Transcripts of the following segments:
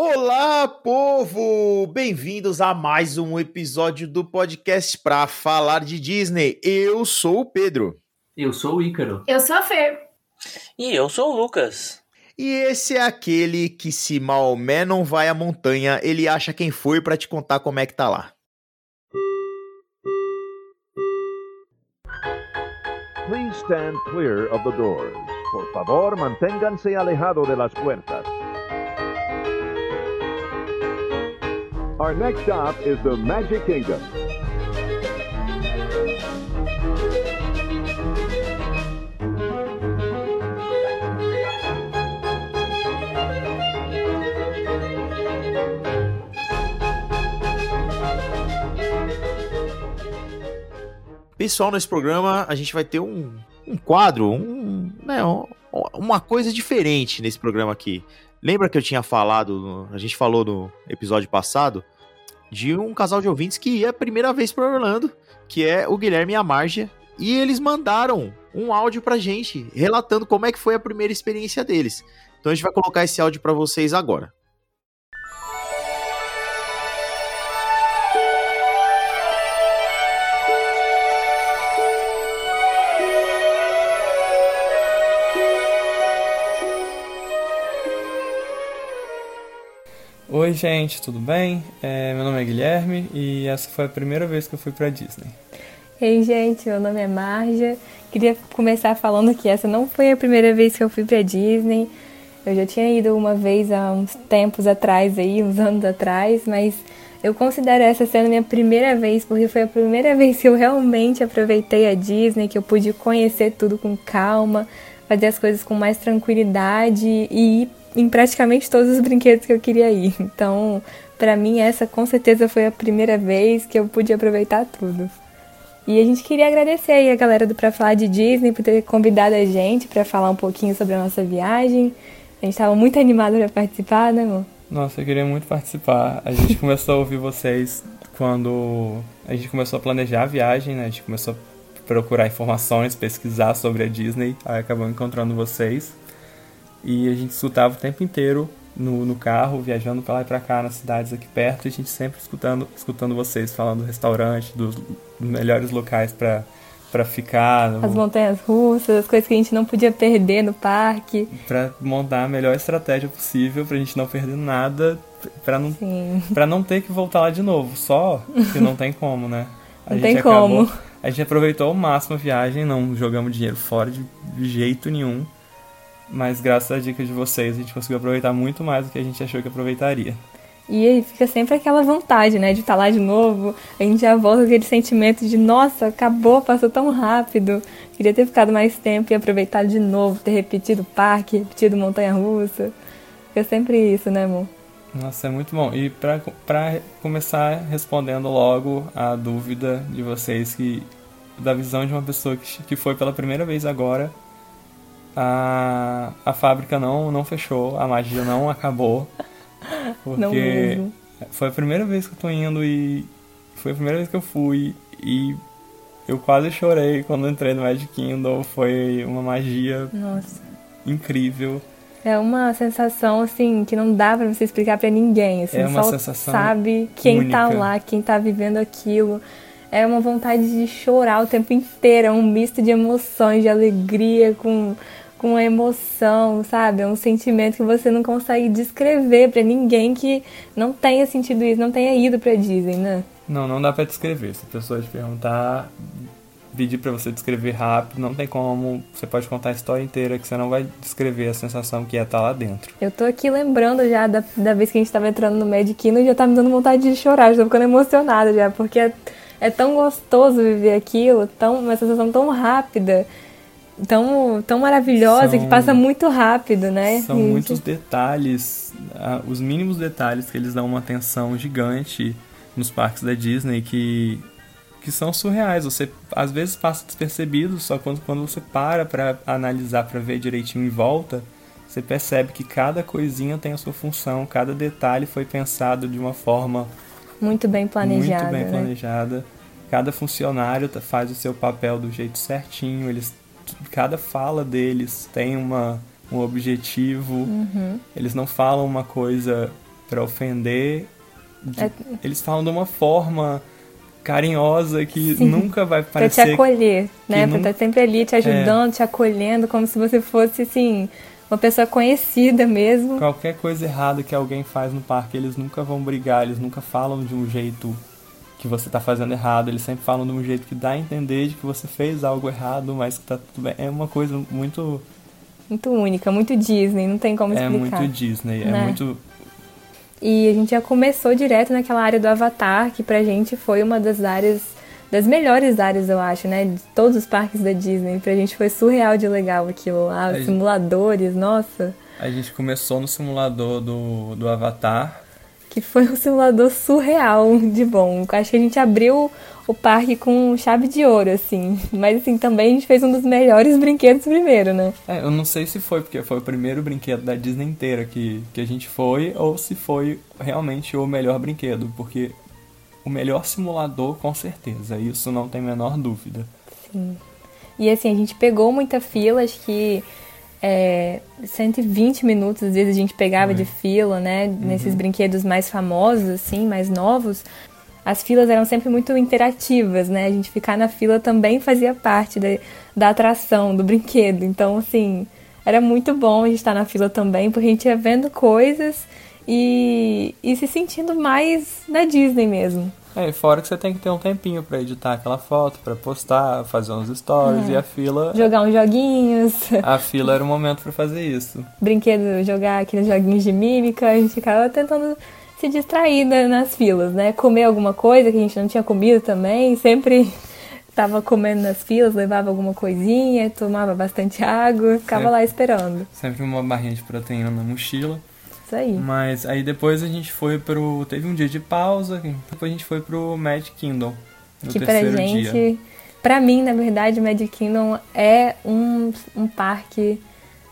Olá, povo! Bem-vindos a mais um episódio do podcast para falar de Disney. Eu sou o Pedro. Eu sou o Ícaro. Eu sou a Fer. E eu sou o Lucas. E esse é aquele que, se Maomé não vai à montanha, ele acha quem foi para te contar como é que tá lá. Please stand clear of the doors. Por favor, manténganse alejado de las puertas. Our next stop is the Magic Kingdom. Pessoal, nesse programa a gente vai ter um, um quadro, um, né, um- uma coisa diferente nesse programa aqui. Lembra que eu tinha falado, a gente falou no episódio passado, de um casal de ouvintes que ia a primeira vez para Orlando, que é o Guilherme e a Margia, e eles mandaram um áudio pra gente, relatando como é que foi a primeira experiência deles. Então a gente vai colocar esse áudio pra vocês agora. Oi, gente, tudo bem? É, meu nome é Guilherme e essa foi a primeira vez que eu fui pra Disney. Ei, gente, meu nome é Marja. Queria começar falando que essa não foi a primeira vez que eu fui pra Disney. Eu já tinha ido uma vez há uns tempos atrás aí, uns anos atrás, mas eu considero essa sendo minha primeira vez, porque foi a primeira vez que eu realmente aproveitei a Disney, que eu pude conhecer tudo com calma, fazer as coisas com mais tranquilidade e ir em praticamente todos os brinquedos que eu queria ir. Então, pra mim essa com certeza foi a primeira vez que eu pude aproveitar tudo. E a gente queria agradecer aí a galera do Pra Falar de Disney por ter convidado a gente pra falar um pouquinho sobre a nossa viagem. A gente tava muito animado pra participar, né, amor? Nossa, eu queria muito participar. A gente começou a ouvir vocês quando a gente começou a planejar a viagem, né? A gente começou a procurar informações, pesquisar sobre a Disney, aí acabamos encontrando vocês. E a gente escutava o tempo inteiro no, no carro, viajando pra lá e pra cá, nas cidades aqui perto, e a gente sempre escutando, escutando vocês falando do restaurante, dos, dos melhores locais pra, pra ficar, no- As montanhas russas, as coisas que a gente não podia perder no parque. Pra montar a melhor estratégia possível pra gente não perder nada, pra não, Sim. pra não ter que voltar lá de novo. Só que não tem como, né? A Não gente tem como. A gente aproveitou ao máximo a viagem, não jogamos dinheiro fora de jeito nenhum. Mas graças à dica de vocês, a gente conseguiu aproveitar muito mais do que a gente achou que aproveitaria. E aí fica sempre aquela vontade, né, de estar lá de novo. A gente já volta com aquele sentimento de, nossa, acabou, passou tão rápido. Queria ter ficado mais tempo e aproveitado de novo, ter repetido o parque, repetido montanha russa. Fica sempre isso, né, amor? Nossa, é muito bom. E pra começar respondendo logo a dúvida de vocês que da visão de uma pessoa que, que foi pela primeira vez agora, a, a fábrica não, não fechou, a magia não acabou. Porque Não foi a primeira vez que eu tô indo e foi a primeira vez que eu fui e eu quase chorei quando entrei no Magic Kingdom. Foi uma magia Nossa. incrível. É uma sensação, assim, que não dá pra você explicar pra ninguém. Assim, É uma só sensação sabe quem tá única. lá, quem tá vivendo aquilo. É uma vontade de chorar o tempo inteiro. É um misto de emoções, de alegria com, com emoção, sabe? É um sentimento que você não consegue descrever pra ninguém que não tenha sentido isso, não tenha ido pra Disney, né? Não, não dá pra descrever. Se a pessoa te perguntar, pedir pra você descrever rápido, não tem como. Você pode contar a história inteira que você não vai descrever a sensação que é estar lá dentro. Eu tô aqui lembrando já da, da vez que a gente tava entrando no Magic Kingdom e já tá me dando vontade de chorar, já tô ficando emocionada já, porque é, é tão gostoso viver aquilo, tão, uma sensação tão rápida, tão, tão maravilhosa, São- que passa muito rápido, né? São E- muitos detalhes, os mínimos detalhes que eles dão uma atenção gigante nos parques da Disney que, que são surreais. Você às vezes passa despercebido, só quando, quando você para pra analisar, pra ver direitinho em volta, você percebe que cada coisinha tem a sua função, cada detalhe foi pensado de uma forma Muito bem planejada, muito bem né? planejada. Cada funcionário tá- faz o seu papel do jeito certinho. Eles, cada fala deles tem uma, um objetivo. Uhum. Eles não falam uma coisa pra ofender. de- É. Eles falam de uma forma carinhosa que Sim. nunca vai Pra parecer. te acolher, né? Pra estar sempre ali te ajudando, te acolhendo, como se você fosse, assim, uma pessoa conhecida mesmo. Qualquer coisa errada que alguém faz no parque, eles nunca vão brigar, eles nunca falam de um jeito que você tá fazendo errado, eles sempre falam de um jeito que dá a entender de que você fez algo errado, mas que tá tudo bem. É uma coisa muito. Muito única, muito Disney, não tem como É explicar. muito Disney, é Né? muito. E a gente já começou direto naquela área do Avatar, que pra gente foi uma das áreas, das melhores áreas, eu acho, né? De todos os parques da Disney. Pra gente foi surreal de legal aquilo lá, É, os simuladores, nossa. A gente começou no simulador do, do Avatar. Que foi um simulador surreal de bom. Acho que a gente abriu o parque com chave de ouro, assim. Mas assim, também a gente fez um dos melhores brinquedos primeiro, né? É, eu não sei se foi porque foi o primeiro brinquedo da Disney inteira que, que a gente foi, ou se foi realmente o melhor brinquedo, porque o melhor simulador, com certeza, isso não tem a menor dúvida. Sim. E assim, a gente pegou muita fila, acho que é, 120 minutos, às vezes a gente pegava de fila, né? Nesses brinquedos mais famosos, assim, mais novos. As filas eram sempre muito interativas, né? A gente ficar na fila também fazia parte da, da atração, do brinquedo. Então, assim, era muito bom a gente estar na fila também, porque a gente ia vendo coisas e, e se sentindo mais na Disney mesmo. É, e fora que você tem que ter um tempinho pra editar aquela foto, pra postar, fazer uns stories, e a fila. Jogar uns joguinhos. A fila era o momento pra fazer isso. brinquedo, jogar aqueles joguinhos de mímica, a gente ficava tentando se distrair na- nas filas, né? Comer alguma coisa que a gente não tinha comido também, sempre tava comendo nas filas, levava alguma coisinha, tomava bastante água, ficava Sempre. lá esperando. Sempre uma barrinha de proteína na mochila. Isso aí. Mas aí depois a gente foi pro. Teve um dia de pausa, depois a gente foi pro Magic Kingdom. No que pra gente, dia. pra mim, na verdade, Magic Kingdom é um, um parque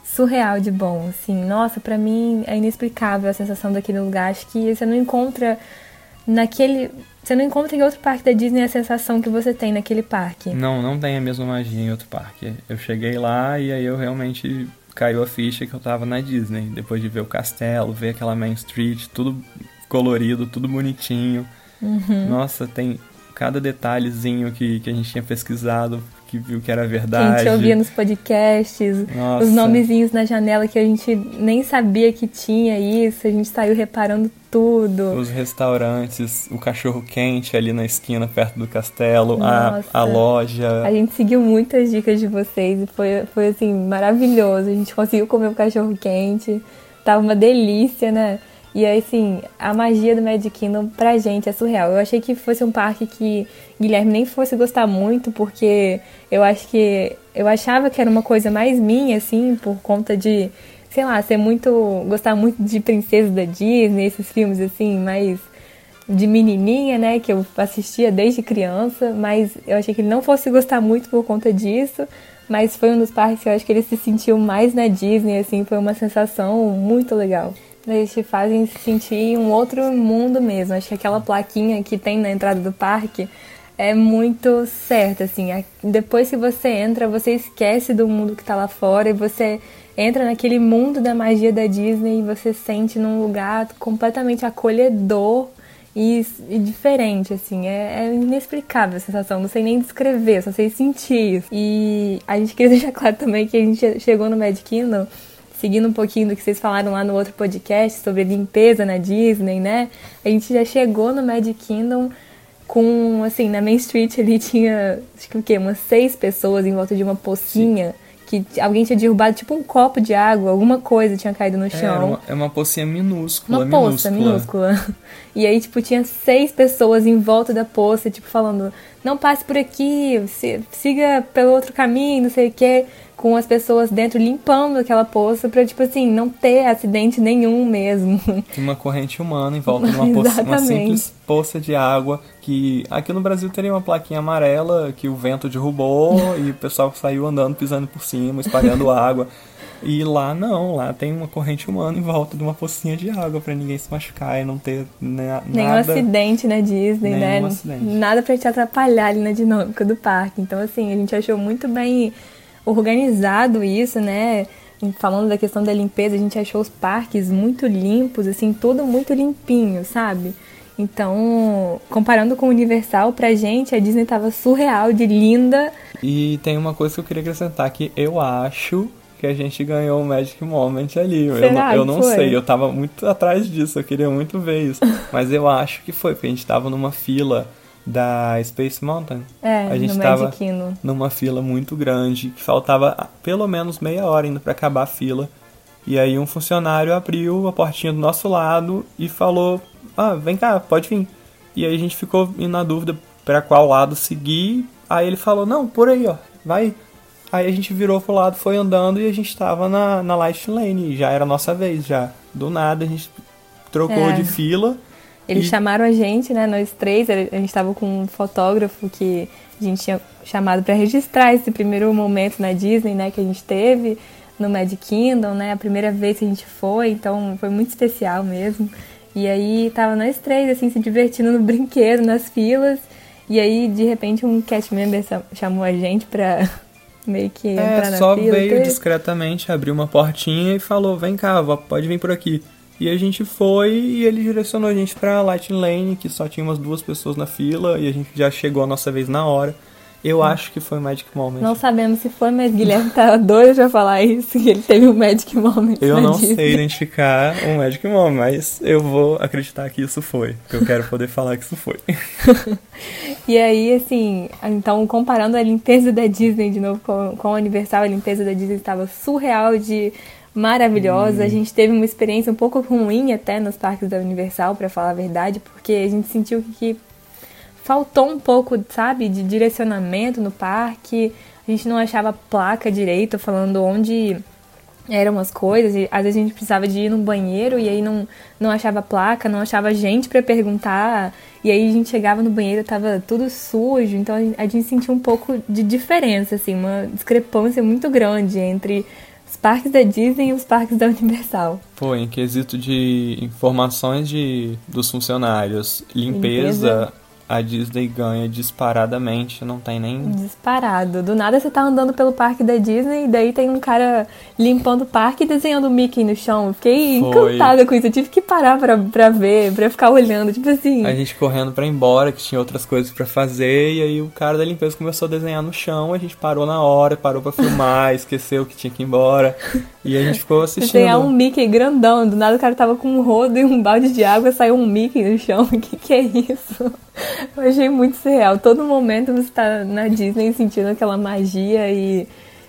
surreal de bom, assim. Nossa, pra mim é inexplicável a sensação daquele lugar. Acho que você não encontra naquele, você não encontra em outro parque da Disney a sensação que você tem naquele parque. Não, não tem a mesma magia em outro parque. Eu cheguei lá e aí eu realmente caiu a ficha que eu tava na Disney. Depois de ver o castelo, ver aquela Main Street, tudo colorido, tudo bonitinho. Uhum. Nossa, tem cada detalhezinho que, que a gente tinha pesquisado, que viu que era Que a verdade. gente ouvia nos podcasts, Nossa. os nomezinhos na janela que a gente nem sabia que tinha isso, a gente saiu reparando tudo. Os restaurantes, o cachorro quente ali na esquina perto do castelo, a, a loja. A gente seguiu muitas dicas de vocês e foi, foi assim, maravilhoso. A gente conseguiu comer o cachorro quente, tava uma delícia, né? E aí, assim, a magia do Magic Kingdom pra gente é surreal. Eu achei que fosse um parque que Guilherme nem fosse gostar muito, porque eu acho que. Eu achava que era uma coisa mais minha, assim, por conta de, sei lá, ser muito. gostar muito de princesa da Disney, esses filmes, assim, mais de menininha, né, que eu assistia desde criança, mas eu achei que ele não fosse gostar muito por conta disso, mas foi um dos parques que eu acho que ele se sentiu mais na Disney, assim, foi uma sensação muito legal. Eles te fazem se sentir um outro mundo mesmo. Acho que aquela plaquinha que tem na entrada do parque é muito certa, assim. Depois que você entra, você esquece do mundo que tá lá fora e você entra naquele mundo da magia da Disney e você sente num lugar completamente acolhedor e, e diferente, assim. É, é inexplicável a sensação, não sei nem descrever, só sei sentir. E a gente queria deixar claro também que a gente chegou no Magic Kingdom seguindo um pouquinho do que vocês falaram lá no outro podcast sobre limpeza na Disney, né? A gente já chegou no Magic Kingdom com, assim, na Main Street ali tinha, acho que o quê? Umas seis pessoas em volta de uma pocinha. Que alguém tinha derrubado tipo um copo de água, alguma coisa tinha caído no É, chão. era uma, é uma pocinha minúscula, Uma poça minúscula. minúscula. E aí, tipo, tinha seis pessoas em volta da poça, tipo, falando, não passe por aqui, se- siga pelo outro caminho, não sei o quê, com as pessoas dentro limpando aquela poça pra, tipo assim, não ter acidente nenhum mesmo. Tinha uma corrente humana em volta de uma, poça, uma simples poça de água que aqui no Brasil teria uma plaquinha amarela que o vento derrubou e o pessoal saiu andando, pisando por cima, espalhando água. E lá não, lá tem uma corrente humana em volta de uma pocinha de água pra ninguém se machucar e não ter na, Nenhum nada. acidente na Disney, Nenhum né? acidente. Nada pra te atrapalhar ali na dinâmica do parque. Então, assim, a gente achou muito bem organizado isso, né? falando da questão da limpeza, a gente achou os parques muito limpos, assim, tudo muito limpinho, sabe? Então, comparando com o Universal, pra gente a Disney tava surreal de linda. E tem uma coisa que eu queria acrescentar que eu acho que a gente ganhou um Magic Moment ali. Será eu não, eu não foi? sei, eu tava muito atrás disso, eu queria muito ver isso. Mas eu acho que foi, porque a gente tava numa fila da Space Mountain. É, a gente no tava Magic Kingdom. numa fila muito grande, que faltava ah, pelo menos meia hora ainda pra acabar a fila. E aí um funcionário abriu a portinha do nosso lado e falou: "Ah, vem cá, pode vir". E aí a gente ficou na dúvida pra qual lado seguir. Aí ele falou: "Não, por aí, ó. Vai". Aí a gente virou pro lado, foi andando e a gente tava na, na Light Lane. E já era a nossa vez, já. Do nada a gente trocou É. de fila. Eles E- chamaram a gente, né, nós três, a gente tava com um fotógrafo que a gente tinha chamado pra registrar esse primeiro momento na Disney, né, que a gente teve no Magic Kingdom, né, a primeira vez que a gente foi, então foi muito especial mesmo. E aí tava nós três, assim, se divertindo no brinquedo, nas filas, e aí de repente um cast member cha- chamou a gente pra meio que entrar É, na só veio Teve- discretamente, abriu uma portinha e falou: Vem cá, pode vir por aqui. E a gente foi e ele direcionou a gente pra Lightning Lane, que só tinha umas duas pessoas na fila e a gente já chegou a nossa vez na hora. Eu acho que foi Magic Moment. Não sabemos se foi, mas Guilherme tá doido pra falar isso, que ele teve um Magic Moment Eu não Disney. sei identificar um Magic Moment, mas eu vou acreditar que isso foi. Porque eu quero poder falar que isso foi. E aí, assim, então comparando a limpeza da Disney de novo com, com a Universal, a limpeza da Disney estava surreal de maravilhosa. A gente teve uma experiência um pouco ruim até nos parques da Universal, pra falar a verdade, porque a gente sentiu que faltou um pouco, sabe, de direcionamento no parque. A gente não achava placa direito falando onde eram as coisas. E às vezes a gente precisava de ir no banheiro e aí não, não achava placa, não achava gente pra perguntar. E aí a gente chegava no banheiro tava tudo sujo. Então a gente, a gente sentiu um pouco de diferença, assim, uma discrepância muito grande entre os parques da Disney e os parques da Universal. Pô, em quesito de informações de, dos funcionários, limpeza, Limpeza. A Disney ganha disparadamente, não tem nem. Disparado. Do nada você tá andando pelo parque da Disney e daí tem um cara limpando o parque e desenhando o Mickey no chão. Fiquei Foi. encantada com isso. Eu tive que parar pra, pra ver, pra ficar olhando. Tipo assim. A gente correndo pra ir embora, que tinha outras coisas pra fazer, e aí o cara da limpeza começou a desenhar no chão, a gente parou na hora, parou pra filmar, esqueceu que tinha que ir embora, e a gente ficou assistindo. Desenhar um Mickey grandão. Do nada o cara tava com um rodo e um balde de água, saiu um Mickey no chão. O que, que é isso? Eu achei muito surreal. Todo momento você tá na Disney sentindo aquela magia e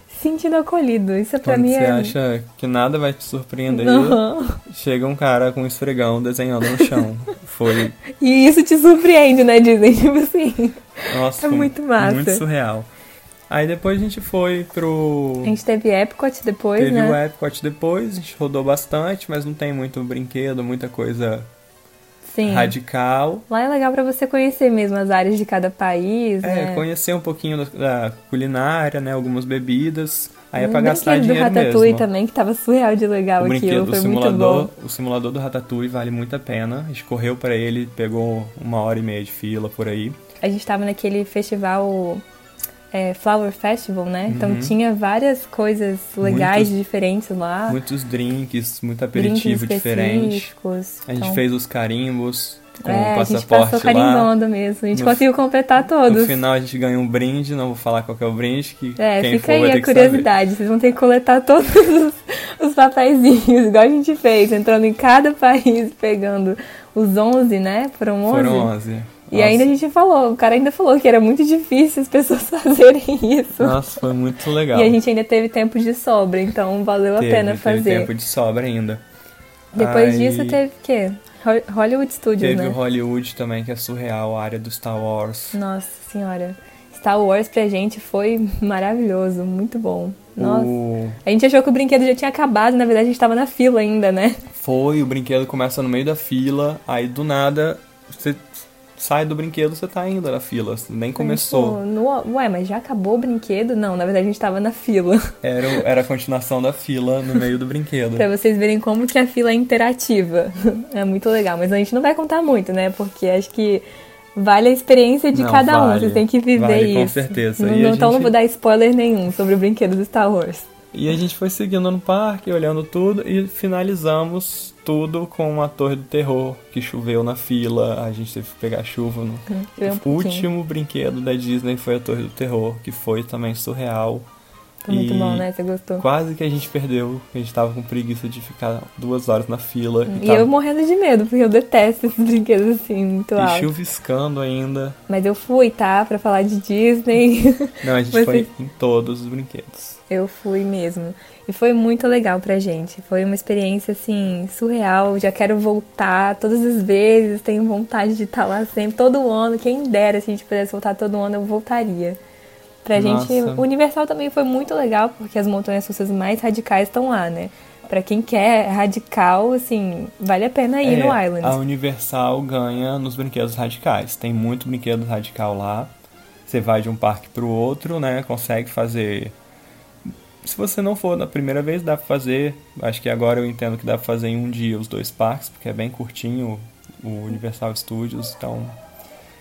se sentindo acolhido. Isso é pra Quando mim você é. acha que nada vai te surpreender, chega um cara com um esfregão desenhando no chão. Foi, E isso te surpreende, né, Disney? Tipo assim. nossa, É muito massa. Muito surreal. Aí depois a gente foi pro. A gente teve Epcot depois, Teve né? o Epcot depois, a gente rodou bastante, mas não tem muito brinquedo, muita coisa Sim. radical. Lá é legal pra você conhecer mesmo as áreas de cada país, É, né? conhecer um pouquinho da, culinária, né? Algumas bebidas. Aí é pra gastar brinquedo do dinheiro Ratatouille mesmo. também, que tava surreal de legal O aquilo. o Foi muito simulador, bom. o simulador do Ratatouille vale muito a pena. A gente correu pra ele, pegou uma hora e meia de fila por aí. A gente tava naquele festival é, Flower Festival, né? Então Uhum. tinha várias coisas legais, diferentes lá. Muitos drinks, muito Ah. drinks aperitivo diferente. A gente Então, fez os carimbos com é, o a gente passaporte passou lá. mesmo. A gente No- conseguiu completar No todos. final a gente ganhou um brinde, não vou falar qual que é o brinde, que É, quem fica for aí a curiosidade. Vocês vão ter que coletar todos os, os papeizinhos, igual a gente fez, entrando em cada país, pegando os 11, né? Foram 11? Foram 11. E ainda a gente falou, o cara ainda falou que era muito difícil as pessoas fazerem isso. Nossa, foi muito legal. E a gente ainda teve tempo de sobra, então valeu teve, a pena teve fazer. tempo de sobra ainda. Depois Aí disso teve o quê? Ho- Hollywood Studios, Teve né? o Hollywood também, que é surreal, a área do Star Wars. Nossa senhora. Star Wars pra gente foi maravilhoso, muito bom. Nossa. O... A gente achou que o brinquedo já tinha acabado, na verdade a gente tava na fila ainda, né? Foi, o brinquedo começa no meio da fila, aí do nada você sai do brinquedo, você tá ainda na fila, nem começou. No- ué, mas já acabou o brinquedo? Não, na verdade a gente tava na fila. Era, era a continuação da fila no meio do brinquedo. pra vocês verem como que a fila é interativa. É muito legal, mas a gente não vai contar muito, né? Porque acho que vale a experiência de Não, cada um. vale. Vocês têm que viver Vale, isso. com certeza. Não- Então não gente- vou dar spoiler nenhum sobre o brinquedo do Star Wars. E a gente foi seguindo no parque, olhando tudo e finalizamos tudo com a Torre do Terror, que choveu na fila, a gente teve que pegar chuva. No... Choveu um o último brinquedo da Disney foi a Torre do Terror, que foi também surreal. Foi muito E bom, né? Você gostou? Quase que a gente perdeu, a gente tava com preguiça de ficar duas horas na fila. E tava- eu morrendo de medo, porque eu detesto esses brinquedos assim, muito e altos. chuviscando ainda. Mas eu fui, tá? Pra falar de Disney. Não, a gente Você- foi em todos os brinquedos. Eu fui mesmo. E foi muito legal pra gente. Foi uma experiência, assim, surreal. Já quero voltar todas as vezes. Tenho vontade de estar lá sempre. Todo ano. Quem dera se a gente pudesse voltar todo ano, eu voltaria. Pra Nossa. gente. O Universal também foi muito legal, porque as montanhas russas mais radicais estão lá, né? Pra quem quer radical, assim, vale a pena ir no É, Island. A Universal ganha nos brinquedos radicais. Tem muito brinquedo radical lá. Você vai de um parque pro outro, né? Consegue fazer. Se você não for na primeira vez, dá pra fazer. Acho que agora eu entendo que dá pra fazer em um dia os dois parques, porque é bem curtinho o Universal Studios, então.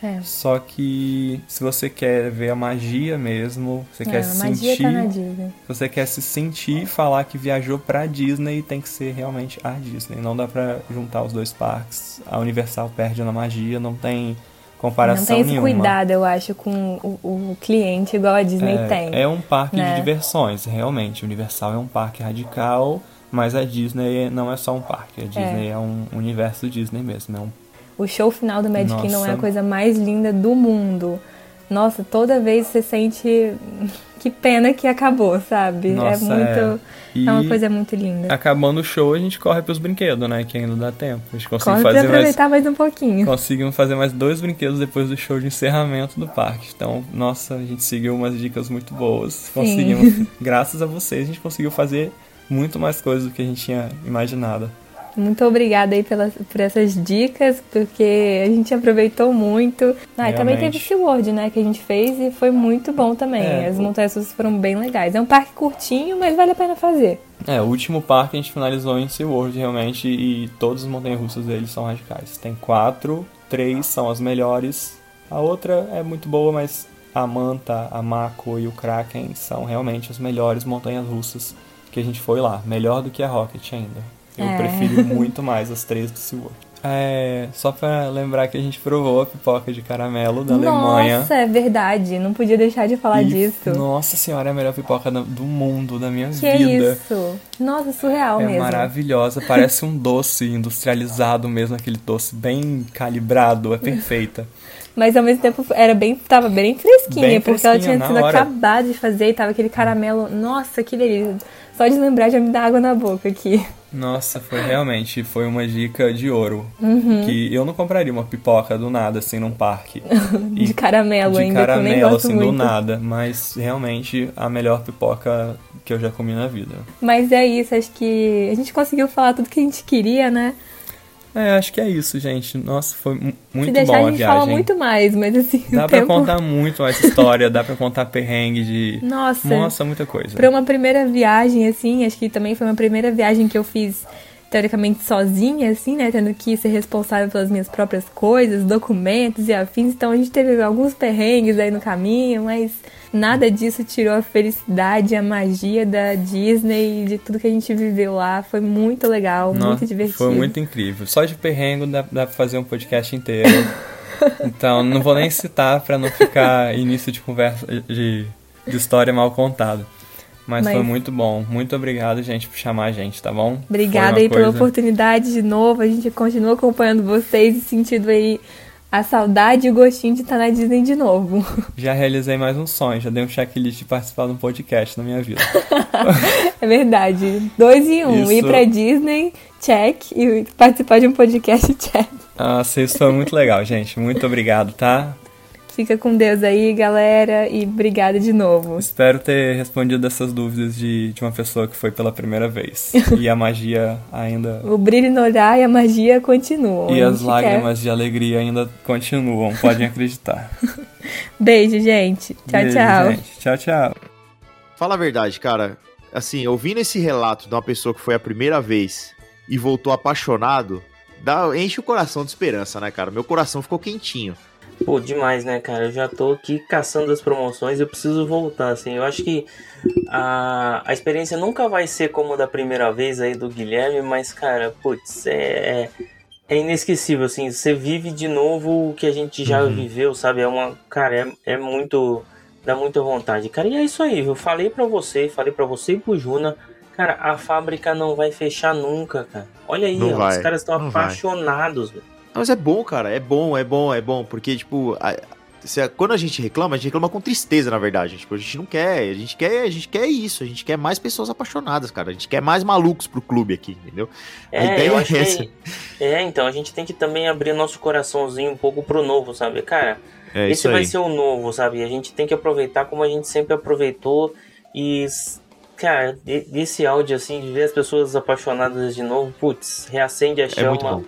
É. Só que se você quer ver a magia mesmo, você É, quer se magia sentir tá você quer se sentir e falar que viajou pra Disney, tem que ser realmente a Disney. Não dá pra juntar os dois parques. A Universal perde na magia, não tem comparação Não tem esse nenhuma. cuidado, eu acho, com o, o cliente igual a Disney é, tem. é um parque né? de diversões, realmente. Universal é um parque radical, mas a Disney não é só um parque. A Disney é, um universo Disney mesmo. É um O show final do Magic Nossa. Kingdom é a coisa mais linda do mundo. Nossa, toda vez você sente que pena que acabou, sabe? Nossa, é muito. E É uma coisa muito linda. acabando o show, a gente corre pros brinquedos, né? Que ainda dá tempo. A gente consegue Corre pra fazer mais aproveitar mais um pouquinho. Conseguimos fazer mais dois brinquedos depois do show de encerramento do parque. Então, nossa, a gente seguiu umas dicas muito boas. Conseguimos, graças a vocês, a gente conseguiu fazer muito mais coisas do que a gente tinha imaginado. Muito obrigada aí pelas, por essas dicas, porque a gente aproveitou muito. Ah, e também teve. SeaWorld, né, que a gente fez e foi muito bom também. É, As montanhas russas foram bem legais. É um parque curtinho, mas vale a pena fazer. É, o último parque a gente finalizou em SeaWorld realmente e todas as montanhas russas deles são radicais. Tem quatro, três são as melhores. A outra é muito boa, mas a Manta, a Mako e o Kraken são realmente as melhores montanhas russas que a gente foi lá. Melhor do que a Rocket ainda. Eu É. prefiro muito mais as três do SeaWorld. É, só pra lembrar que a gente provou a pipoca de caramelo da Alemanha. Nossa, é verdade. Não podia deixar de falar E, disso. Nossa senhora, é a melhor pipoca do do mundo, da minha Que vida. isso? Nossa, surreal É mesmo. maravilhosa, parece um doce industrializado mesmo, aquele doce bem calibrado, é perfeita. Mas ao mesmo tempo era bem, tava bem fresquinha, Bem porque ela tinha sido hora. acabada de fazer e tava aquele caramelo. Nossa, que delícia. Só de lembrar já me dá água na boca aqui. Nossa, foi realmente, foi uma dica de ouro. Uhum. Que eu não compraria uma pipoca do nada, assim, num parque. De caramelo de ainda, que eu nem caramelo, gosto assim, muito. do nada. Mas realmente a melhor pipoca que eu já comi na vida. Mas é isso, acho que a gente conseguiu falar tudo que a gente queria, né? É, acho que é isso, gente. Nossa, foi mu- Se muito deixar, bom a a gente viagem. fala muito mais, mas assim, Dá pra tempo... contar muito mais história, dá pra contar perrengue de. Nossa, Nossa, muita coisa. Pra uma primeira viagem, assim, acho que também foi uma primeira viagem que eu fiz teoricamente sozinha, assim, né? Tendo que ser responsável pelas minhas próprias coisas, documentos e afins. Então a gente teve alguns perrengues aí no caminho, mas nada disso tirou a felicidade, a magia da Disney, de tudo que a gente viveu lá. Foi muito legal, Nossa, muito divertido. Foi muito incrível. Só de perrengue dá, dá pra fazer um podcast inteiro. então, não vou nem citar pra não ficar início de conversa de, de história mal contada. Mas, Mas- foi muito bom. Muito obrigado, gente, por chamar a gente, tá bom? Obrigada aí uma pela coisa- oportunidade de novo. A gente continua acompanhando vocês e sentindo aí a saudade e o gostinho de estar na Disney de novo. Já realizei mais um sonho, já dei um checklist de participar de um podcast na minha vida. É verdade. Dois em um. Isso. Ir pra Disney, check. E participar de um podcast, check. Nossa, isso foi muito legal, gente. Muito obrigado, tá? Fica com Deus aí, galera. E obrigada de novo. Espero ter respondido essas dúvidas de, de uma pessoa que foi pela primeira vez. E a magia ainda. O brilho no olhar e a magia continuam. E as lágrimas de alegria ainda continuam, podem acreditar. quer. Beijo, gente. Tchau, Beijo, tchau. gente. Tchau, tchau. Fala a verdade, cara. Assim, ouvindo esse relato de uma pessoa que foi a primeira vez e voltou apaixonado, dá, enche o coração de esperança, né, cara? Meu coração ficou quentinho. Pô, demais, né, cara? Eu já tô aqui caçando as promoções, eu preciso voltar, assim. Eu acho que a, a experiência nunca vai ser como da primeira vez aí do Guilherme, mas, cara, putz, é, é inesquecível, assim. Você vive de novo o que a gente já Uhum. viveu, sabe? É uma. Cara, é, é muito. Dá muita vontade. Cara, e é isso aí, eu falei pra você, falei pra você e pro Juna. Cara, a fábrica não vai fechar nunca, cara. Olha aí, ó, os caras estão apaixonados, velho. Não, Mas é bom, cara. É bom, é bom, é bom. Porque, tipo, a- se- quando a gente reclama, a gente reclama com tristeza, na verdade. Tipo, a gente não quer. A gente quer, a gente quer isso. A gente quer mais pessoas apaixonadas, cara. A gente quer mais malucos pro clube aqui, entendeu? A É, ideia eu é essa. que. É, então, a gente tem que também abrir nosso coraçãozinho um pouco pro novo, sabe? Cara, É esse isso vai ser o novo, sabe? A gente tem que aproveitar como a gente sempre aproveitou. E, cara, desse áudio, assim, de ver as pessoas apaixonadas de novo, putz, reacende a É muito chama. bom.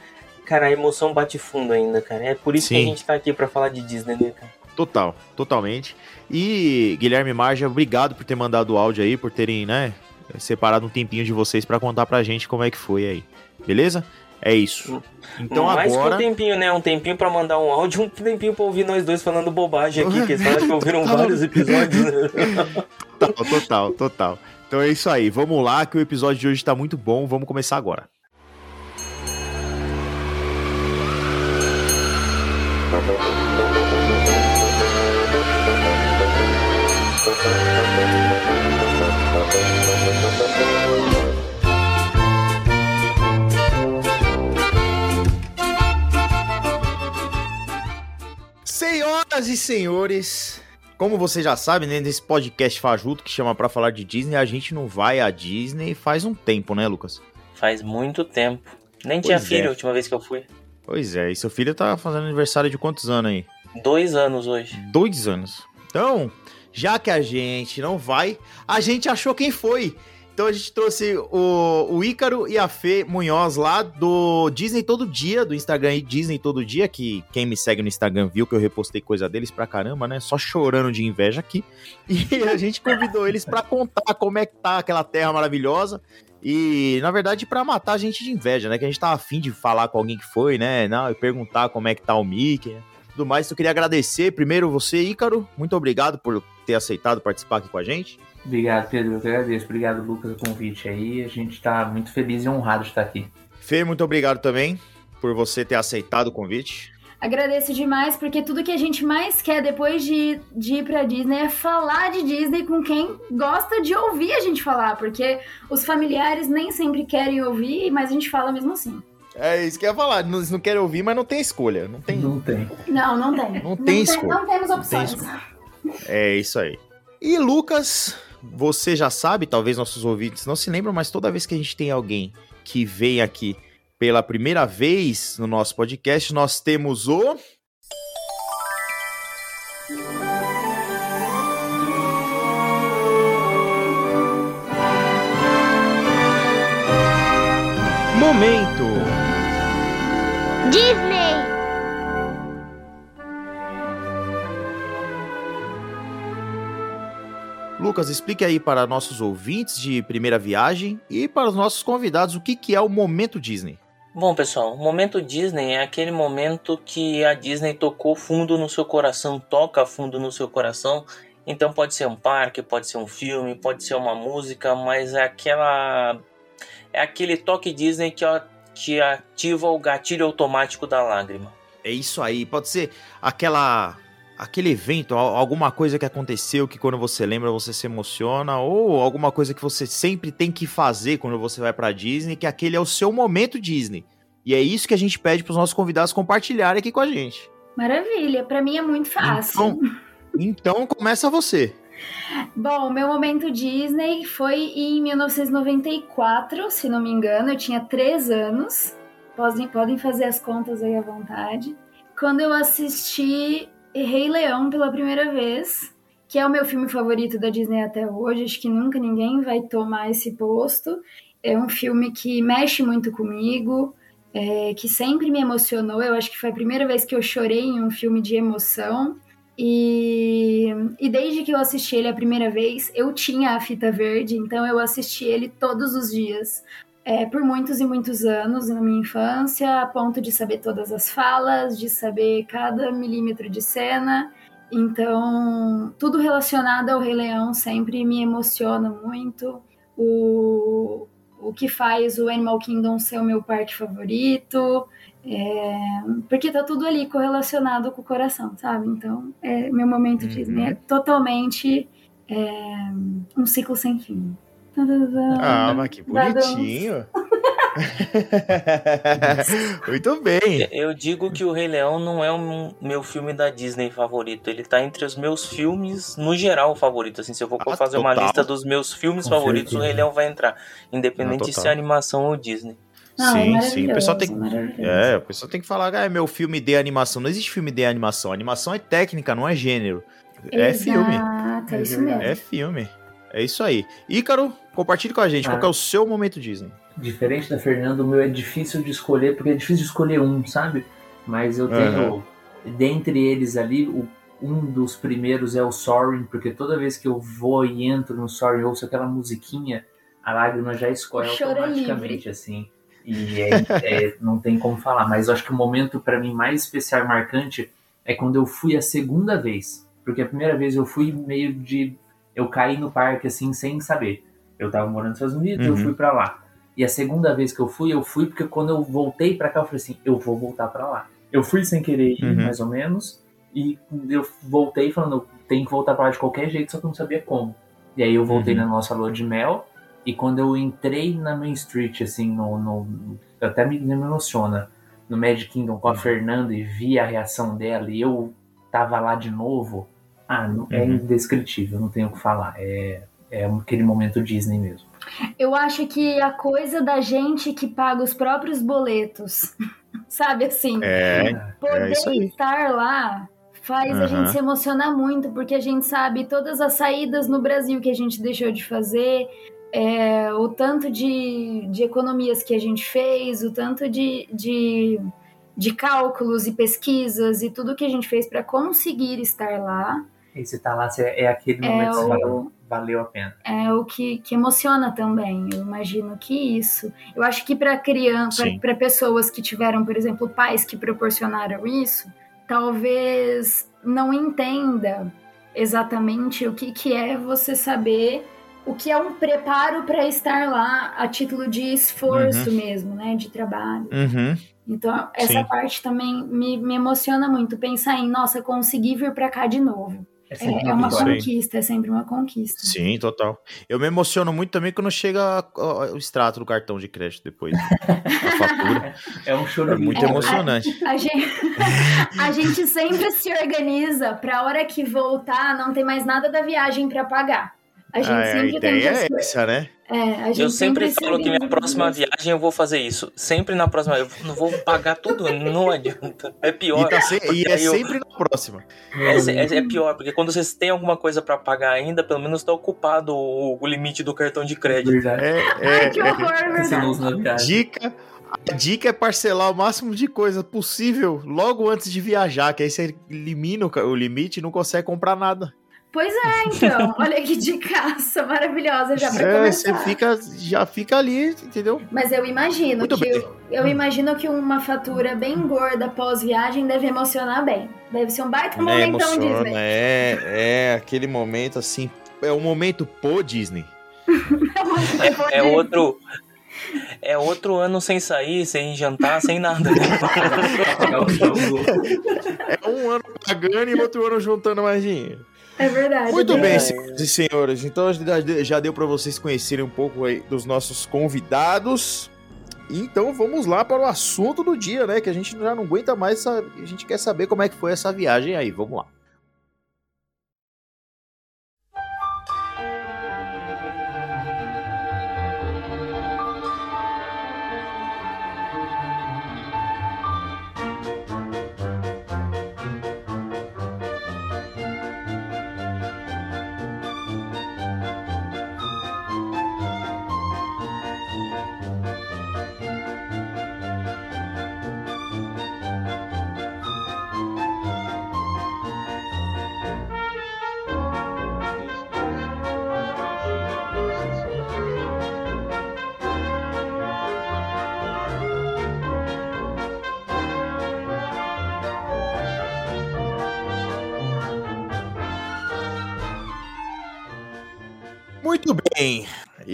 Cara, a emoção bate fundo ainda, cara. É por isso que Sim. a gente tá aqui pra falar de Disney, né, cara? Total, totalmente. E Guilherme Marja, obrigado por ter mandado o áudio aí, por terem, né, separado um tempinho de vocês pra contar pra gente como é que foi aí. Beleza? É isso. Então Mais que agora. um tempinho, né? Um tempinho pra mandar um áudio, um tempinho pra ouvir nós dois falando bobagem aqui, que eles falam que ouviram Total. vários episódios. né? Total, total, total. Então é isso aí. Vamos lá, que o episódio de hoje tá muito bom. Vamos começar agora. Senhoras e senhores, como você já sabe, né, nesse podcast fajuto que chama pra falar de Disney, a gente não vai à Disney faz um tempo, né, Lucas? Faz muito tempo. Nem tinha Pois filho é. a última vez que eu fui. Pois é, e seu filho tá fazendo aniversário de quantos anos aí? Dois anos hoje. Dois anos. Então, já que a gente não vai, a gente achou quem foi. Então a gente trouxe o, o Ícaro e a Fê Munhoz lá do Disney Todo Dia, do Instagram aí, Disney Todo Dia, que quem me segue no Instagram viu que eu repostei coisa deles pra caramba, né? Só chorando de inveja aqui. E a gente convidou eles pra contar como é que tá aquela terra maravilhosa. E, na verdade, pra matar a gente de inveja, né? Que a gente tava afim de falar com alguém que foi, né? Não, e perguntar como é que tá o Mickey, né? tudo mais. Eu queria agradecer primeiro você, Ícaro. Muito obrigado por ter aceitado participar aqui com a gente. Obrigado, Pedro. Eu que agradeço. Obrigado, Lucas, pelo convite aí. A gente tá muito feliz e honrado de estar aqui. Fê, muito obrigado também por você ter aceitado o convite. Agradeço demais, porque tudo que a gente mais quer depois de, de ir pra Disney é falar de Disney com quem gosta de ouvir a gente falar, porque os familiares nem sempre querem ouvir, mas a gente fala mesmo assim. É isso que eu ia falar. Eles não querem ouvir, mas não tem escolha. Não tem. Não tem. Não, não tem. Não tem escolha. Não temos Não tem opções. É isso aí. E Lucas, você já sabe, talvez nossos ouvintes não se lembram, mas toda vez que a gente tem alguém que vem aqui pela primeira vez no nosso podcast, nós temos o. Momento! Disney! Lucas, explique aí para nossos ouvintes de primeira viagem e para os nossos convidados o que, que é o Momento Disney. Bom, pessoal, o momento Disney é aquele momento que a Disney tocou fundo no seu coração, toca fundo no seu coração. Então pode ser um parque, pode ser um filme, pode ser uma música, mas é aquela é aquele toque Disney que, ó, que ativa o gatilho automático da lágrima. É isso aí, pode ser aquela aquele evento, al- alguma coisa que aconteceu que quando você lembra você se emociona ou alguma coisa que você sempre tem que fazer quando você vai pra Disney, que aquele é o seu momento Disney. E é isso que a gente pede pros nossos convidados compartilharem aqui com a gente. Maravilha, pra mim é muito fácil. Então, então começa você. Bom, meu momento Disney foi em 1994, se não me engano, eu tinha 3 anos. Podem, podem fazer as contas aí à vontade. Quando eu assisti Rei Leão pela primeira vez, que é o meu filme favorito da Disney até hoje, acho que nunca ninguém vai tomar esse posto. É um filme que mexe muito comigo, é, que sempre me emocionou. Eu acho que foi a primeira vez que eu chorei em um filme de emoção. E, e desde que eu assisti ele a primeira vez, eu tinha a fita verde, então eu assisti ele todos os dias. É, por muitos e muitos anos na minha infância, a ponto de saber todas as falas, de saber cada milímetro de cena. Então, tudo relacionado ao Rei Leão sempre me emociona muito. O, o que faz o Animal Kingdom ser o meu parque favorito. É, porque tá tudo ali correlacionado com o coração, sabe? Então, é, meu momento Uhum. Disney é totalmente é, um ciclo sem fim. Ah, mas que bonitinho. Muito bem. Eu digo que o Rei Leão não é o meu filme da Disney favorito. Ele tá entre os meus filmes, no geral, favorito. Assim, se eu for Ah, fazer uma total. lista dos meus filmes Com favoritos, certeza. o Rei Leão vai entrar. Independente se é animação ou Disney. Não, é sim, sim. O pessoal tem maravilhoso. É, o pessoal tem que falar, ah, é meu filme de animação. Não existe filme de animação. Animação é técnica, não é gênero. É filme. Exato, é É isso verdade. mesmo. É filme. É isso aí. Ícaro, compartilhe com a gente. Ah. Qual que é o seu momento Disney? Diferente da Fernanda, o meu é difícil de escolher, porque é difícil de escolher um, sabe? Mas eu tenho, dentre eles ali, o- um dos primeiros é o Soaring, porque toda vez que eu vou e entro no Soaring, ouço aquela musiquinha, a lágrima já escorre é automaticamente, livre. assim. E é- é- não tem como falar. Mas eu acho que o momento, para mim, mais especial e marcante é quando eu fui a segunda vez. Porque a primeira vez eu fui meio de. Eu caí no parque, assim, sem saber. Eu tava morando nos Estados Unidos, eu Uhum. fui pra lá. E a segunda vez que eu fui, eu fui porque quando eu voltei pra cá, eu falei assim, eu vou voltar pra lá. Eu fui sem querer ir, Uhum. mais ou menos, e eu voltei falando, eu tenho que voltar pra lá de qualquer jeito, só que eu não sabia como. E aí eu voltei Uhum. na nossa lua de mel, e quando eu entrei na Main Street, assim, no. no até me, me emociona, no Magic Kingdom com a Fernanda e vi a reação dela, e eu tava lá de novo. Ah, não- é Uhum. indescritível, não tenho o que falar. É, é aquele momento Disney mesmo. Eu acho que a coisa da gente que paga os próprios boletos, sabe assim, É, poder é isso aí. estar lá faz a Aham. gente se emocionar muito, porque a gente sabe todas as saídas no Brasil que a gente deixou de fazer, é, o tanto de, de economias que a gente fez, o tanto de, de, de cálculos e pesquisas e tudo que a gente fez para conseguir estar lá. E você tá lá, você- é aquele É momento que você fala, valeu a pena. é o que, que emociona também. Eu imagino que isso. Eu acho que para criança, para pessoas que tiveram, por exemplo, pais que proporcionaram isso, talvez não entenda exatamente o que, que é você saber o que é um preparo para estar lá a título de esforço mesmo, né, de trabalho. Uhum. Então, essa Sim. parte também me, me emociona muito, pensar em, nossa, consegui vir para cá de novo. É sempre É, é uma conquista, é sempre uma conquista. Sim, total. Eu me emociono muito também quando chega o extrato do cartão de crédito depois. a fatura. É um choro É muito É, emocionante. A gente, a gente sempre se organiza pra hora que voltar não ter mais nada da viagem pra pagar. A gente Ah, a sempre tem que. ideia é se- essa, né? é, a gente Eu sempre se falo que minha próxima viagem eu vou fazer isso. Sempre na próxima. Eu não vou pagar tudo, não adianta. É pior. E, tá se- e é eu- sempre na próxima. É, é- é pior, porque quando vocês têm alguma coisa pra pagar ainda, pelo menos tá ocupado o, o limite do cartão de crédito. Verdade. É, Ai, é, que é. horror, viagem. Dica. A dica é parcelar o máximo de coisa possível logo antes de viajar, que aí você elimina o limite e não consegue comprar nada. Pois é, então. Olha que dicaça maravilhosa já pra É, você começar. fica, já fica ali, entendeu? Mas eu imagino Muito que. bem. Eu, eu imagino que uma fatura bem gorda pós-viagem deve emocionar bem. Deve ser um baita É, momentão emociona, Disney. é, é aquele momento assim, é um momento pô Disney. É outro. É outro ano sem sair, sem jantar, sem nada. o. É um ano pagando e outro ano juntando mais dinheiro. É verdade. Muito é bem, verdade. senhoras e senhores. Então já- já deu para vocês conhecerem um pouco aí dos nossos convidados. Então vamos lá para o assunto do dia, né? Que a gente já não aguenta mais, a gente quer saber como é que foi essa viagem aí. Vamos lá.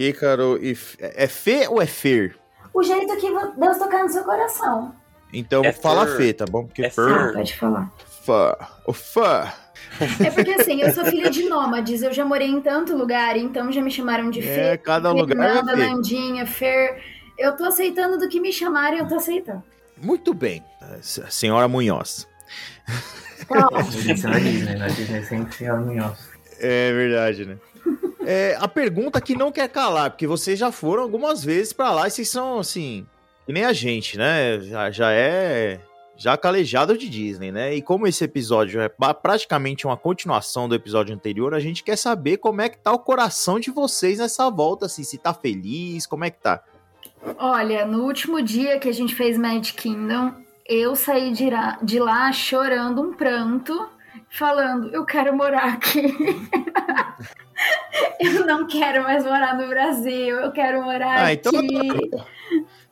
Ícaro e. É Fê ou é Fer? O jeito que Deus tocar no seu coração. Então É fala Fer. Fê, tá bom? Porque É Fer. Ah, Fer. pode falar. Fã. O fã. É porque assim, eu sou filha de nômades, eu já morei em tanto lugar, então já me chamaram de É, Fê, cada lugar é Fernanda, Fê. Nandinha, Fer. Eu tô aceitando do que me chamarem, eu tô aceitando. Muito bem. Senhora Munhoz. Ótimo. Isso na Disney, na Disney sempre fica Munhoz. É verdade, né? É, a pergunta que não quer calar, porque vocês já foram algumas vezes pra lá e vocês são assim, que nem a gente, né? Já, já é já calejado de Disney, né? E como esse episódio é praticamente uma continuação do episódio anterior, a gente quer saber como é que tá o coração de vocês nessa volta, assim, se tá feliz, como é que tá? Olha, no último dia que a gente fez Magic Kingdom, eu saí de lá, de lá chorando um pranto, falando: eu quero morar aqui. eu não quero mais morar no Brasil, eu quero morar Ah, então aqui.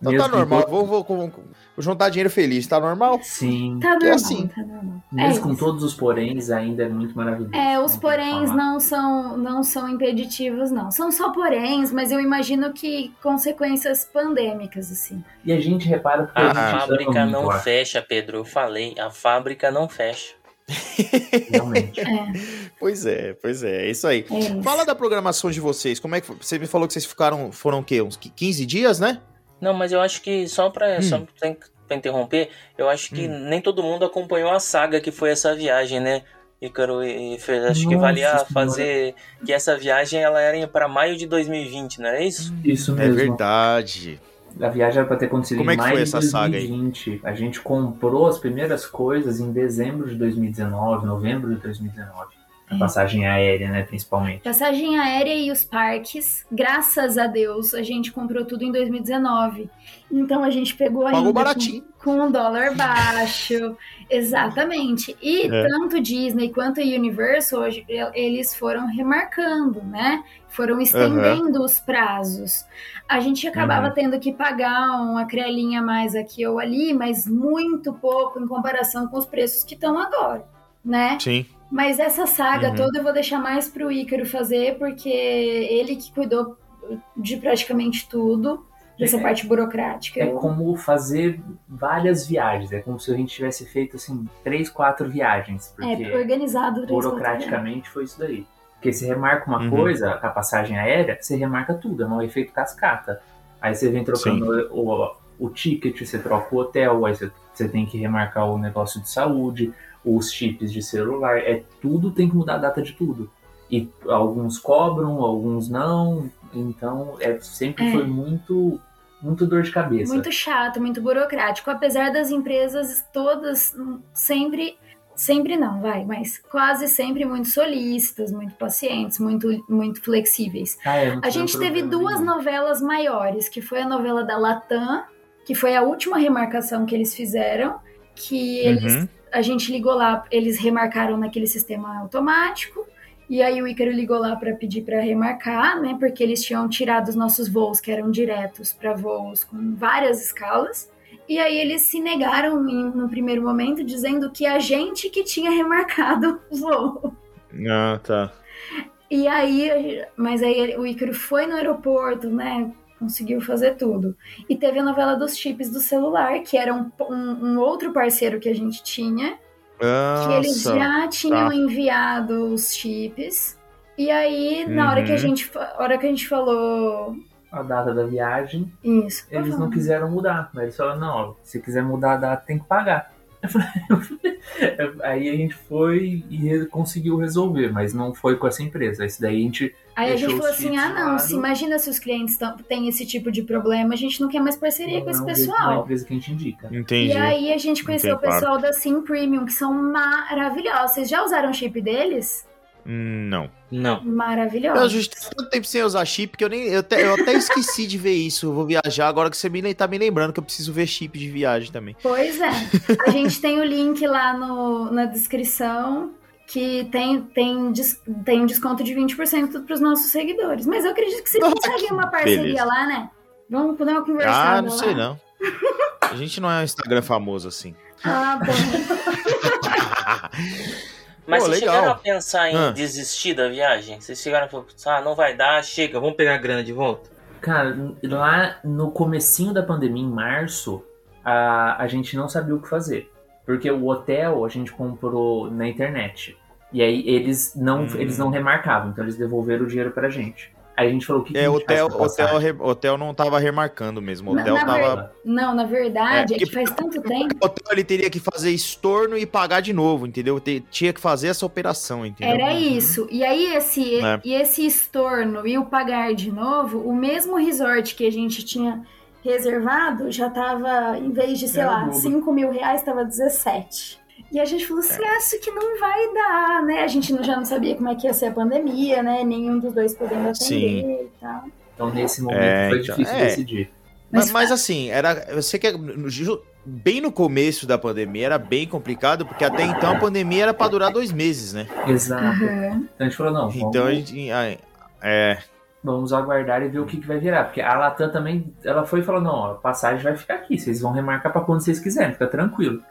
Então Mesmo tá normal, vou, vou, vou- vou juntar dinheiro feliz, tá normal? Sim. Tá normal, assim. tá normal. Mesmo é com isso. todos os poréns, ainda é muito maravilhoso. É, Não os poréns que não são, não são impeditivos, não. São só poréns, mas eu imagino que consequências pandêmicas, assim. E a gente repara porque A a gente fábrica não fecha, Pedro. Eu falei, a fábrica não fecha. Realmente. É, Pois é, pois é, é isso aí. é isso. Fala da programação de vocês. Como é que você me falou que vocês ficaram foram o quê? Uns 15 dias, né? Não, mas eu acho que só pra, Hum. só pra pra interromper, eu acho que nem todo mundo acompanhou a saga que foi essa viagem, né? Ícaro e Fer, acho que Nossa valia Senhora. fazer que essa viagem ela era para maio de 2020, não é isso? Isso É mesmo. verdade. A viagem era pra ter acontecido Como é em que maio foi de essa saga aí? 2020. A gente comprou as primeiras coisas em dezembro de 2019, novembro de 2019. A passagem aérea, né, principalmente. Passagem aérea e os parques, graças a Deus, a gente comprou tudo em 2019. Então a gente pegou ainda Pagou com- baratinho. Com, um dólar baixo. Exatamente. E É. tanto Disney quanto Universal, hoje, eles foram remarcando, né? Foram estendendo os prazos. A gente acabava Uhum. tendo que pagar uma crelinha a mais aqui ou ali, mas muito pouco em comparação com os preços que estão agora, né? Sim. Mas essa saga Uhum. toda eu vou deixar mais pro Ícaro fazer, porque ele que cuidou de praticamente tudo, dessa É. parte burocrática. É Eu- como fazer várias viagens. É como se a gente tivesse feito, assim, três, quatro viagens. Porque É, organizado. três, burocraticamente foi isso daí. Porque você remarca uma Uhum. coisa, a passagem aérea, você remarca tudo, é um efeito cascata. Aí você vem trocando o, o, ticket, você troca o hotel, aí você, você tem que remarcar o negócio de saúde, os chips de celular, é tudo tem que mudar a data de tudo. E alguns cobram, alguns não, então é, sempre É. foi muito, muito dor de cabeça. Muito chato, muito burocrático. Apesar das empresas todas sempre. Sempre não, vai, mas quase sempre muito solícitas, muito pacientes, muito, muito flexíveis. Ah, é, A gente teve duas nenhum. novelas maiores, que foi a novela da Latam, que foi a última remarcação que eles fizeram, que eles Uhum. A gente ligou lá, eles remarcaram naquele sistema automático. E aí o Ícaro ligou lá para pedir para remarcar, né? Porque eles tinham tirado os nossos voos que eram diretos para voos com várias escalas. E aí eles se negaram em, no primeiro momento, dizendo que a gente que tinha remarcado o voo. Ah, tá. E aí, mas aí o Ícaro foi no aeroporto, né? Conseguiu fazer tudo. E teve a novela dos chips do celular, que era um, um- um outro parceiro que a gente tinha, que eles Nossa. já tinham tá. enviado os chips. E aí, na hora que a Uhum. gente, hora que a gente falou A data da viagem, isso, eles pode não quiseram mudar. Mas eles falaram, não, ó, se quiser mudar a data, tem que pagar. Aí a gente foi e conseguiu resolver, mas não foi com essa empresa. Esse daí a gente. Aí a gente falou assim: ah, não, se imagina se os clientes têm esse tipo de problema, a gente não quer mais parceria com esse não é uma pessoal. empresa que a gente indica. Entendi. E aí a gente conheceu Entendi, o pessoal da Sim Premium, que são maravilhosos. Vocês já usaram o chip deles? Não. Não. Eu Maravilhosos. justo tanto tempo sem usar chip que eu nem. Eu até, eu até esqueci de ver isso. Eu vou viajar agora que você me, tá me lembrando que eu preciso ver chip de viagem também. Pois é. A gente tem o link lá no, na descrição que tem, tem, des- tem um desconto de 20% para os nossos seguidores. Mas eu acredito que vocês conseguem que uma parceria beleza. lá, né? Vamos dar uma conversada Ah, não lá. sei não. A gente não é um Instagram famoso assim. Ah, bom. Mas Pô, vocês legal. chegaram a pensar em Ah. desistir da viagem? Vocês chegaram a falar, ah, não vai dar, chega, vamos pegar a grana de volta? Cara, lá no comecinho da pandemia, em março, a, a gente não sabia o que fazer. Porque o hotel a gente comprou na internet. E aí eles não, Hum. eles não remarcavam, então eles devolveram o dinheiro pra gente. Aí a gente falou o que, que É, a gente hotel, hotel, re- hotel não tava remarcando mesmo. Na- hotel na tava. verdade- Não, na verdade, É, é, que faz tanto tempo. O hotel ele teria que fazer estorno e pagar de novo, entendeu? Te- Tinha que fazer essa operação, entendeu? Era isso. E aí, esse, É. e esse estorno e o pagar de novo, o mesmo resort que a gente tinha reservado já tava, em vez de, sei o lá, dobro. 5 mil reais, tava 17. E a gente falou assim, acho que não vai dar, né? A gente já não sabia como é que ia ser a pandemia, né? Nenhum dos dois podendo atender Sim. e tal. Então nesse momento É, foi então, difícil é. decidir. Mas, Mas mas assim, era. Você que bem no começo da pandemia era bem complicado, porque até então a pandemia era pra durar dois meses, né? Exato. Aham. Então a gente falou, não, vamos, Então a gente. É. vamos aguardar e ver o que, que vai virar. Porque a Latam também, ela foi e falou, não, a passagem vai ficar aqui, vocês vão remarcar pra quando vocês quiserem, fica tranquilo.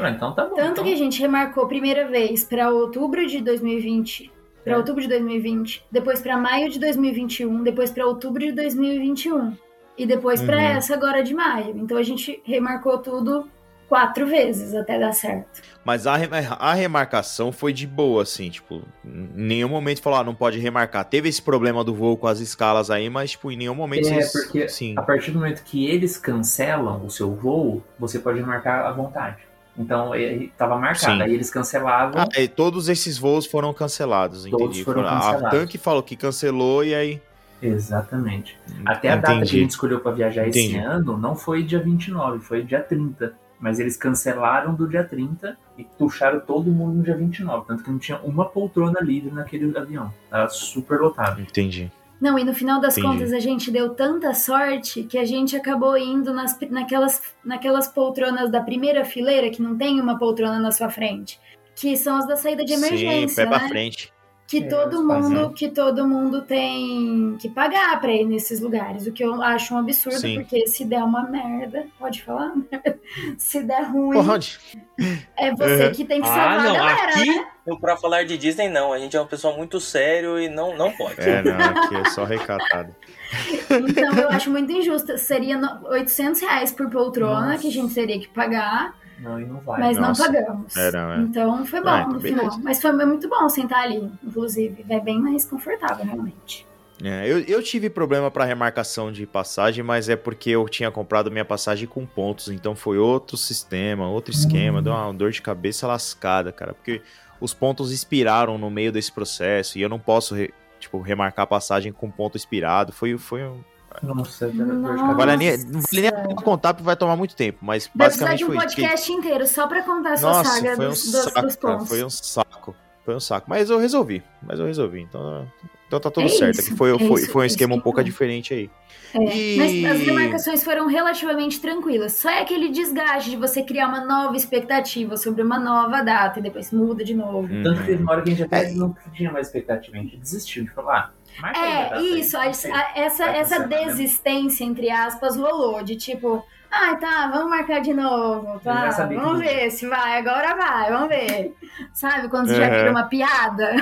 Falei, então tá bom. Tanto então, que a gente remarcou a primeira vez para outubro de 2020, para É. outubro de 2020, depois para maio de 2021, depois para outubro de 2021 e depois para Uhum. essa agora de maio. Então a gente remarcou tudo quatro vezes até dar certo. Mas a, a remarcação foi de boa, assim, tipo, em nenhum momento falou, ah, não pode remarcar. Teve esse problema do voo com as escalas aí, mas, tipo, em nenhum momento É, vocês- porque sim. a partir do momento que eles cancelam o seu voo, você pode remarcar à vontade. Então, ele tava marcado, Sim. aí eles cancelavam. Ah, e todos esses voos foram cancelados, Todos entendi. foram Foram- cancelados. A TAN que falou que cancelou e aí. Exatamente. Até a data que a Entendi. gente escolheu para viajar esse Entendi. ano não foi dia 29, foi dia 30. Mas eles cancelaram do dia 30 e puxaram todo mundo no dia 29. Tanto que não tinha uma poltrona livre naquele avião. Tava super lotado. Entendi. Não, e no final das Entendi. contas a gente deu tanta sorte que a gente acabou indo nas, naquelas, naquelas poltronas da primeira fileira que não tem uma poltrona na sua frente. Que são as da saída de Sim, emergência, pé né? pra frente. Que É, todo mundo que todo mundo tem que pagar pra ir nesses lugares, o que eu acho um absurdo, Sim. porque se der uma merda, pode falar? se der ruim, Pode. é você Uhum. que tem que Ah, salvar não, a galera, aqui, né? pra falar de Disney, não. A gente é uma pessoa muito sério e não, não pode. É, não, aqui é só recatado. Então eu acho muito injusto. Seria no- 800 reais por poltrona Nossa. que a gente teria que pagar, Não, e não vai. mas nossa. não pagamos. É, não, é. Então foi bom Ah, então no beleza. final. Mas foi muito bom sentar ali, inclusive. É bem mais confortável, realmente. É, eu, eu tive problema pra remarcação de passagem, mas é porque eu tinha comprado minha passagem com pontos, então foi outro sistema, outro esquema, deu uma dor de cabeça lascada, cara, porque os pontos expiraram no meio desse processo e eu não posso, re- tipo, remarcar a passagem com ponto expirado. Foi, foi um... Nossa, Nossa. Não vale nem, não vale nem contar porque vai tomar muito tempo, mas Vai precisar basicamente de um foi isso. que- podcast inteiro só pra contar a sua Nossa, saga foi um dos, saco, dos cara, foi um saco, foi um saco. Mas eu resolvi, mas eu resolvi, então, então tá tudo É certo. isso, que foi, é foi, isso, foi um é esquema isso um pouco diferente aí. É, E- Mas as remarcações foram relativamente tranquilas. Só é aquele desgaste de você criar uma nova expectativa sobre uma nova data e depois muda de novo. Tanto que teve uma hora que a gente até É. não tinha mais expectativa, a gente desistiu de falar. Ah, É, isso. a- a- essa, Vai essa mesmo. desistência, entre aspas, rolou. De tipo, ai tá, vamos marcar de novo. Já Tá, vamos ver se vai, agora vai, vamos ver. Sabe, quando já Uhum. vira uma piada.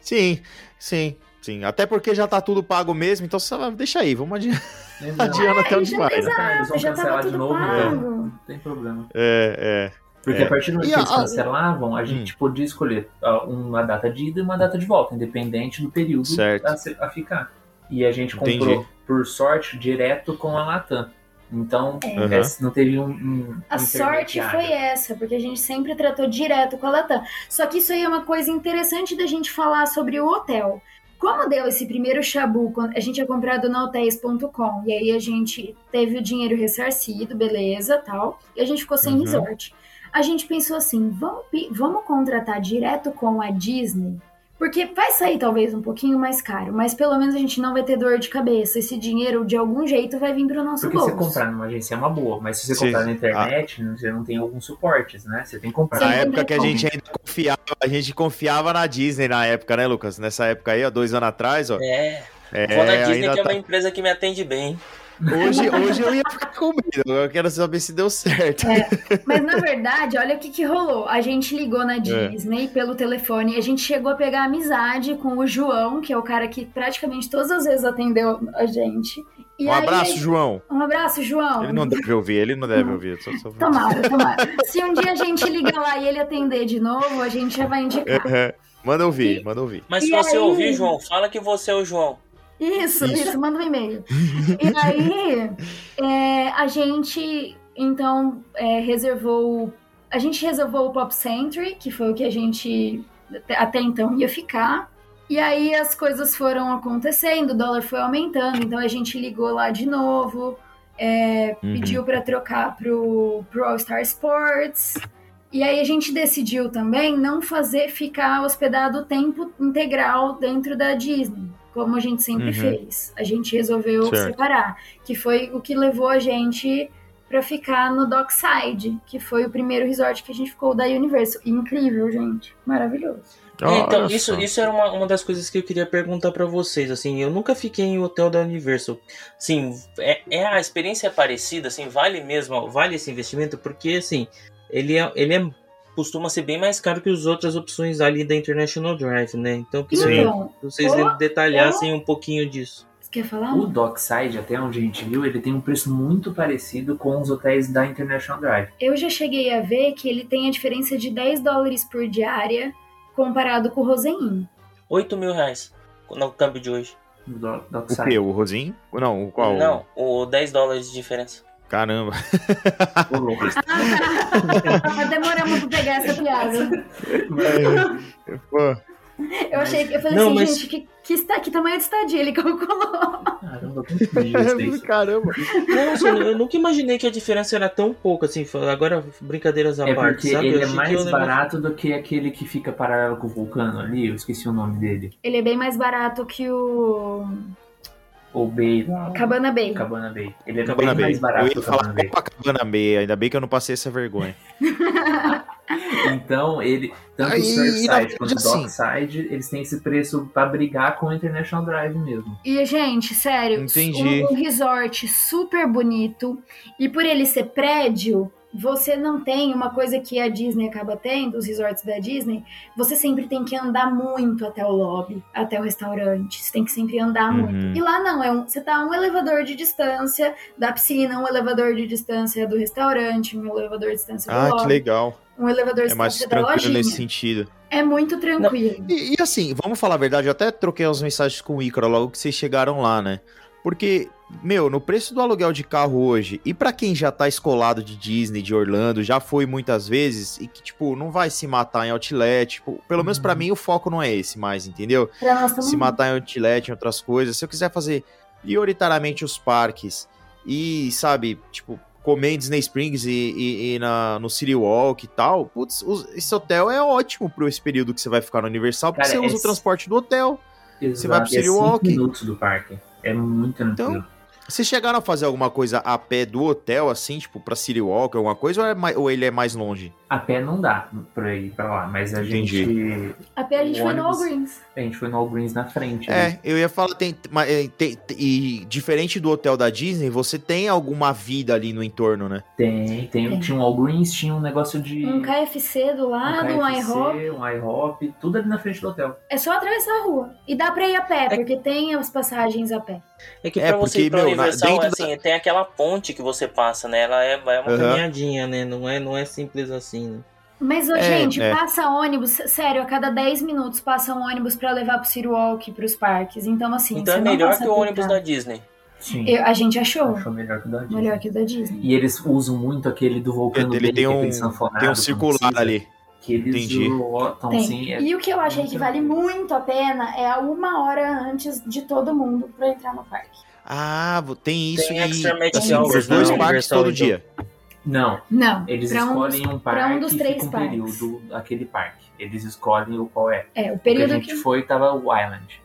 Sim, sim, sim. Até porque já tá tudo pago mesmo, então você vai- deixa aí, vamos adiante. Exato. Adianta até É, onde já- vai. né? exato, Eles vão já tava cancelar de novo, pago. Não tem problema. É, Porque É. a partir do momento que eles a- Hum. cancelavam, a gente podia escolher ó, uma data de ida e uma data de volta, independente do período Certo. a, a ficar. E a gente comprou, Entendi. por sorte, direto com a Latam. Então, Uhum. é, não teve um. um A sorte foi essa, porque a gente sempre tratou direto com a Latam. Só que isso aí é uma coisa interessante da gente falar sobre o hotel. Como deu esse primeiro chabu, quando- a gente tinha comprado na hotéis.com, e aí a gente teve o dinheiro ressarcido, beleza, tal, e a gente ficou sem Uhum. resort. A gente pensou assim, vamos, vamos contratar direto com a Disney? Porque vai sair talvez um pouquinho mais caro, mas pelo menos a gente não vai ter dor de cabeça. Esse dinheiro, de algum jeito, vai vir pro nosso Porque bolso. você comprar numa agência é uma boa, mas se você Sim. comprar na internet, você não tem alguns suportes, né? Você tem que comprar. Na época que a gente ainda confiava, a gente confiava na Disney na época, né, Lucas? Nessa época aí, ó, dois anos atrás, ó. É, É, vou na Disney que é tá- uma empresa que me atende bem. Hoje, hoje eu ia ficar com medo, agora eu quero saber se deu certo. É, mas na verdade, olha o que, que rolou. A gente ligou na Disney pelo telefone e a gente chegou a pegar amizade com o João, que é o cara que praticamente todas as vezes atendeu a gente. E Um aí- abraço, João. Um abraço, João. Ele não deve ouvir, ele não deve ouvir. Só, só... Tomara, tomara. Se um dia a gente ligar lá e ele atender de novo, a gente já vai indicar. É, manda ouvir, manda ouvir. Mas se E você aí? ouvir, João, fala que você é o João. Isso, Isso. isso, manda um e-mail. E aí, é, a gente, então, é, reservou. A gente reservou o Pop Century, que foi o que a gente até- então ia ficar. E aí as coisas foram acontecendo, o dólar foi aumentando, então a gente ligou lá de novo, é, Uhum. pediu para trocar pro, pro All Star Sports. E aí a gente decidiu também não fazer ficar hospedado o tempo integral dentro da Disney, como a gente sempre Uhum. fez. A gente resolveu Certo. separar, que foi o que levou a gente para ficar no Dockside, que foi o primeiro resort que a gente ficou da Universal. Incrível, gente. Maravilhoso. então, Olha isso, isso era uma, uma das coisas que eu queria perguntar pra vocês. Assim, eu nunca fiquei em hotel da Universal. Assim, é, é a experiência é parecida, assim, vale mesmo, vale esse investimento, porque assim, ele é, ele é costuma ser bem mais caro que as outras opções ali da International Drive, né? Então, eu queria Então, que vocês eu- detalhassem um pouquinho disso. você quer falar? O Dockside, até onde a gente viu, ele tem um preço muito parecido com os hotéis da International Drive. Eu já cheguei a ver que ele tem a diferença de 10 dólares por diária comparado com o Rosenin. 8 mil reais no câmbio de hoje. O Do- O que? O Rosinho? Não, o qual? Não, o 10 dólares de diferença. Caramba. Mas demoramos pra pegar essa piada. Pô, Eu achei que eu falei Não, assim, mas- gente, que, que, está, que tamanho de estadia ele calculou? Caramba, quanto dias isso? Caramba. Não, assim, eu nunca imaginei que a diferença era tão pouca, assim, agora brincadeiras à É parte, porque sabe? Ele é mais barato do que aquele que fica paralelo com o vulcano ali, eu esqueci o nome dele. Ele é bem mais barato que o O Bay lá. Cabana Bay. Cabana Bay. Ele é Cabana bem Bay. mais Eu barato que ia falar Cabana Bay. Copacabana Bay, ainda bem que eu não passei essa vergonha. Então, ele, tanto Aí, o Surfside quanto o assim- Dockside, eles têm esse preço pra brigar com o International Drive mesmo. E, gente, sério, Entendi. Um resort super bonito. E por ele ser prédio, você não tem uma coisa que a Disney acaba tendo, os resorts da Disney, você sempre tem que andar muito até o lobby, até o restaurante. Você tem que sempre andar Uhum. muito. E lá não, é um, você tá a um elevador de distância da piscina, um elevador de distância do restaurante, um elevador de distância do Ah, que lobby, legal. um elevador de É mais distância da tranquilo lojinha. nesse sentido. É muito tranquilo. E, e assim, vamos falar a verdade, eu até troquei umas mensagens com o Ícaro logo que vocês chegaram lá, né? Porque, meu, no preço do aluguel de carro hoje, e pra quem já tá escolado de Disney, de Orlando, já foi muitas vezes, e que, tipo, não vai se matar em outlet, tipo, pelo menos pra mim o foco não é esse mais, entendeu? Nós se matar em outlet, em outras coisas. Se eu quiser fazer prioritariamente os parques e, sabe, tipo, comer em Disney Springs e, e- e na, no City Walk e tal, putz, os- esse hotel é ótimo pro esse período que você vai ficar no Universal, porque Cara, você usa é o transporte do hotel. Exato, vai pro é City cinco Walk. minutos do parque. É muito tranquilo. Então, Vocês chegaram a fazer alguma coisa a pé do hotel, assim, tipo, pra City Walk, alguma coisa, ou, é mais- ou ele é mais longe? A pé não dá pra ir pra lá, mas a Entendi. gente. A pé a gente o foi no Walgreens. A gente foi no All Greens na frente. ali. É, eu ia falar, tem, é, tem- tem- e diferente do hotel da Disney, você tem alguma vida ali no entorno, né? Tem, tem. Tem. Tinha um All Greens, tinha um negócio de. Um KFC do lado, um KFC, iHop. um IHOP, tudo ali na frente do hotel. É só atravessar a rua. E dá pra ir a pé, porque tem as passagens a pé. É que É, pra você porque, ir pra meu, Universal, dentro assim, tem aquela ponte que você passa, né? Ela é, é uma Aham. caminhadinha, né? Não é, não é simples assim, né? Mas, ô, É, gente, é. passa ônibus, sério, a cada 10 minutos passa um ônibus pra levar pro City Walk, pros parques. Então, assim, então você é não melhor passa que o ônibus da. Disney. Sim. Eu- a gente achou Achou melhor que o da Disney. melhor que o da Disney. E eles usam muito aquele do vulcano Ele dele, tem é um, tem um circular precisa, ali. Que eles Entendi. lotam Tem. assim. É... E o que eu achei que vale muito a pena é a uma hora antes de todo mundo pra entrar no parque. Ah, tem isso Tem e extra match assim, hours, os dois né, parques Universal, todo então. dia. Não, Não, eles pra um escolhem um pra parque um dos e três um parques. período daquele parque. Eles escolhem o qual é. É, o O que a período gente que... foi tava o Island.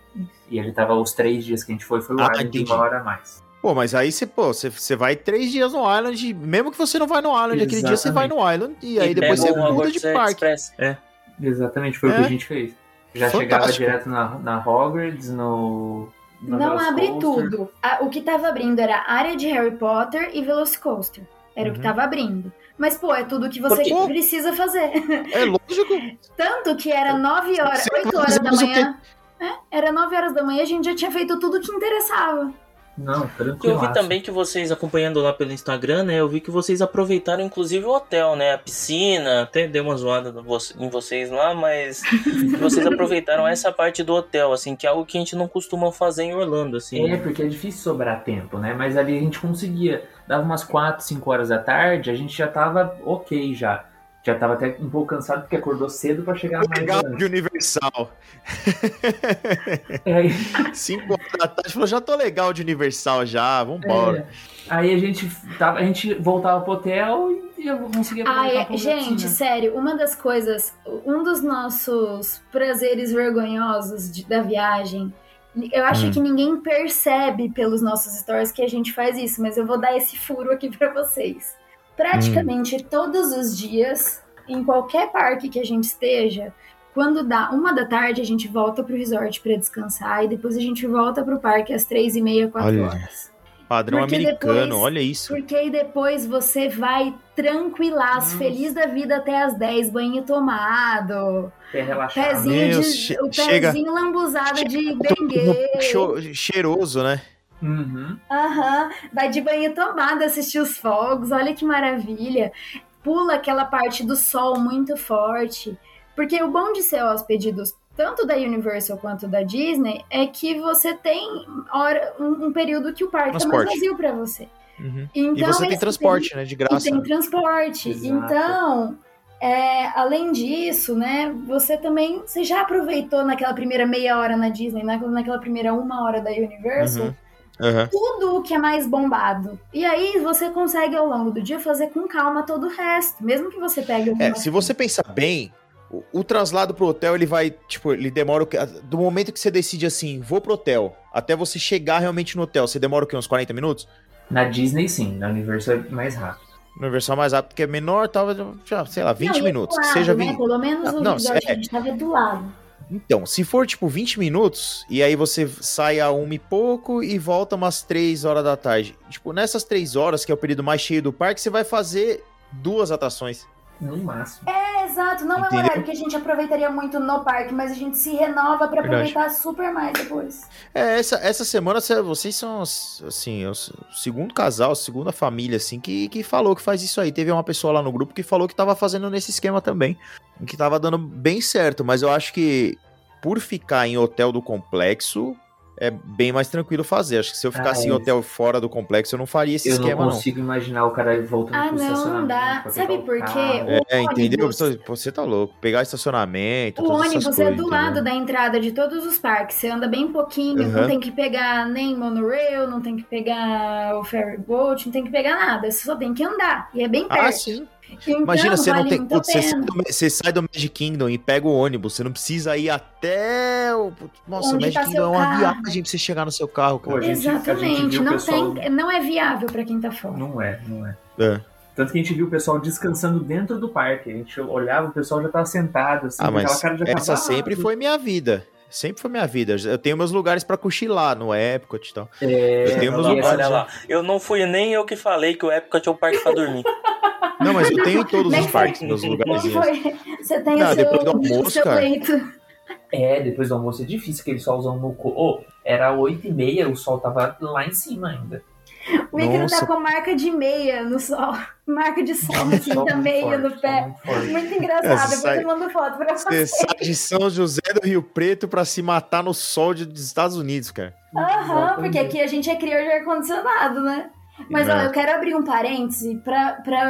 E ele tava os três dias que a gente foi, foi o Ah, Island entendi. de uma hora a mais. Pô, mas aí você, pô, você, você vai três dias no Island, mesmo que você não vai no Island, aquele dia você vai no Island e aí depois você o muda de Hogwarts parque. Express. É. Exatamente, foi o É. que a gente fez. Já chegava Fantástico. direto na, na Hogwarts, no Não abre tudo. A- o que tava abrindo era a área de Harry Potter e Velocicoaster. Era o que Uhum. tava abrindo. Mas, pô, é tudo que você Por quê? precisa fazer. É lógico. Tanto que era 9 horas, Você 8 vai horas da manhã. É, era 9 horas da manhã, a gente já tinha feito tudo que interessava. Não, Eu tranquilo. vi também que vocês, acompanhando lá pelo Instagram, né? Eu vi que vocês aproveitaram inclusive o hotel, né? A piscina, até deu uma zoada em vocês lá, mas vocês aproveitaram essa parte do hotel, assim, que é algo que a gente não costuma fazer em Orlando, assim. É, porque é difícil sobrar tempo, né? Mas ali a gente conseguia. Dava umas 4, 5 horas da tarde, a gente já tava ok já. Já tava até um pouco cansado porque acordou cedo pra chegar mais Legal de Universal. É, Aí, 5 horas da tarde, falou, já tô legal de Universal já, vambora. é, aí a gente tava, a gente voltava pro hotel e eu conseguia Ai, aproveitar um gente, piscina. sério, uma das coisas, um dos nossos prazeres vergonhosos de- da viagem, eu acho Hum. que ninguém percebe pelos nossos stories que a gente faz isso, mas eu vou dar esse furo aqui pra vocês. Praticamente Hum. todos os dias, em qualquer parque que a gente esteja, quando dá uma da tarde, a gente volta pro resort pra descansar e depois a gente volta pro parque às três e meia, quatro Olha. horas. Padrão Porque americano, depois- olha isso. Porque aí depois você vai tranquilaço, Nossa. feliz da vida até as 10, banho tomado, relaxar. pezinho Meu, de, che- o chega- pezinho lambuzado de Todo dengue. cheiroso, né? Uhum. Aham, vai de banho tomado assistir os fogos, olha que maravilha. Pula aquela parte do sol muito forte. Porque o bom de ser hóspede dos, tanto da Universal quanto da Disney é que você tem hora, um, um período que o parque tá mais Transporte. vazio pra você. Uhum. Então, e você tem transporte, né? De E graça. tem transporte. Exato. Então, é, além disso, né, você também, você já aproveitou naquela primeira meia hora na Disney, na- naquela primeira uma hora da Universal, Uhum. Aham. tudo o que é mais bombado. E aí você consegue ao longo do dia fazer com calma todo o resto, mesmo que você pegue alguma É, se você pensar bem, o, o traslado pro hotel, ele vai, tipo, ele demora o que- do momento que você decide assim, vou pro hotel, até você chegar realmente no hotel, você demora o quê? Uns 40 minutos? Na Disney, sim. Na Universal é mais rápido. No Universal mais rápido, porque é menor, tava, já, sei lá, 20 Não, é minutos. do que lado, seja né? 20. Pelo menos o Não, é. que a gente tava do lado. Então, se for tipo 20 minutos, e aí você sai a uma e pouco e volta umas 3 horas da tarde. Tipo, nessas 3 horas, que é o período mais cheio do parque, você vai fazer duas atrações. No máximo. É, exato. Não é um Entendeu? horário que a gente aproveitaria muito no parque, mas a gente se renova pra Verdade. aproveitar super mais depois. É, essa, essa semana cê- vocês são, assim, o segundo casal, a segunda família, assim, que, que falou que faz isso aí. Teve uma pessoa lá no grupo que falou que tava fazendo nesse esquema também. Que tava dando bem certo, mas eu acho que por ficar em hotel do complexo, é bem mais tranquilo fazer. Acho que se eu ficasse Ah, em é. hotel fora do complexo, eu não faria esse Eu não esquema, não. consigo imaginar o cara voltando Ah, pro não, estacionamento. não dá. Sabe por quê? É, entendeu? ônibus- Você, você tá louco. Pegar estacionamento, O ônibus é coisas, do entendeu? lado da entrada de todos os parques. Você anda bem pouquinho, não Uhum. tem que pegar nem monorail, não tem que pegar o ferry boat, não tem que pegar nada. Você só tem que andar. E é bem perto. Ah, sim. Então, Imagina, você não vale tem. muito a Putz, você, sai do, você sai do Magic Kingdom e pega o ônibus. Você não precisa ir até o. Nossa, o Onde Magic tá Kingdom é uma carro. viagem pra você chegar no seu carro, Pô, cara. a gente- Exatamente. Não, pessoal- tem, não é viável pra quem tá fora. Não é, não é. É. Tanto que a gente viu o pessoal descansando dentro do parque. A gente olhava, o pessoal já tava sentado, assim, Ah, mas essa sempre foi minha vida. Sempre foi minha vida. Eu tenho meus lugares pra cochilar no Epcot e tal. É, Eu tenho meus lugares, Olha lá, eu não fui nem eu que falei que o Epcot é um parque pra dormir. Não, mas eu tenho todos os parques, meus lugares. Você tem Não, o seu, depois do almoço, o seu cara. leito. É, depois do almoço é difícil, que eles só usam no... co- Ô, era 8 e meia, o sol tava lá em cima ainda. O Ícaro tá com marca de meia no sol. Marca de sol, assim, da muito meia forte, no sol pé. muito. Muito engraçado. É, Depois sai- eu mando foto pra Você você. sai de São José do Rio Preto pra se matar no sol de- dos Estados Unidos, cara. Aham, porque aqui a gente é criador de ar-condicionado, né? Mas É. ó, eu quero abrir um parêntese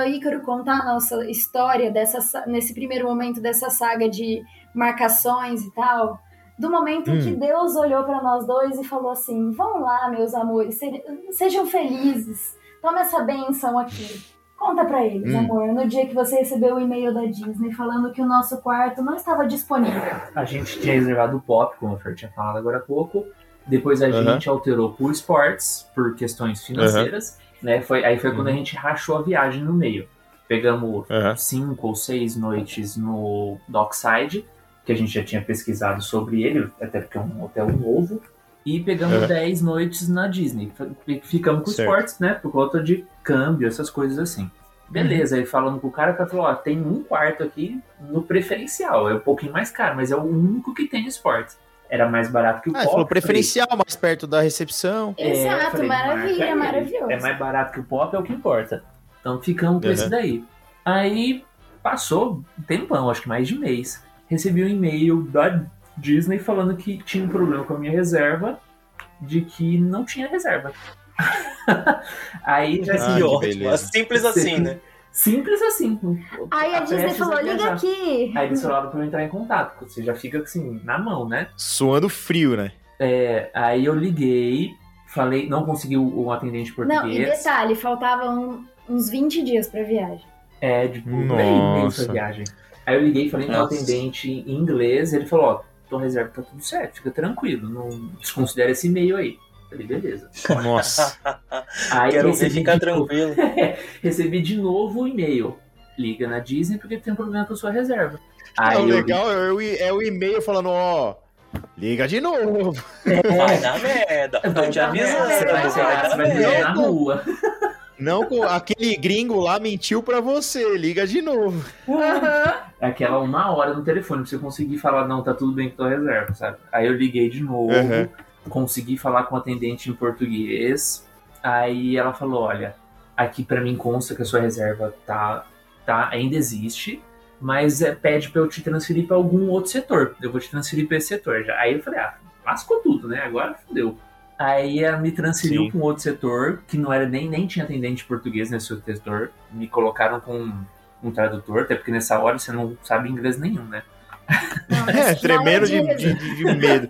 o Ícaro contar a nossa história dessa, sa- nesse primeiro momento dessa saga de marcações e tal. Do momento em Hum. que Deus olhou pra nós dois e falou assim: Vão lá, meus amores, se- sejam felizes. Toma essa benção aqui. Conta pra eles, Hum. amor, no dia que você recebeu o e-mail da Disney falando que o nosso quarto não estava disponível. A gente tinha reservado o pop, como o Fer tinha falado agora há pouco. Depois a Aham. gente alterou por esportes, por questões financeiras. Né? Foi, aí foi quando a Uhum. gente rachou a viagem no meio. Pegamos cinco ou seis noites no Dockside, que a gente já tinha pesquisado sobre ele, até porque é um hotel novo. E pegamos Uhum. 10 noites na Disney. Ficamos com Certo. esportes, né? Por conta de câmbio, essas coisas assim. Beleza, aí falando com o cara, o cara falou: ó, tem um quarto aqui no preferencial. É um pouquinho mais caro, mas é o único que tem esporte. Era mais barato que o Ah, pop. falou falei, preferencial, mais perto da recepção. É, Exato, falei, maravilha, aí. maravilhoso. É mais barato que o pop, é o que importa. Então ficamos com Uhum. esse daí. Aí passou um tempão, acho que mais de mês. Recebi um e-mail da Disney falando que tinha um problema com a minha reserva, de que não tinha reserva. Aí já Ah, assim, que ó, beleza. Simples assim, né? Simples assim. Aí a Disney falou, liga aqui. Aí eles falaram pra eu entrar em contato, você já fica assim, na mão, né? Suando frio, né? É, aí eu liguei, falei, não consegui o, o atendente português. Não, e detalhe, faltavam uns 20 dias pra viagem. É, tipo, Nossa. bem meio essa viagem. Aí eu liguei, falei com o Nossa. atendente em inglês, ele falou, ó, tua reserva tá tudo certo, fica tranquilo, não desconsidera esse e-mail aí. Falei, beleza. Nossa. Aí Quero ver recebi ficar de novo- tranquilo. recebi de novo o e-mail. Liga na Disney porque tem um problema com a sua reserva. Aí o eu legal é o, é o e-mail falando, ó, liga de novo. Vai dar merda. Tô te avisando. Você vai, Vai você vai, na rua. Não, com- aquele gringo lá mentiu pra você, liga de novo. É Aquela uma hora no telefone pra você conseguir falar, não, tá tudo bem com tua reserva, sabe? Aí eu liguei de novo, Uhum. Consegui falar com o atendente em português. Aí ela falou, olha, aqui pra mim consta que a sua reserva tá, tá ainda existe, mas é, pede pra eu te transferir pra algum outro setor. Eu vou te transferir pra esse setor já. Aí eu falei, ah, lascou tudo, né? Agora fodeu. Aí ela me transferiu pra um outro setor, que não era nem, nem tinha atendente português nesse outro setor. Me colocaram com um tradutor, até porque nessa hora você não sabe inglês nenhum, né? Não, É, tremendo hora de, de, de medo.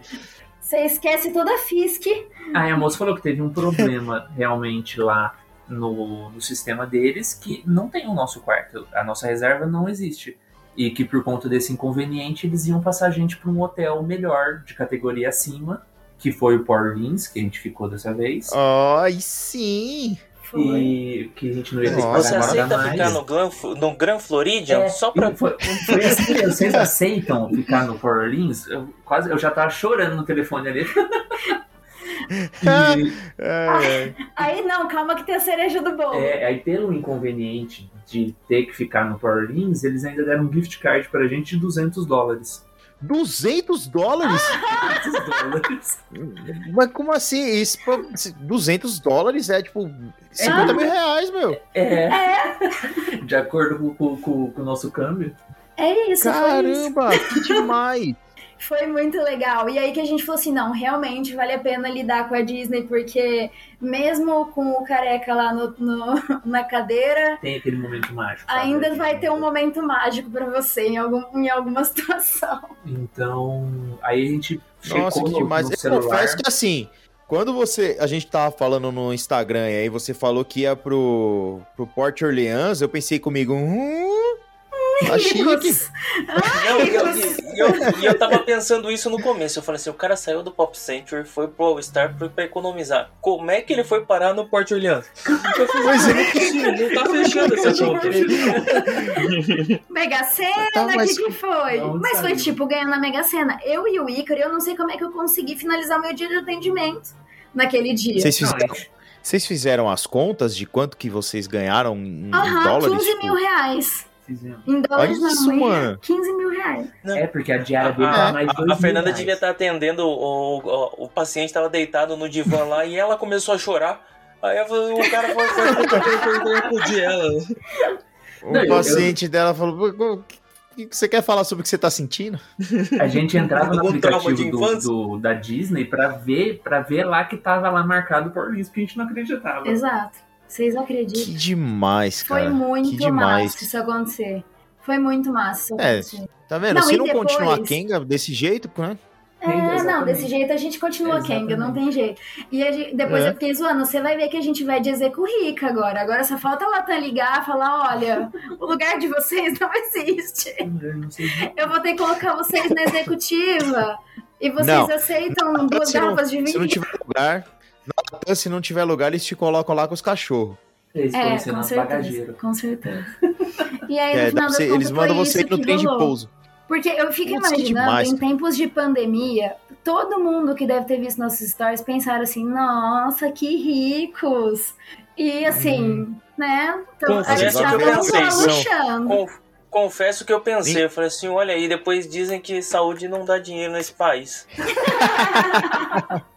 Você esquece toda a FISC. Aí a moça falou que teve um problema realmente lá no, no sistema deles, que não tem o nosso quarto, a nossa reserva não existe. E que por conta desse inconveniente eles iam passar a gente para um hotel melhor, de categoria acima, que foi o Port Orleans, que a gente ficou dessa vez. Ai, sim. Foi. E que a gente não ia ter que pagar Você nada aceita mais. ficar no, Gran, no Gran Floridian É, só pra. Foi, foi assim. Vocês aceitam ficar no Port Orleans? Eu, quase, eu já tava chorando no telefone ali. E, É, Aí não, calma que tem a cereja do bolo. é, aí, pelo inconveniente de ter que ficar no Port Orleans, eles ainda deram um gift card pra gente de 200 dólares. 200 dólares? 200 dólares. Mas como assim? Isso, pra- 200 dólares é tipo 50 mil reais, meu. É. De acordo com, o nosso câmbio. É isso, foi isso. Caramba, que demais. Foi muito legal. E aí que a gente falou assim, não, realmente vale a pena lidar com a Disney, porque mesmo com o careca lá no, no- na cadeira, Tem aquele momento mágico. sabe? ainda vai ter um momento mágico pra você em, algum, em alguma situação. Então, aí a gente Nossa, que demais. no Eu celular. confesso que assim, quando você. A gente tava falando no Instagram e aí você falou que ia pro, pro Port Orleans, eu pensei comigo, hum. Tá chique. Não, e eu, eu, eu tava pensando isso no começo. Eu falei assim: o cara saiu do Pop Century, foi pro All Star pra economizar. Como é que ele foi parar no Port Orleans? Eu falei, Pois é. não é possível, não tá fechando essa conta. Mega Sena, Tá, o mas- que, que foi? Não, Mas foi tipo ganhar na Mega Sena. Eu e o Ícaro, eu não sei como é que eu consegui finalizar o meu dia de atendimento naquele dia. Vocês fizeram, vocês fizeram as contas de quanto que vocês ganharam em Aham, dólares? 15 mil reais. Fizemos. Em dólares Olha isso, não, em mano. 15 mil reais. Não. É, porque a diária A, dele tá mais de a- a Fernanda mil devia reais. estar atendendo, o, o, o paciente estava deitado no divã lá e ela começou a chorar. Aí eu o cara foi, foi, foi acudir ela. O Não, eu- paciente dela falou: "Pô, pô, o que que você quer falar sobre o que você tá sentindo? A gente entrava no aplicativo do, do- da Disney pra ver, pra ver lá que tava lá marcado por isso, porque a gente não acreditava. Exato. Vocês Que acreditam? demais, cara. Foi que muito demais. massa isso acontecer. Foi muito massa isso É, acontecer. Tá vendo? Não, Se não depois- continuar Kenga desse jeito, né? É, não, desse jeito a gente continua Exatamente. Kenga, não tem jeito. E a gente- depois É. eu fiquei zoando, você vai ver que a gente vai de Rica agora. Agora só falta a Latam ligar e falar, olha, o lugar de vocês não existe. Eu não vou ter que colocar vocês na executiva. E vocês Não. aceitam duas não, garrafas de se não vinho. tiver lugar, na Latam, se não tiver lugar, eles te colocam lá com os cachorros. Eles É, com certeza, bagageiro. com certeza. E aí, no É, dá final você- eles mandam você no trem de pouso. Porque eu fico Putz, que imaginando, em tempos de pandemia, todo mundo que deve ter visto nossos stories pensaram assim, nossa, que ricos. E assim, né? Então, a gente tava pensei, luxando. Con- Confesso que eu pensei, eu falei assim, olha aí, depois dizem que saúde não dá dinheiro nesse país.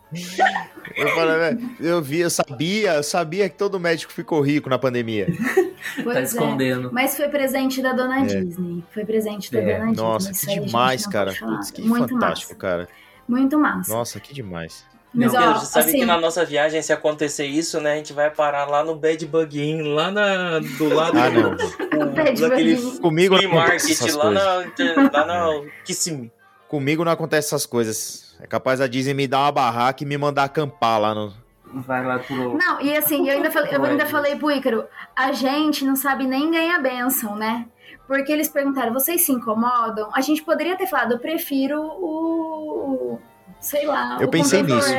Eu, falei, velho, eu vi, eu sabia, eu sabia que todo médico ficou rico na pandemia. Pois tá é. escondendo. Mas foi presente da dona É. Disney. Foi presente da É, dona Disney. Nossa, que demais, cara. Putz, que Muito fantástico, massa. cara. Muito massa. Nossa, que demais. Mas, Meu ó, Deus, sabe assim, que na nossa viagem, se acontecer isso, né, a gente vai parar lá no Bad Bug Inn, lá na, do lado Ah, não. do, Bad daquele. Comigo não market lá na, lá na Kissimmee. Comigo não acontece essas coisas. É capaz a Disney me dar uma barraca e me mandar acampar lá no. Vai lá pro. Não, e assim, eu ainda falei, eu ainda falei pro Ícaro, a gente não sabe nem ganhar bênção, né? Porque eles perguntaram, vocês se incomodam? A gente poderia ter falado, eu prefiro o. Sei lá, Eu o pensei nisso.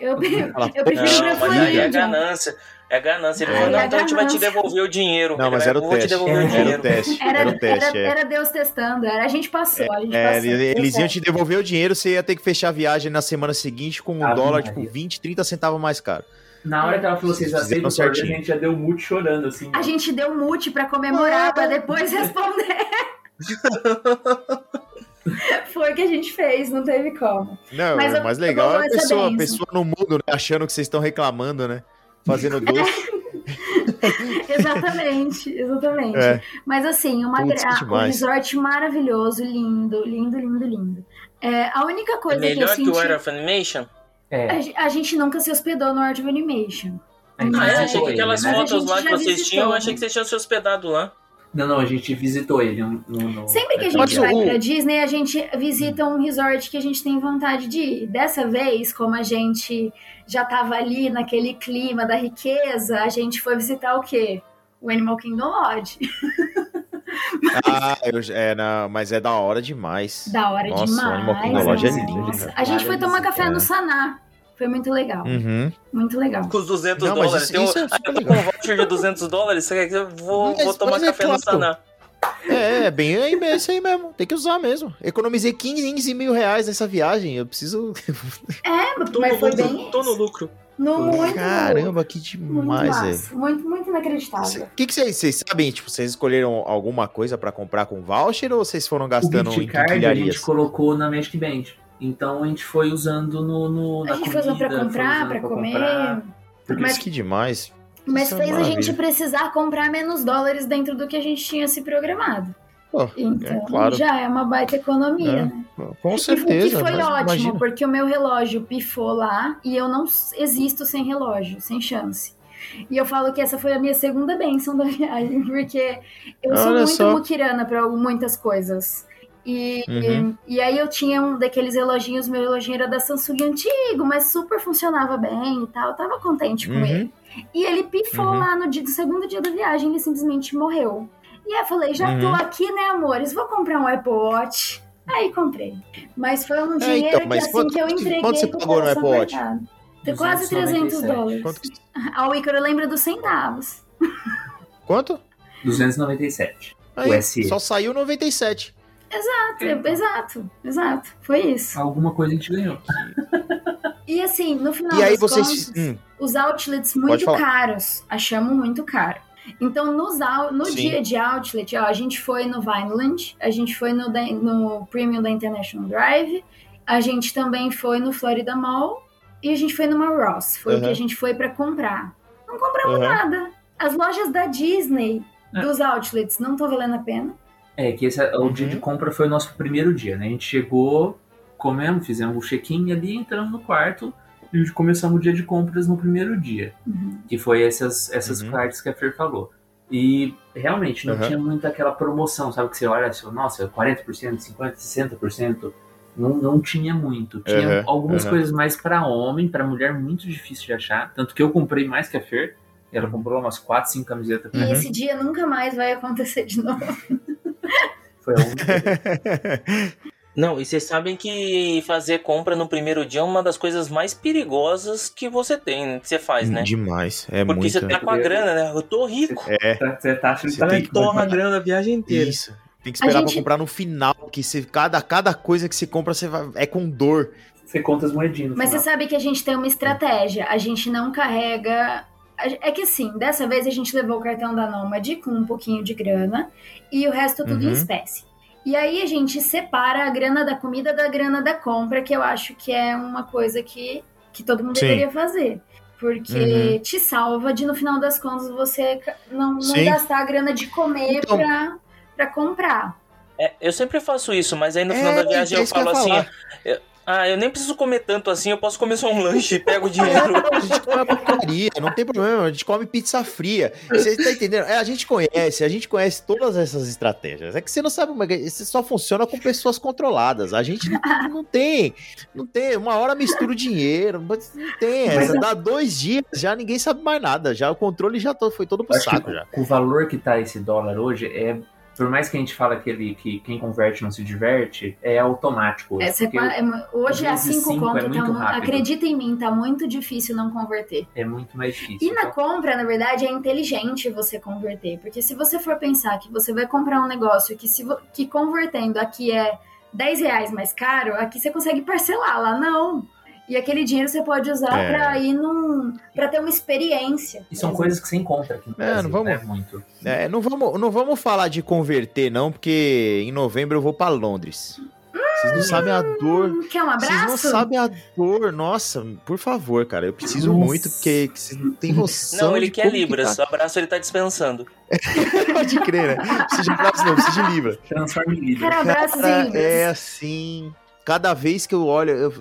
Eu, Fala, eu prefiro Não, aí é Floridian. ganância. É ganância. Ele É. falou, não, É então a gente vai te devolver o dinheiro. Não, mas era o "Eu vou te teste. devolver o Era dinheiro. o teste. Era, Era o teste, era, é. era Deus testando, era, a gente passou, a gente É, passou. eles iam te devolver o dinheiro, você ia ter que fechar a viagem na semana seguinte com um Ave dólar, Maria. tipo, 20, 30 centavos mais caro. Na hora que ela falou, vocês Fizeram aceitam o a gente já deu mute chorando, assim. A gente deu mute pra comemorar, pra depois responder. Foi o que a gente fez, não teve como. Não, Mas o mais legal é a pessoa, a pessoa no mundo, né, achando que vocês estão reclamando, né? Fazendo doce. Exatamente, exatamente. É. Mas assim, uma Putz, gra- que um resort maravilhoso, lindo, lindo, lindo, lindo. É, a única É coisa que eu melhor que senti. o Art of Animation? É. A, a gente nunca se hospedou no Art of Animation. Ah, é? Achei que aquelas a fotos lá que vocês visitou, tinham, né? achei que vocês tinham se hospedado lá. Não, não, a gente visitou ele no. no- Sempre que a Mas gente o- vai pra Disney, a gente visita um resort que a gente tem vontade de ir. Dessa vez, como a gente já tava ali naquele clima da riqueza, a gente foi visitar o quê? O Animal Kingdom Lodge. Ah, eu, é, não, mas é da hora demais. Da hora Nossa, o demais. Animal Kingdom Lodge é lindo. A gente foi tomar café no visita. Saná. Foi muito legal. Uhum. Muito legal. Com os 200 Não, mas dólares. isso- Tem um- isso é ah, eu tô com um voucher de 200 dólares. Você quer que eu vou, Mas- vou tomar mas é café no. Saná? É, é bem aí, é isso aí mesmo. Tem que usar mesmo. Economizei 15 mil reais nessa viagem. Eu preciso. É, Tô mas no foi lucro. bem. Tô no lucro. No, muito, Caramba, que muito demais, velho. massa. Muito, muito inacreditável. O que, que vocês, vocês sabem? Tipo, vocês escolheram alguma coisa pra comprar com voucher ou vocês foram O gastando em gift card a gente colocou na Magic Band. Então a gente foi usando no, no, na A gente foi usando pra comida, comprar, pra comer. comprar. Porque Mas- Que demais. Mas Isso é fez a gente precisar comprar menos dólares dentro do que a gente tinha se programado. Pô, Então, é claro. já é uma baita economia, É, né? Com E certeza. O que foi mas ótimo, imagina. porque o meu relógio pifou lá e eu não existo sem relógio, sem chance. E eu falo que essa foi a minha segunda benção da viagem, porque eu sou Olha muito só. muquirana para muitas coisas. E, Uhum. e aí eu tinha um daqueles reloginhos, meu reloginho era da Samsung antigo, mas super funcionava bem e tal. Eu tava contente com Uhum. ele. E ele pifou Uhum. lá no dia do segundo dia da viagem, ele simplesmente morreu. E aí eu falei, já tô Uhum. aqui, né, amores? Vou comprar um Apple Watch. Aí comprei. Mas foi um É, dinheiro então, que assim quanto- que eu entreguei quanto você pagou no Apple Watch? quase 300 297. dólares. Quanto, que- A Ícaro lembra dos centavos. quanto? 297. Aí, O SE. só saiu 97. Exato, exato, exato. Foi isso. Alguma coisa a gente ganhou. E assim, no final E aí das vocês. contas, Hum, os outlets muito caros. Achamos muito caro. Então, nos, no Sim. dia de outlet, ó, a gente foi no Vineland, a gente foi no, no Premium da International Drive, a gente também foi no Florida Mall e a gente foi numa Ross. Foi o que Uhum. a gente foi pra comprar. Não compramos Uhum. nada. As lojas da Disney, É. dos outlets, não tô valendo a pena. É, que esse, o Uhum. dia de compra foi o nosso primeiro dia, né? A gente chegou, comemos, fizemos o check-in ali, entramos no quarto e começamos o dia de compras no primeiro dia. Uhum. Que foi essas, essas Uhum. partes que a Fer falou. E realmente não Uhum. tinha muito aquela promoção, sabe? Que você olha assim, nossa, 40%, 50%, 60%. Não, não tinha muito. Tinha Uhum, algumas uhum. coisas mais para homem, para mulher, muito difícil de achar. Tanto que eu comprei mais que a Fer. Ela comprou umas 4, 5 camisetas. E Uhum. esse dia nunca mais vai acontecer de novo. Foi a única. Não, e vocês sabem que fazer compra no primeiro dia é uma das coisas mais perigosas que você tem, que você faz, né? Demais. É Porque muito. você tá com a grana, né? Eu tô rico. É, Você tá achando que Você tá tem rico, que mas Torra a grana a viagem inteira. isso. Tem que esperar gente- pra comprar no final, que você, cada, cada coisa que você compra você vai, é com dor. Você conta as moedinhas. Mas você final. sabe que a gente tem uma estratégia. A gente não carrega. É que assim, dessa vez a gente levou o cartão da Nômade com um pouquinho de grana e o resto tudo em Uhum. espécie. E aí a gente separa a grana da comida da grana da compra, que eu acho que é uma coisa que, que todo mundo Sim. deveria fazer. Porque te salva de, no final das contas, você não, não gastar a grana de comer Então- pra, pra comprar. É, eu sempre faço isso, mas aí no É, final da viagem é eu eu falo assim: falar. eu- ah, eu nem preciso comer tanto assim, eu posso comer só um lanche e pego o dinheiro. A gente come uma porcaria, não tem problema, a gente come pizza fria. Você tá entendendo? É, a gente conhece, a gente conhece todas essas estratégias. É que você não sabe, mas isso só funciona com pessoas controladas. A gente não, não tem, não tem. Uma hora mistura o dinheiro, mas não tem essa. Dá dois dias, já ninguém sabe mais nada. Já o controle já foi todo pro acho saco já. o valor que tá esse dólar hoje é. Por mais que a gente fala que, ele, que quem converte não se diverte, é automático. hoje, É, porque pa- é hoje a vezes 5 cinco conto é tá muito mu- rápido. Acredita em mim, tá muito difícil não converter. é muito mais difícil. E na Então, compra, na verdade, é inteligente você converter. Porque se você for pensar que você vai comprar um negócio que, se que convertendo aqui é 10 reais mais caro, aqui você consegue parcelar, lá não. E aquele dinheiro você pode usar É. pra ir num. pra ter uma experiência. E são coisas que você encontra aqui no É, Brasil, não vamos- né? Muito. É, não, vamos, não vamos falar de converter, não, porque em novembro eu vou pra Londres. Vocês não sabem a dor. Hum, Quer um Vocês não abraço? sabem a dor, nossa, por favor, cara. Eu preciso Nossa. muito, porque vocês não têm noção. Não, ele de quer como que Libras, tá. o abraço ele tá dispensando. Pode crer, né? Precisa de abraço, não, precisa de Libra. Transforma em líder. Quero abraços Cara, Libras. é assim. Cada vez que eu olho, eu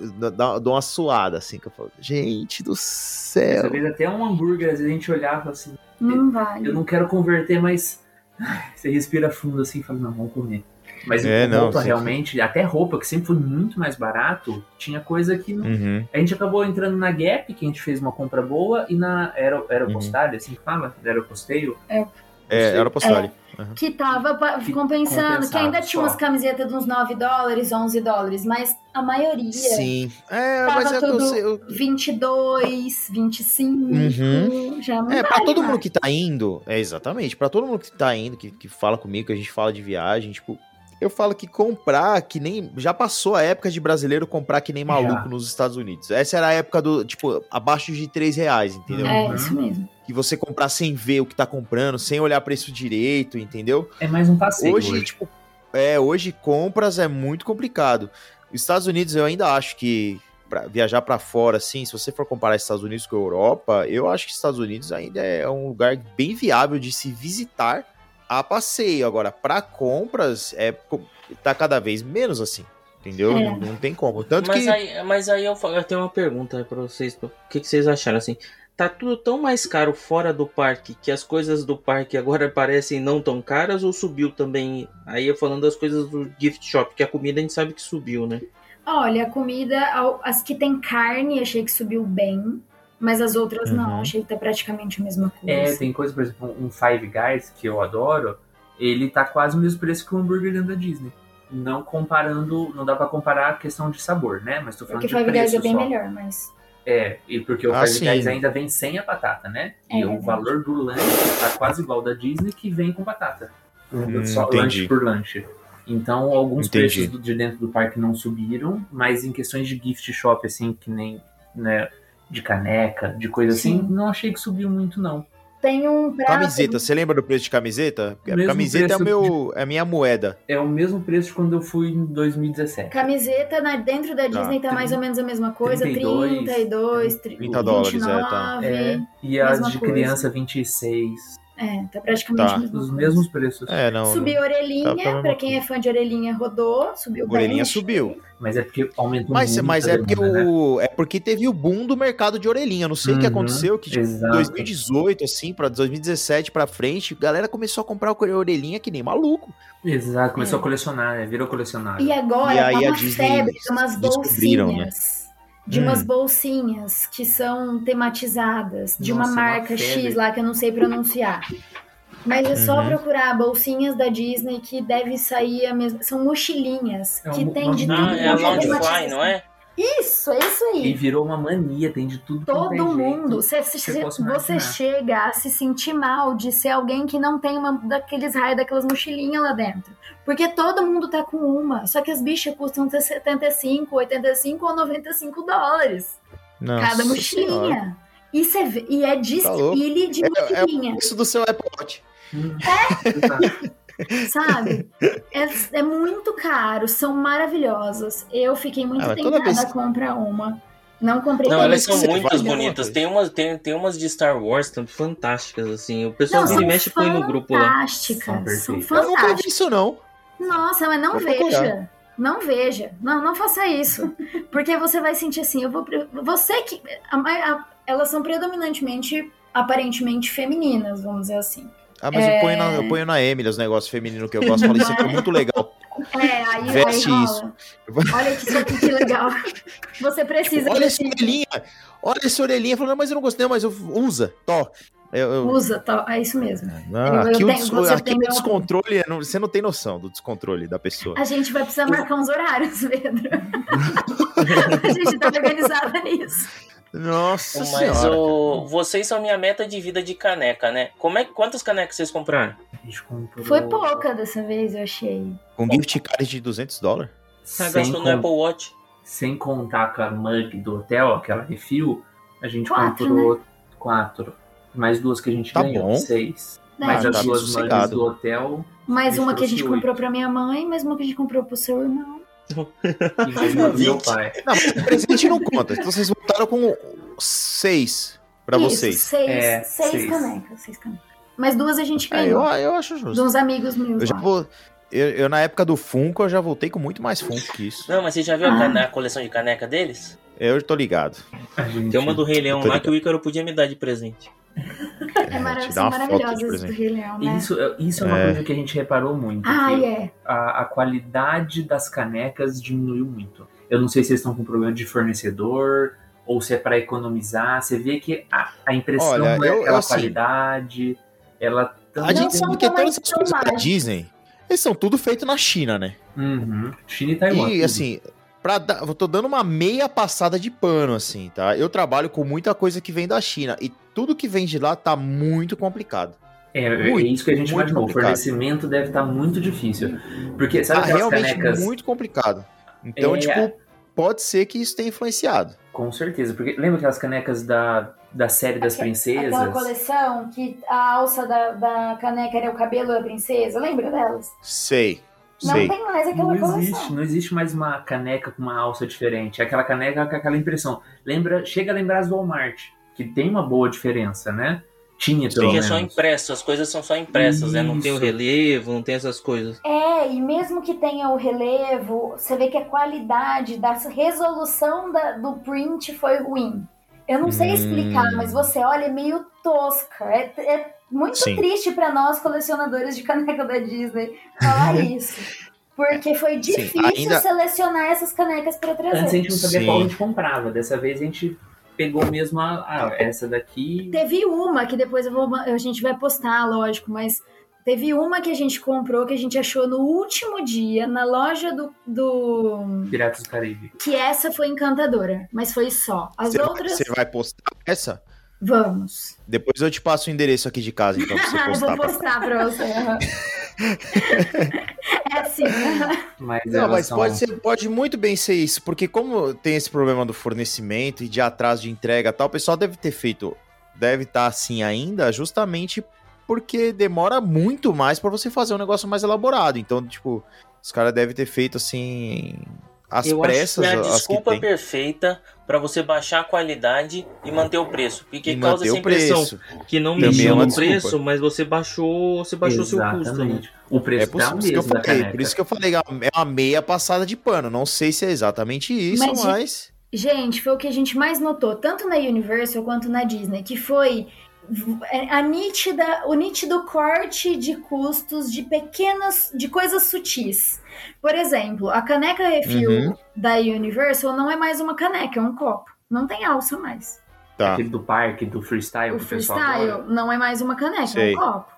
dou uma suada, assim, que eu falo, gente do céu. Às vezes até um hambúrguer, às vezes a gente olhava assim, Não vale. eu não quero converter, mas você respira fundo assim e fala, não, vamos comer. Mas É, não, roupa sim. realmente, até roupa, que sempre foi muito mais barato, tinha coisa que não. Uhum. A gente acabou entrando na Gap, que a gente fez uma compra boa, e na Aero, Aeropostal, Uhum. assim que fala? Aeroposteio. É, era postale. Que tava Que compensando, que ainda tinha umas camisetas de uns 9 dólares, 11 dólares, mas a maioria Sim. É, Tava mas é eu tudo- sei. eu- 22, 25, Uhum. já não É, pra todo mais. mundo que tá indo, é exatamente, pra todo mundo que tá indo, que, que fala comigo, que a gente fala de viagem, tipo, eu falo que comprar que nem. Já passou a época de brasileiro comprar que nem maluco Já. nos Estados Unidos. Essa era a época do, tipo, abaixo de 3 reais, entendeu? É, Uhum. isso mesmo. Que você comprar sem ver o que tá comprando, sem olhar preço direito, entendeu? É mais um passeio. hoje, Hoje, tipo, é, hoje compras é muito complicado. Os Estados Unidos eu ainda acho que pra viajar pra fora, assim, se você for comparar Estados Unidos com a Europa, eu acho que Estados Unidos ainda é um lugar bem viável de se visitar a passeio. Agora, pra compras, é tá cada vez menos assim. Entendeu? É. Não, não tem como. Tanto Mas que. aí, mas aí eu, eu tenho uma pergunta pra vocês. O que, que vocês acharam assim? Tá tudo tão mais caro fora do parque que as coisas do parque agora parecem não tão caras ou subiu também? Aí eu falando das coisas do gift shop, que a comida a gente sabe que subiu, né? Olha, a comida, as que tem carne, achei que subiu bem, mas as outras não, Uhum. achei que tá praticamente a mesma é, coisa. tem coisa, por exemplo, um Five Guys, que eu adoro, ele tá quase o mesmo preço que o hambúrguer dentro da Disney. Não comparando, não dá pra comparar a questão de sabor, né? Mas tô falando Porque de Five Guys é bem só. melhor, mas. É, e porque o Ah, Five sim. Guys ainda vem sem a batata, né? É e o verdade. valor do lanche tá quase igual da Disney que vem com batata. Hum, Só entendi. lanche por lanche. Então, alguns Entendi. preços do- de dentro do parque não subiram, mas em questões de gift shop, assim, que nem, né, de caneca, de coisa Sim. assim, não achei que subiu muito, não. Tem um prato. Camiseta, você lembra do preço de camiseta? Mesmo camiseta é, o meu, é a minha moeda. É o mesmo preço de quando eu fui em 2017. Camiseta na- dentro da Disney tá, mais ou menos a mesma coisa, 32, 32, 30 dólares, é, tá. 29. É, e as de coisa. criança, 26. É, tá praticamente Tá. a Os mesmos preços. É, não. Subiu a orelhinha, Tá, a pra quem é fã de orelhinha, rodou, subiu bem. Orelhinha subiu. Mas é porque aumentou Mas, muito mas a é porque demanda, né? o é porque teve o boom do mercado de orelhinha. Não sei o que Uhum, aconteceu, que tipo, exato. 2018 assim para 2017 pra frente, a galera começou a comprar a orelhinha que nem maluco. Exato, começou É. a colecionar, né? Virou colecionável. E agora E aí tá a uma Disney febre de umas descobriram, né? De Hum. umas bolsinhas que são tematizadas, de uma Nossa, é uma marca febre. X lá que eu não sei pronunciar. Mas é só Uhum. procurar bolsinhas da Disney que deve sair a mesma. São mochilinhas É que um- tem uma- de tudo. Ah, é a qualquer Loungefly, não é? Isso, é isso E aí. virou uma mania, tem de tudo. é Todo jeito. mundo, você, você- você possa você imaginar. chega a se sentir mal de ser alguém que não tem uma daqueles raios, daquelas mochilinhas lá dentro. Porque todo mundo tá com uma, só que as bichas custam 75, 85 ou 95 dólares Nossa cada senhora. mochilinha. E, você e é Tá louco. desfile de É, é mochilinha, isso do seu iPod. Hum, exato. Sabe? É, é muito caro, são maravilhosas. Eu fiquei muito Ah, tentada vez- a comprar uma. Não comprei Não, todas, elas são alguma bonitas. Tem umas, tem, tem umas de Star Wars tão fantásticas, assim. O pessoal Não, mexe e põe no grupo lá. fantásticas, São perfeitas. Eu nunca vi fantásticas. isso, não. Nossa, mas não Vou procurar. veja. Não veja. Não, não faça isso. Porque você vai sentir assim, eu vou. Você que. a a- elas são predominantemente, aparentemente femininas, vamos dizer assim. Ah, mas eu, ponho na, eu ponho na Emily os negócios femininos que eu gosto. Falei, isso aqui é muito legal. É, aí, Veste aí isso. Olha que aqui que legal. Você precisa Olha essa orelhinha. Olha essa orelhinha. Falando, mas eu não gostei, mas eu, usa. Tó. Eu, eu- Usa, tá, é isso mesmo. Não, Eu- eu aqui o, tenho- você aqui o meu- descontrole, é- não- você não tem noção do descontrole da pessoa. A gente vai precisar marcar uns horários, Pedro. a gente tá organizada nisso. Nossa Mas senhora. o, vocês são minha meta de vida de caneca, né? Como é, quantas canecas vocês compraram? A gente comprou- Foi pouca dessa vez, eu achei. Com gift card de 200 dólares? Você Sem, gastou no Apple Watch? sem contar com a mug do hotel, aquela refil, a gente Quatro, comprou quatro. Mais duas que a gente Tá ganhou, bom. seis. Né, Mais Ah, as tá duas mugs do hotel Mais uma que a gente trouxe comprou oito. pra minha mãe, mais uma que a gente comprou pro seu irmão. Meu pai. Não, mas presente não conta. Então vocês voltaram com seis pra Isso, vocês. Seis, É, seis, seis. canecas, seis canecas. Mas duas a gente É, eu, ganhou. eu acho de justo. uns amigos meus. Eu já vou. Eu, eu, na época do Funko, eu já voltei com muito mais Funko que isso. Não, mas você já viu a, Ah. cane- a coleção de caneca deles? Eu tô ligado. A gente... Tem uma do Rei Leão lá ligado. que o Ícaro podia me dar de presente. É marav te são dá uma foto de maravilhosas do. Rei Leão, né? Isso, isso é uma É. coisa que a gente reparou muito. Ah, que é. a, a qualidade das canecas diminuiu muito. Eu não sei se eles estão com problema de fornecedor ou se é para economizar. Você vê que a, a impressão Olha, não é eu- aquela assim, qualidade. Ela A gente sabe que também todas essas coisas da. Disney, eles são tudo feito na China, né? Uhum. China e Taiwan. E tudo. assim, pra dar, eu tô dando uma meia passada de pano, assim, tá? Eu trabalho com muita coisa que vem da China e tudo que vem de lá tá muito complicado. É, é muito, isso que a gente muito imaginou. O complicado. fornecimento deve estar muito difícil. Porque sabe Tá realmente canecas. muito complicado. Então, É. tipo, pode ser que isso tenha influenciado. Com certeza. Porque lembra aquelas canecas da, da série das Aque- princesas? Aquela coleção que a alça da, da caneca era o cabelo da princesa, lembra delas? Sei, Não sei. tem mais aquela Não coleção. existe, não existe mais uma caneca com uma alça diferente. É aquela caneca com aquela impressão. Lembra, chega a lembrar as Walmart, que tem uma boa diferença, né? Tinha pelo Porque é menos. só impresso, as coisas são só impressas, né? Não tem o Isso. relevo, não tem essas coisas. É, e mesmo que tenha o relevo, você vê que a qualidade da resolução da- do print foi ruim. Eu não sei Hum. explicar, mas você olha, é meio tosca. É, é muito Sim. triste pra nós, colecionadores de caneca da Disney, falar isso. Porque foi difícil ainda- selecionar essas canecas pra Antes a trazer. gente não sabia Sim. qual a gente comprava. Dessa vez a gente pegou mesmo a. Ah, essa daqui. Teve uma que depois eu vou, a gente vai postar, lógico, mas teve uma que a gente comprou que a gente achou no último dia na loja do, do Piratas do Caribe. que essa foi encantadora, mas foi só. As Você, outras, você vai postar essa? Vamos. Depois eu te passo o endereço aqui de casa, então, pra você eu postar. vou postar pra você. é assim. Mas Não, mas são- pode, ser, pode muito bem ser isso, porque como tem esse problema do fornecimento e de atraso de entrega e tal, o pessoal deve ter feito, deve estar assim ainda, justamente porque demora muito mais pra você fazer um negócio mais elaborado. Então, tipo, os caras devem ter feito assim, as Eu pressas, acho que é a desculpa perfeita pra você baixar a qualidade e manter o preço. Porque e causa essa impressão preço. que não mexeu é uma no preço, desculpa. mas você baixou, você baixou seu custo, né? O preço É por tá isso que eu falei, por isso que eu falei, é uma meia passada de pano. Não sei se é exatamente isso, Mas mas, Gente, foi o que a gente mais notou, tanto na Universal quanto na Disney, que foi é, a nítida, o nítido corte de custos de pequenas, de coisas sutis. Por exemplo, a caneca refil Uhum. da Universal não é mais uma caneca, é um copo. Não tem alça mais. tá. Aquele do parque, do freestyle. O freestyle não é mais uma caneca, Sei. é um copo.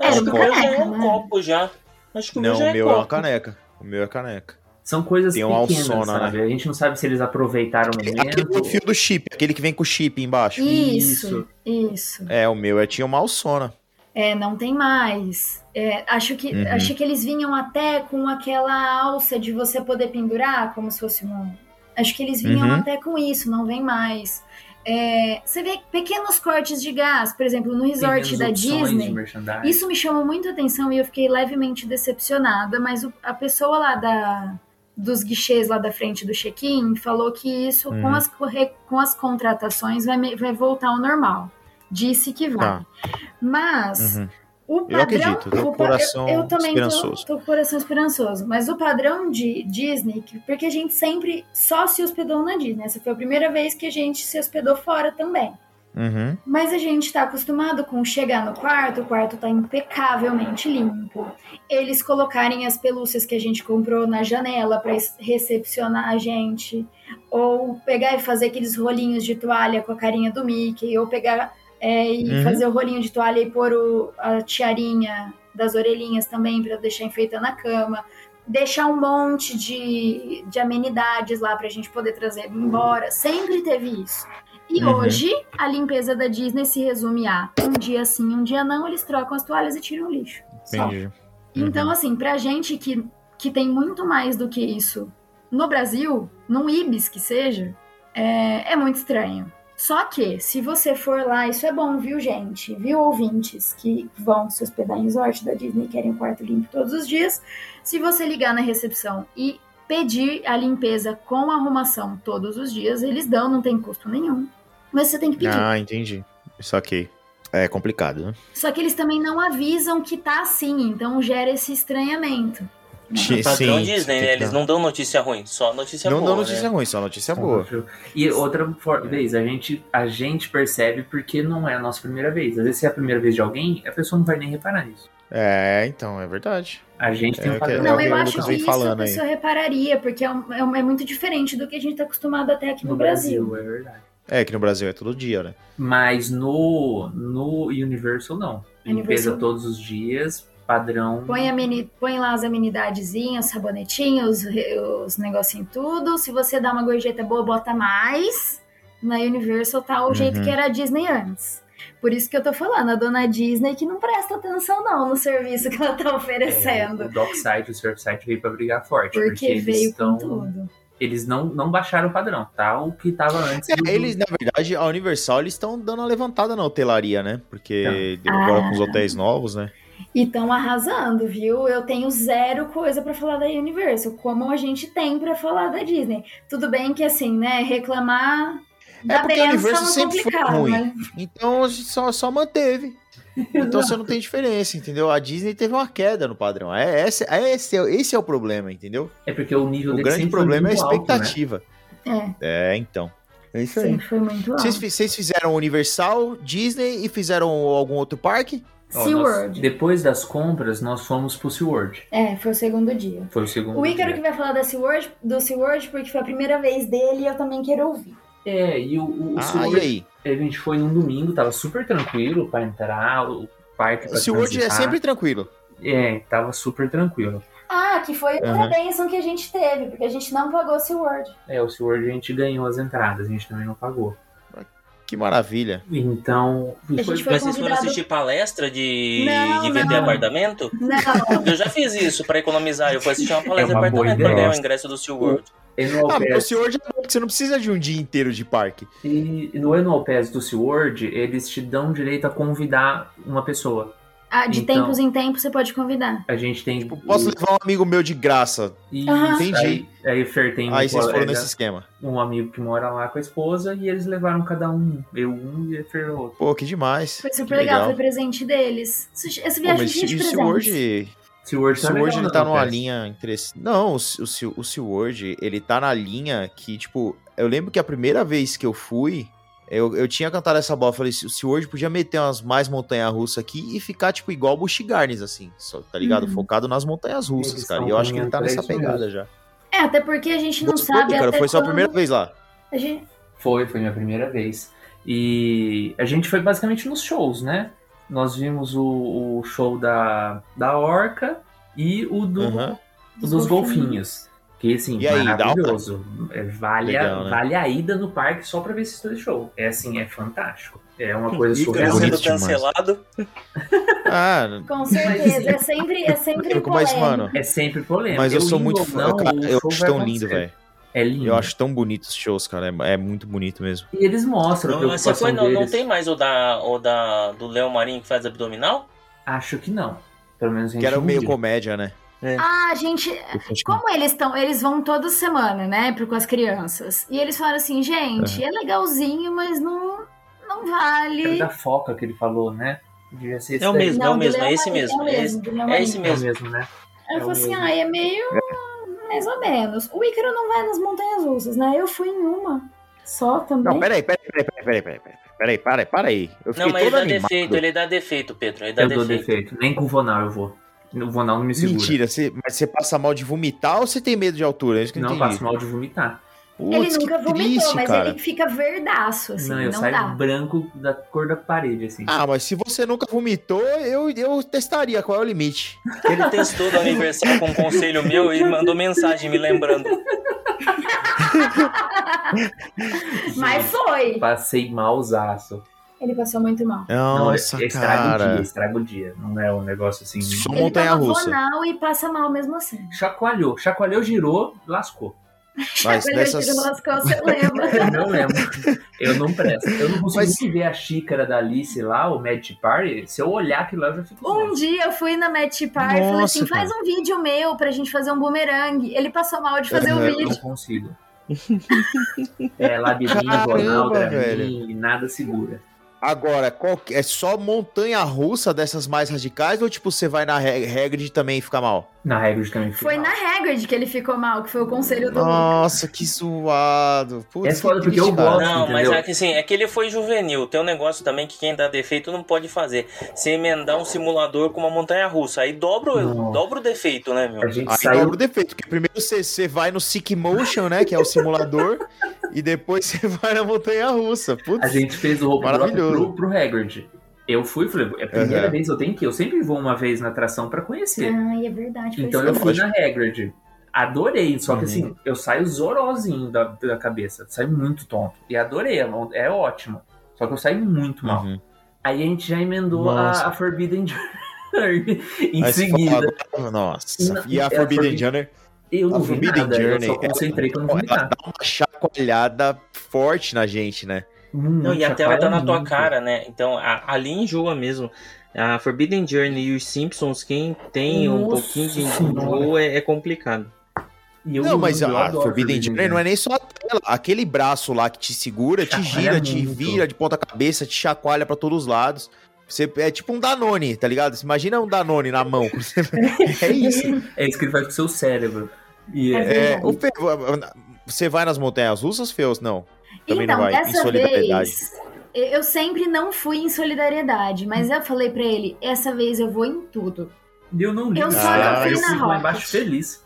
Acho Era que o meu já é um né? copo já. Acho que o Não, meu já o é meu é uma copo. caneca. O meu é caneca. São coisas Tem uma pequenas, alçona, sabe? A gente não sabe se eles aproveitaram o Aquele momento. fio do chip, aquele que vem com o chip embaixo. Isso, isso. É, o meu é, tinha uma alçona. É, não tem mais. É, acho, que, Uhum. acho que eles vinham até com aquela alça de você poder pendurar, como se fosse um. Acho que eles vinham Uhum. até com isso, não vem mais. É, você vê pequenos cortes de gás, por exemplo, no resort da Disney. Isso me chamou muita atenção e eu fiquei levemente decepcionada, mas o- a pessoa lá da, dos guichês lá da frente do check-in falou que isso com, Uhum. as, com as contratações vai, vai voltar ao normal. Disse que vai. Tá. Mas Uhum. o Eu padrão. acredito, tô com o coração eu, eu também tô, esperançoso. tô com o coração esperançoso. Mas o padrão de Disney, que- porque a gente sempre só se hospedou na Disney. Essa foi a primeira vez que a gente se hospedou fora também. Uhum. Mas a gente tá acostumado com chegar no quarto, o quarto tá impecavelmente limpo. Eles colocarem as pelúcias que a gente comprou na janela es- recepcionar a gente. Ou pegar e fazer aqueles rolinhos de toalha com a carinha do Mickey. Ou pegar é, e Uhum. fazer o rolinho de toalha e pôr o- a tiarinha das orelhinhas também pra deixar enfeitando a cama. Deixar um monte de, de amenidades lá pra gente poder trazer embora. Sempre teve isso. E Uhum. hoje, a limpeza da Disney se resume a um dia sim, um dia não, eles trocam as toalhas e tiram o lixo. Só. Entendi. Então, assim, pra gente que, que tem muito mais do que isso no Brasil, num Ibis que seja, é, é muito estranho. Só que, se você for lá, isso é bom, viu, gente? Viu, ouvintes que vão se hospedar em resort da Disney e querem um quarto limpo todos os dias? Se você ligar na recepção e pedir a limpeza com arrumação todos os dias, eles dão, não tem custo nenhum. Mas você tem que pedir. Ah, entendi. Saquei. É complicado, né? Só que eles também não avisam que tá assim, então gera esse estranhamento. Sim, Padrão sim, Disney, né? que Eles dar. não dão notícia ruim, só notícia Não boa. dá notícia né? ruim, só notícia boa. E outra for- vez, a gente, a gente percebe porque não é a nossa primeira vez. Às vezes, se é a primeira vez de alguém, a pessoa não vai nem reparar nisso. É, então, é verdade. A gente tem É, um padrão. É Não, o que eu o acho que isso a falando aí. pessoa repararia, porque é, um- é um- é muito diferente do que a gente tá acostumado até aqui no, no Brasil. Brasil, é verdade. É que no Brasil é todo dia, né? Mas no, no Universal, não. Limpeza Universal. todos os dias, padrão. Põe, a mini, põe lá as amenidadezinhas, sabonetinhos, os, os negocinhos tudo. Se você dá uma gorjeta boa, bota mais. Na Universal tá o jeito Uhum. que era a Disney antes. Por isso que eu tô falando, a dona Disney que não presta atenção não no serviço que ela tá É, oferecendo. o Dockside, o Surfside veio pra brigar forte. Porque, porque eles veio estão. com tudo. Eles não, não baixaram o padrão, tá? O que tava antes. do- É, eles, na verdade, a Universal, eles estão dando uma levantada na hotelaria, né? Porque Então. agora Ah. com os hotéis novos, né? E estão arrasando, viu? Eu tenho zero coisa pra falar da Universal, como a gente tem pra falar da Disney. Tudo bem que assim, né, reclamar da É porque a benção Universal é sempre foi complicado, ruim. né? Então a gente só, só manteve. Então você não tem diferença, entendeu? A Disney teve uma queda no padrão. É, esse, é, esse, é- esse é o problema, entendeu? É porque o nível O grande problema é a muito alto, né? expectativa. É, É, então. É isso aí. sempre foi muito alto. Vocês, vocês fizeram Universal, Disney e fizeram algum outro parque? Ó, nós- SeaWorld. depois das compras, nós fomos pro SeaWorld. É, foi o segundo dia. Foi o segundo O Ícaro dia. que vai falar da SeaWorld, do SeaWorld porque foi a primeira vez dele e eu também quero ouvir. É, e o, o, o Ah, e aí? a gente foi num domingo, tava super tranquilo pra entrar, o parque pra O SeaWorld é sempre tranquilo. É, tava super tranquilo. Ah, que foi outra Aham. bênção que a gente teve, porque a gente não pagou o SeaWorld. É, o SeaWorld a gente ganhou as entradas, a gente também não pagou. Que maravilha. Então, A gente foi Mas vocês foram convidado- assistir palestra de, Não, de vender não. apartamento? Não, Eu já fiz isso pra economizar. Eu fui assistir uma palestra É uma de apartamento ideia. ganhar o ingresso do SeaWorld. no Ah, o SeaWorld é bom, porque você não precisa de um dia inteiro de parque. e no Annual Pass do SeaWorld, eles te dão direito a convidar uma pessoa. Ah, de Então- tempos em tempos você pode convidar. A gente tem. Tipo, posso o- levar um amigo meu de graça. Isso, Aham. Entendi. Aí, aí o Fer tem um Aí vocês foram nesse esquema. um amigo que mora lá com a esposa e eles levaram cada um, eu um e a Fer outro. Pô, que demais. Foi super legal, foi presente deles. Essa Pô, viagem mas cheia de o presentes. SeaWorld, o tá SeaWorld legal, ele tá não, numa linha interessante. Não, o, Se- o, Se- o SeaWorld, ele tá na linha que, tipo, eu lembro que a primeira vez que eu fui, eu, eu tinha cantado essa bola, eu falei, o SeaWorld podia meter umas mais montanhas-russas aqui e ficar, tipo, igual o Busch Gardens, assim, só, tá ligado? Uhum. Focado nas montanhas-russas, Eles cara. E eu acho que ele tá caminhando nessa pegada já. É, até porque a gente não Gostou, sabe cara? até Foi sua quando- primeira vez lá. A gente... Foi, foi minha primeira vez. E a gente foi basicamente nos shows, né? Nós vimos o, o show da, da Orca e o do, Aham. o dos golfinhos. Que assim, E aí, maravilhoso. É, vale, a, Legal, né? vale a ida no parque só pra ver esses dois shows. É assim, é fantástico. É uma coisa surreal. bonito sendo cancelado. Ah, Com certeza. É sempre, é sempre polêmico, mas, mano. É sempre polêmico. Mas eu sou indo muito fã. não, cara, eu show acho tão lindo, velho. É lindo. Eu acho tão bonito os shows, cara. É, é muito bonito mesmo. E eles mostram a Não, você preocupação foi, não, não tem mais o da, o da do Léo Marinho que faz abdominal? Acho que não. Pelo menos a gente Que era meio comédia, né? É. Ah, gente, como eles estão, eles vão toda semana, né, com as crianças. E eles falaram assim, gente, é, é legalzinho, mas não, não vale. É da foca que ele falou, né? Devia ser esse é o mesmo, é não, é, é, é o mesmo, né? é esse assim, mesmo. É, esse, mesmo, né? Aí eu falei assim, ah, é meio mais ou menos. O Ícaro não vai nas montanhas russas, né? Eu fui em uma só também. Não, peraí, peraí, peraí, peraí, peraí, peraí. Peraí, para aí, para aí. Eu não, mas ele dá animado. defeito, ele dá defeito, Pedro. Ele dá eu defeito. defeito. Nem com o Vonar eu vou. O Vonal não me segura. Mentira, você, mas você passa mal de vomitar ou você tem medo de altura? É Não, entendi. passo mal de vomitar. ele Putz, nunca que vomitou, triste, mas cara. ele fica verdaço, assim, não, não, eu saio dá. branco da cor da parede, assim. Ah, mas se você nunca vomitou, eu, eu testaria qual é o limite. Ele testou da Universal com um conselho meu e mandou mensagem me lembrando. Mas foi. Passei malzaço. Ele passou muito mal. Nossa, não, estraga o dia, cara. estraga o dia. Não é um negócio assim. Só Ele montanha russa. E passa mal mesmo assim. Chacoalhou. Chacoalhou, girou, lascou. Mas dessas. nas costas, eu lembro. Eu não lembro. Eu não presto. Eu não consigo Mas- ver a xícara da Alice lá, o Magic Party. Se eu olhar aquilo lá, eu já fico. Um louco. dia eu fui na Match Party e falei assim: faz um vídeo meu pra gente fazer um bumerangue. Ele passou mal de fazer o Uhum. Eu não vídeo. consigo. É labirinto, Ronaldo, e nada segura. Agora, qual é só montanha russa dessas mais radicais ou tipo você vai na Re- Hagrid também e fica mal? Na de também Foi fica na mal. Hagrid que ele ficou mal, que foi o conselho do Lucas. Nossa, que zoado. Putz, É que foda, porque eu gosto. Não, mas entendeu? é que assim, é que ele foi juvenil. Tem um negócio também que quem dá defeito não pode fazer. Você emendar um simulador com uma montanha russa. Aí dobra, Não. dobra o defeito, né, meu? A gente Aí saiu. dobra o defeito, porque primeiro você, você vai no Sick Motion, né, que é o simulador, e depois você vai na montanha russa. Putz, A gente fez o roupa drop Maravilhoso. pro, pro Hagrid. Eu fui, falei, é a primeira Uhum. vez que eu tenho que ir. Eu sempre vou uma vez na atração pra conhecer. Ai, é verdade. foi então eu fui na Hagrid. Adorei, só que Uhum. assim, eu saio zorozinho da, da cabeça. Saio muito tonto. E adorei, é, é ótimo. Só que eu saio muito mal. Uhum. Aí a gente já emendou a, a Forbidden Journey em você seguida. fala, Nossa, e a é Forbidden Forbidden- Journey, Eu não a vi Forbidden nada, Journey, eu só concentrei pra não ela vomitar. dá uma chacoalhada forte na gente, né? Não, e a tela tá na tua muito. cara, né? Então, a- ali enjoa mesmo. A Forbidden Journey e os Simpsons, quem tem um Nossa pouquinho de enjoo é, é complicado. E eu não, mas eu a adoro Forbidden Journey não é nem só a tela. Aquele braço lá que te segura, te Chacoalha gira, te muito. vira de ponta cabeça, te chacoalha pra todos os lados. Você, é tipo um Danone, tá ligado? Você imagina um Danone na mão. é isso. É isso que ele faz com o seu cérebro. E É é, É, o Fê, você vai nas montanhas russas, Feus? Não. Também então, não vai, em dessa solidariedade. vez, eu sempre não fui em solidariedade, mas eu falei pra ele, essa vez eu vou em tudo. e eu não li. Eu só não fui eu na Rocket. embaixo feliz.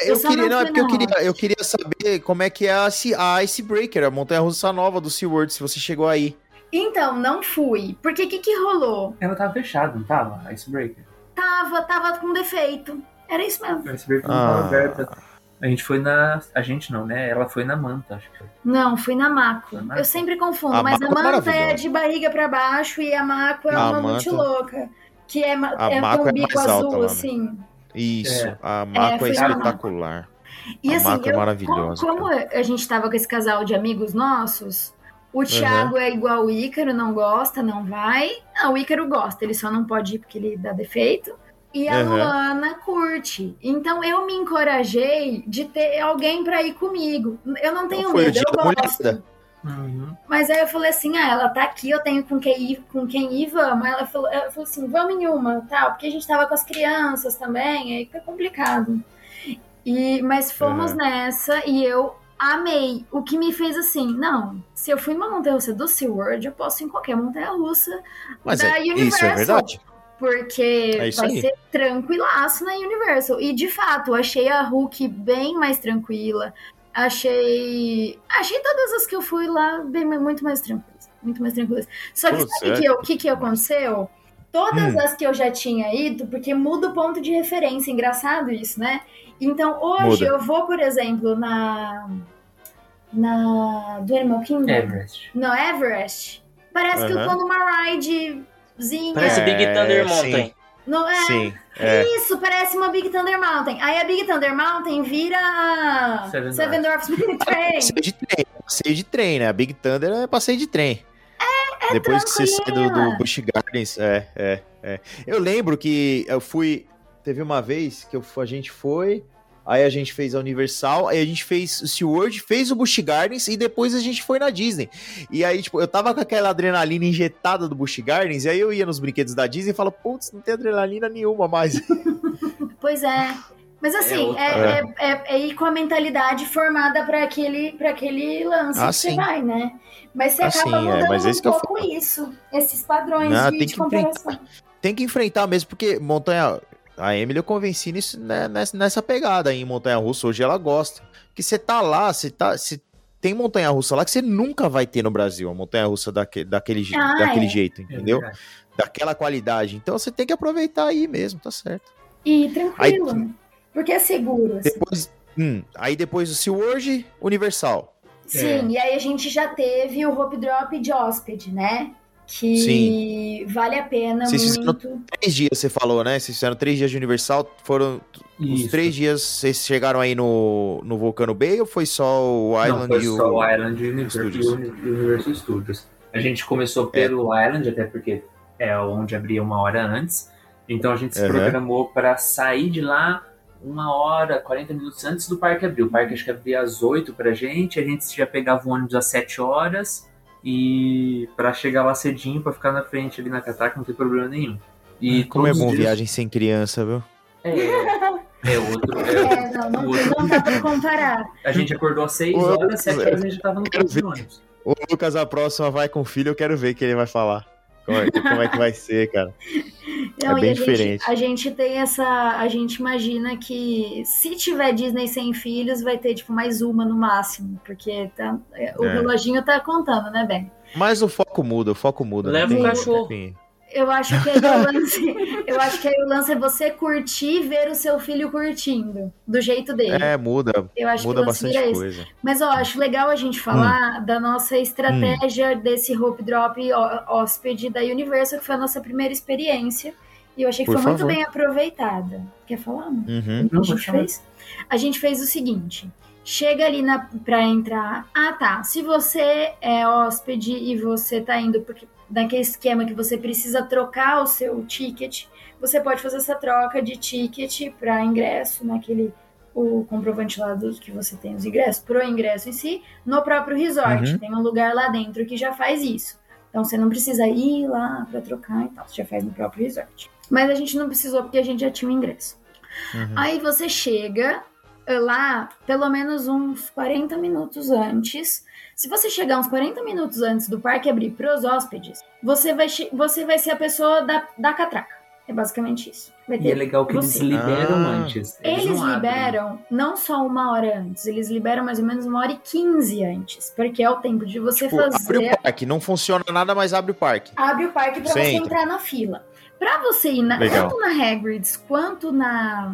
Eu Eu queria, não não, é porque eu queria, eu queria saber como é que é a, Ice- a Icebreaker, a montanha russa nova do SeaWorld, se você chegou aí. Então, não fui. Porque o que, que rolou? Ela tava fechada, não tava? A Icebreaker. Tava, tava com defeito. Era isso mesmo. A Icebreaker não Ah. tava aberta. A gente foi na. A gente não, né? Ela foi na manta, acho que. Não, fui na Maco. Na Mako? Eu sempre confundo, A mas Mako a é manta é maravilhosa. de barriga pra baixo e a Maco é A uma muito Manta- louca. Que é, A é Mako com é o bico mais alta azul, lá, né? assim. Isso, É. a Mako é, fui na Mako. espetacular. E A assim, Mako é maravilhosa, como, como a gente tava com esse casal de amigos nossos, Uhum. o Thiago é igual o Ícaro, não gosta, não vai. Não, o Ícaro gosta, ele só não pode ir porque ele dá defeito. E a Uhum. Luana curte. Então eu me encorajei de ter alguém pra ir comigo. Eu não tenho Então foi medo, eu gosto. mulherada. Mas aí eu falei assim, ah, ela tá aqui, eu tenho com quem ir, com quem ir, vamos. Ela falou, ela falou assim, vamos em uma, tal, porque a gente tava com as crianças também, aí fica complicado. E, mas fomos Uhum. nessa e eu amei. O que me fez assim, não, se eu fui numa montanha-russa do SeaWorld, eu posso ir em qualquer montanha-russa Mas da é, Universal. isso é verdade. Porque É vai aí. ser tranquilaço na Universal. E de fato, achei a Hulk bem mais tranquila. Achei. Achei todas as que eu fui lá bem, muito mais tranquilas. Muito mais tranquilas. Só que Putz, sabe o é. que, eu- que, que aconteceu? Todas Hum. as que eu já tinha ido, porque muda o ponto de referência, engraçado isso, né? Então hoje Muda. eu vou, por exemplo, na. Na. Do Animal Kingdom? Everest. No Everest. Parece que eu tô numa ridezinha. Parece É, Big Thunder sim. Mountain. Não é? Sim, é. Isso, parece uma Big Thunder Mountain. Aí a Big Thunder Mountain vira Seven Seven Dwarfs Mini Train. Passeio de trem, passeio de trem, né? A Big Thunder é passeio de trem. É, Depois que você sai do, do Busch Gardens, é, é, é. Eu lembro que eu fui. Teve uma vez que eu, a gente foi, aí a gente fez a Universal, aí a gente fez o SeaWorld, fez o Busch Gardens e depois a gente foi na Disney. E aí, tipo, eu tava com aquela adrenalina injetada do Busch Gardens, e aí eu ia nos brinquedos da Disney e falava, putz, não tem adrenalina nenhuma mais. Pois é. Mas assim, outra- é, é, é- é ir com a mentalidade formada para aquele, pra aquele lance Ah, que você sim. vai, né? Mas você Ah, acaba sim, é, mudando mas esse um pouco isso, esses padrões Não, de, tem de que enfrentar. comparação. tem que enfrentar mesmo, porque montanha. A Emily eu convenci nisso, né, nessa, nessa pegada aí em Montanha Russa. Hoje ela gosta. Porque você tá lá, você tá. Você tem montanha russa lá que você nunca vai ter no Brasil. A montanha russa daquele, Ah, daquele é. jeito, É entendeu? verdade. Daquela qualidade. Então você tem que aproveitar aí mesmo, tá certo. E tranquilo, né? porque é seguro. assim. Depois. hum, aí depois o SeaWorld Universal. Sim, e aí a gente já teve o Hope Drop de hóspede, né? Que Sim. vale a pena Vocês fizeram muito. Três dias, você falou, né? Vocês fizeram três dias de Universal. Foram. Os Isso. três dias, vocês chegaram aí no, no Volcano Bay ou foi só o Não, Island foi e o. só o Island e o Universal, Studios. e Universal Studios. A gente começou É. pelo Island, até porque é onde abria uma hora antes. Então a gente se Aham. programou para sair de lá uma hora, 40 minutos antes do parque abrir. O parque acho que abria às 8 pra gente, a gente já pegava o ônibus às 7 horas e para chegar lá cedinho, para ficar na frente ali na catraca, não tem problema nenhum. E Como é bom dias- viagem sem criança, viu? É, é outro. é- É, não, não, não dá pra comparar. a gente acordou às 6 Ô, horas, 7 horas a gente já tava no ponto de ônibus. O Lucas, a próxima vai com o filho, eu quero ver o que ele vai falar. Como é, como é que vai ser, cara? Não, É e bem a gente, diferente. a gente tem essa. A gente imagina que se tiver Disney sem filhos, vai ter tipo mais uma no máximo. Porque tá, é, o É. reloginho tá contando, né, Ben? Mas o foco muda, o foco muda. Leva não o cachorro. tem- Eu acho que aí o lance, eu acho que aí o lance é você curtir e ver o seu filho curtindo, do jeito dele. É, muda, eu acho muda que o lance bastante vira isso. coisa. Mas ó, acho legal a gente falar da nossa estratégia desse Hope Drop hó- hóspede da Universal, que foi a nossa primeira experiência. E eu achei que Por foi muito favor. bem aproveitada. Quer falar? Uhum. O que Não, a gente falar. fez? A gente fez o seguinte: chega ali na, pra entrar. Ah, tá. Se você é hóspede e você tá indo porque, naquele esquema que você precisa trocar o seu ticket, você pode fazer essa troca de ticket para ingresso naquele. O comprovante lá do que você tem os ingressos, pro ingresso em si, no próprio resort. Uhum. Tem um lugar lá dentro que já faz isso. Então você não precisa ir lá para trocar e tal, você já faz no próprio resort. Mas a gente não precisou porque a gente já tinha o ingresso. Uhum. Aí você chega lá pelo menos uns 40 minutos antes. Se você chegar uns 40 minutos antes do parque abrir para os hóspedes, você vai, você vai ser a pessoa da, da catraca. É basicamente isso. Vai E é legal que eles você. liberam Ah. antes. eles não abrem. liberam não só uma hora antes, eles liberam mais ou menos uma hora e quinze antes, porque é o tempo de você Tipo, abre fazer. o parque, não funciona nada, mas abre o parque. abre o parque para Você você entra. entrar na fila. Para você ir na- tanto na Hagrid's quanto na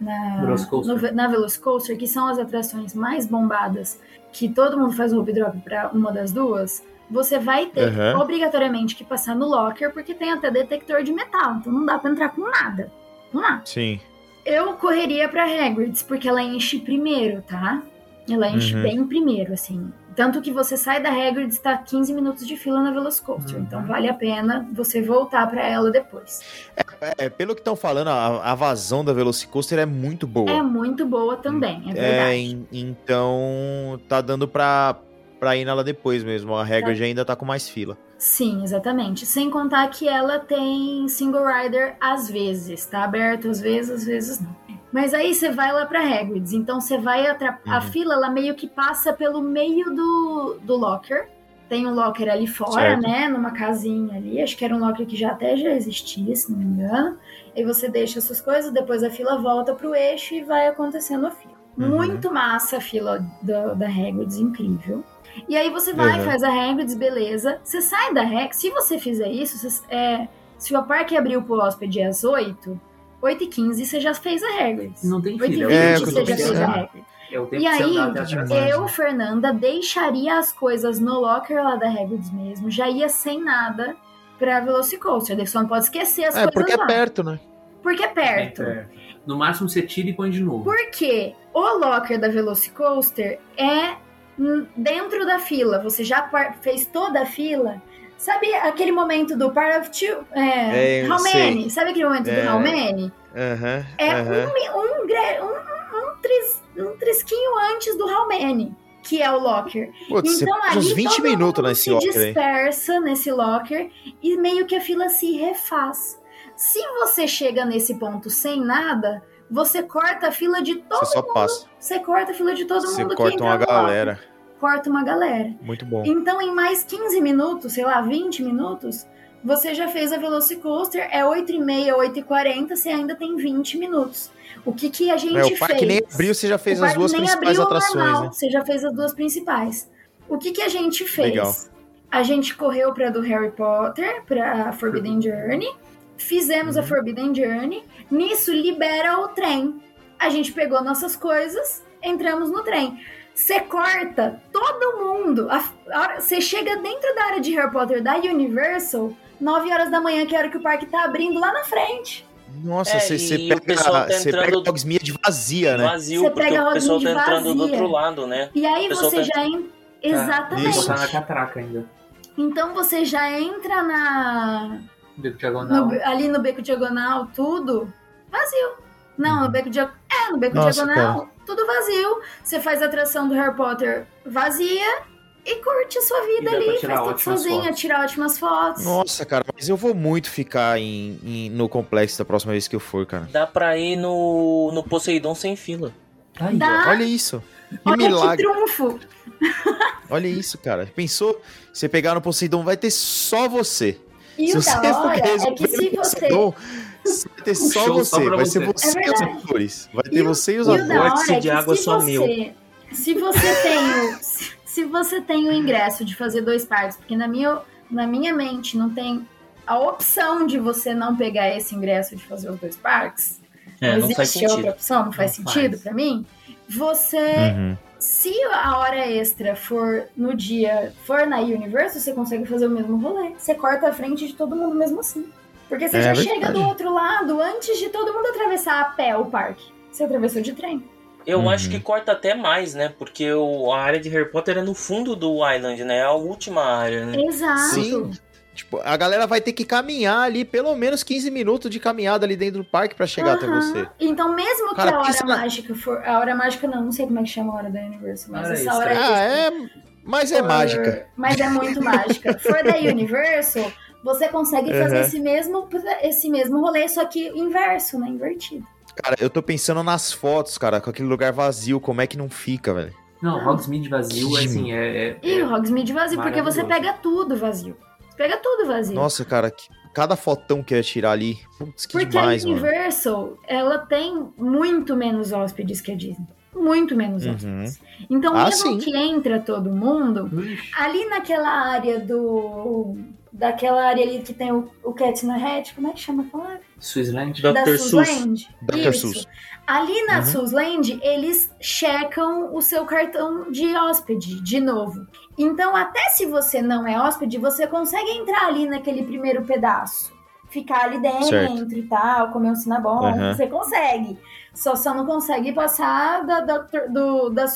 na, Velocicoaster. no- na Velocicoaster, que são as atrações mais bombadas, que todo mundo faz o Hope Drop para uma das duas, você vai ter Aham. obrigatoriamente que passar no locker, porque tem até detector de metal, então não dá para entrar com nada. Vamos lá. Sim. Eu correria pra Hagrid's, porque ela enche primeiro, tá? Ela enche Uhum. bem primeiro, assim. Tanto que você sai da Hagrid's, tá 15 minutos de fila na Velocicoaster. Uhum. Então vale a pena você voltar pra ela depois. É, pelo que estão falando, a, a vazão da Velocicoaster é muito boa. É muito boa também, é É, verdade. en- então tá dando pra ir nela depois mesmo. A regra já ainda tá com mais fila. Sim, exatamente. Sem contar que ela tem single rider às vezes. Tá aberto às vezes, às vezes não. Mas aí você vai lá pra Hagrid's. Então você vai... Atra... A Uhum. fila, ela meio que passa pelo meio do, do locker. Tem um locker ali fora, Certo. né? Numa casinha ali. Acho que era um locker que já até já existia, se não me engano. Aí você deixa suas coisas, depois a fila volta pro eixo e vai acontecendo a fila. Uhum. Muito massa a fila da, da Hagrid's, incrível. E aí você vai, Uhum. faz a Hagrid's, beleza. Você sai da Hagrid's, se você fizer isso, você- é, Se o parque abriu pro hóspede às 8, 8 e 15 você já fez a Hagrid's. Não tem 8 e fila. 20 É, você já fez a. Hagrid. É tempo E aí, eu, Fernanda, deixaria as coisas no locker lá da Hagrid's mesmo, já ia sem nada pra Velocicoaster. Daí Você não pode esquecer as É, coisas porque é lá. perto, né? Porque é Bem perto. No máximo você tira e põe de novo. Porque o locker da Velocicoaster é dentro da fila. Você já fez toda a fila. Sabe aquele momento do Part of Two? É, É, How many? Sabe aquele momento É. do How many? Aham. É aham. um, um, um, tris- um trisquinho antes do How many, que é o locker. Putz, você então passa uns ali 20 todo minutos mundo nesse se locker aí. dispersa nesse locker e meio que a fila se refaz. Se você chega nesse ponto sem nada, você corta a fila de todo Você só mundo. passa. Você corta a fila de todo Você mundo que corta uma galera. Corta uma galera. Muito bom. Então, em mais 15 minutos, sei lá, 20 minutos, você já fez a Velocicoaster, é 8h30, 8h40, você ainda tem 20 minutos. O que, que a gente É, o fez? parque nem abriu, você já fez O as duas nem principais atrações, normal, né? Você já fez as duas principais. O que, que a gente fez? Legal. A gente correu pra do Harry Potter, pra Forbidden Journey, fizemos Uhum. a Forbidden Journey, nisso libera o trem. A gente pegou nossas coisas, entramos no trem. Você corta todo mundo. Você chega dentro da área de Harry Potter da Universal, 9 horas da manhã, que é a hora que o parque tá abrindo lá na frente. Nossa, É, você pessoal pega, tá pega entrando- Hogsmeade vazia, né? Vazio, Você pega a o pessoal tá entrando do vazia. outro lado, né? E aí você tá- já. en- Tem Exatamente. que botar na catraca ainda. Então você já entra na Beco diagonal. no- ali no beco diagonal, tudo vazio. Não, no beco diagonal. É, no beco Nossa, diagonal, tudo vazio. Você faz a atração do Harry Potter vazia e curte a sua vida ali, faz tudo sozinha, fotos. tirar ótimas fotos. Nossa, cara, mas eu vou muito ficar em, em- no complexo da próxima vez que eu for, cara. Dá pra ir no, no Poseidon sem fila. Aí, Dá. Olha isso. Que Olha milagre. que trunfo. Olha isso, cara. Pensou? Você pegar no Poseidon, vai ter só você. E o da hora é que se você. Poseidon, vai ter só show só você. pra vai você. ser você É e os atores. Vai ter E você e os atores. é de água se só você, se você tem o, se- você tem o ingresso de fazer dois parques, porque na minha, na minha mente não tem a opção de você não pegar esse ingresso de fazer os dois parques, É, não não faz existe outra sentido. opção, não faz Não sentido faz. pra mim. Você, Uhum. se a hora extra for no dia, for na Universo, você consegue fazer o mesmo rolê. Você corta a frente de todo mundo mesmo assim. Porque você É já verdade. chega do outro lado antes de todo mundo atravessar a pé o parque. Você atravessou de trem. Eu Uhum. acho que corta até mais, né? Porque o, a área de Harry Potter é no fundo do Island, né? É a última área, né? Exato. Sim. Tipo, a galera vai ter que caminhar ali pelo menos 15 minutos de caminhada ali dentro do parque pra chegar até Aham. você. Então, mesmo Cara, que a hora na- mágica for. A hora mágica não, não sei como é que chama a hora da Universal, mas Hora essa extra. hora Ah, extra é. Mas é for- mágica. Mas é muito mágica. For da Universal, você consegue fazer Uhum. esse, mesmo, esse mesmo rolê, só que inverso, né? Invertido. Cara, eu tô pensando nas fotos, cara, com aquele lugar vazio, como é que não fica, velho? Não, Hogsmeade vazio, Que assim, é... é- E é- o Hogsmeade vazio, porque você pega tudo vazio. Você pega tudo vazio. Nossa, cara, que- cada fotão que eu ia tirar ali. Putz, que Porque demais, a mano. Universal, ela tem muito menos hóspedes que a Disney. Muito menos Uhum. hóspedes. Então, Ah, mesmo sim. que entra todo mundo, Ixi, ali naquela área do. Daquela área ali que tem o, o Cat na Hat, como é que chama aquela área? Swissland. Dr. da Seuss. Susland. Dr. Seuss. Ali na Uhum. Eles checam o seu cartão de hóspede de novo. Então, até se você não é hóspede, você consegue entrar ali naquele primeiro pedaço. Ficar ali dentro Certo. e tal, comer um cinabom, Uhum. você consegue. Só só não consegue passar da, Dr. do, da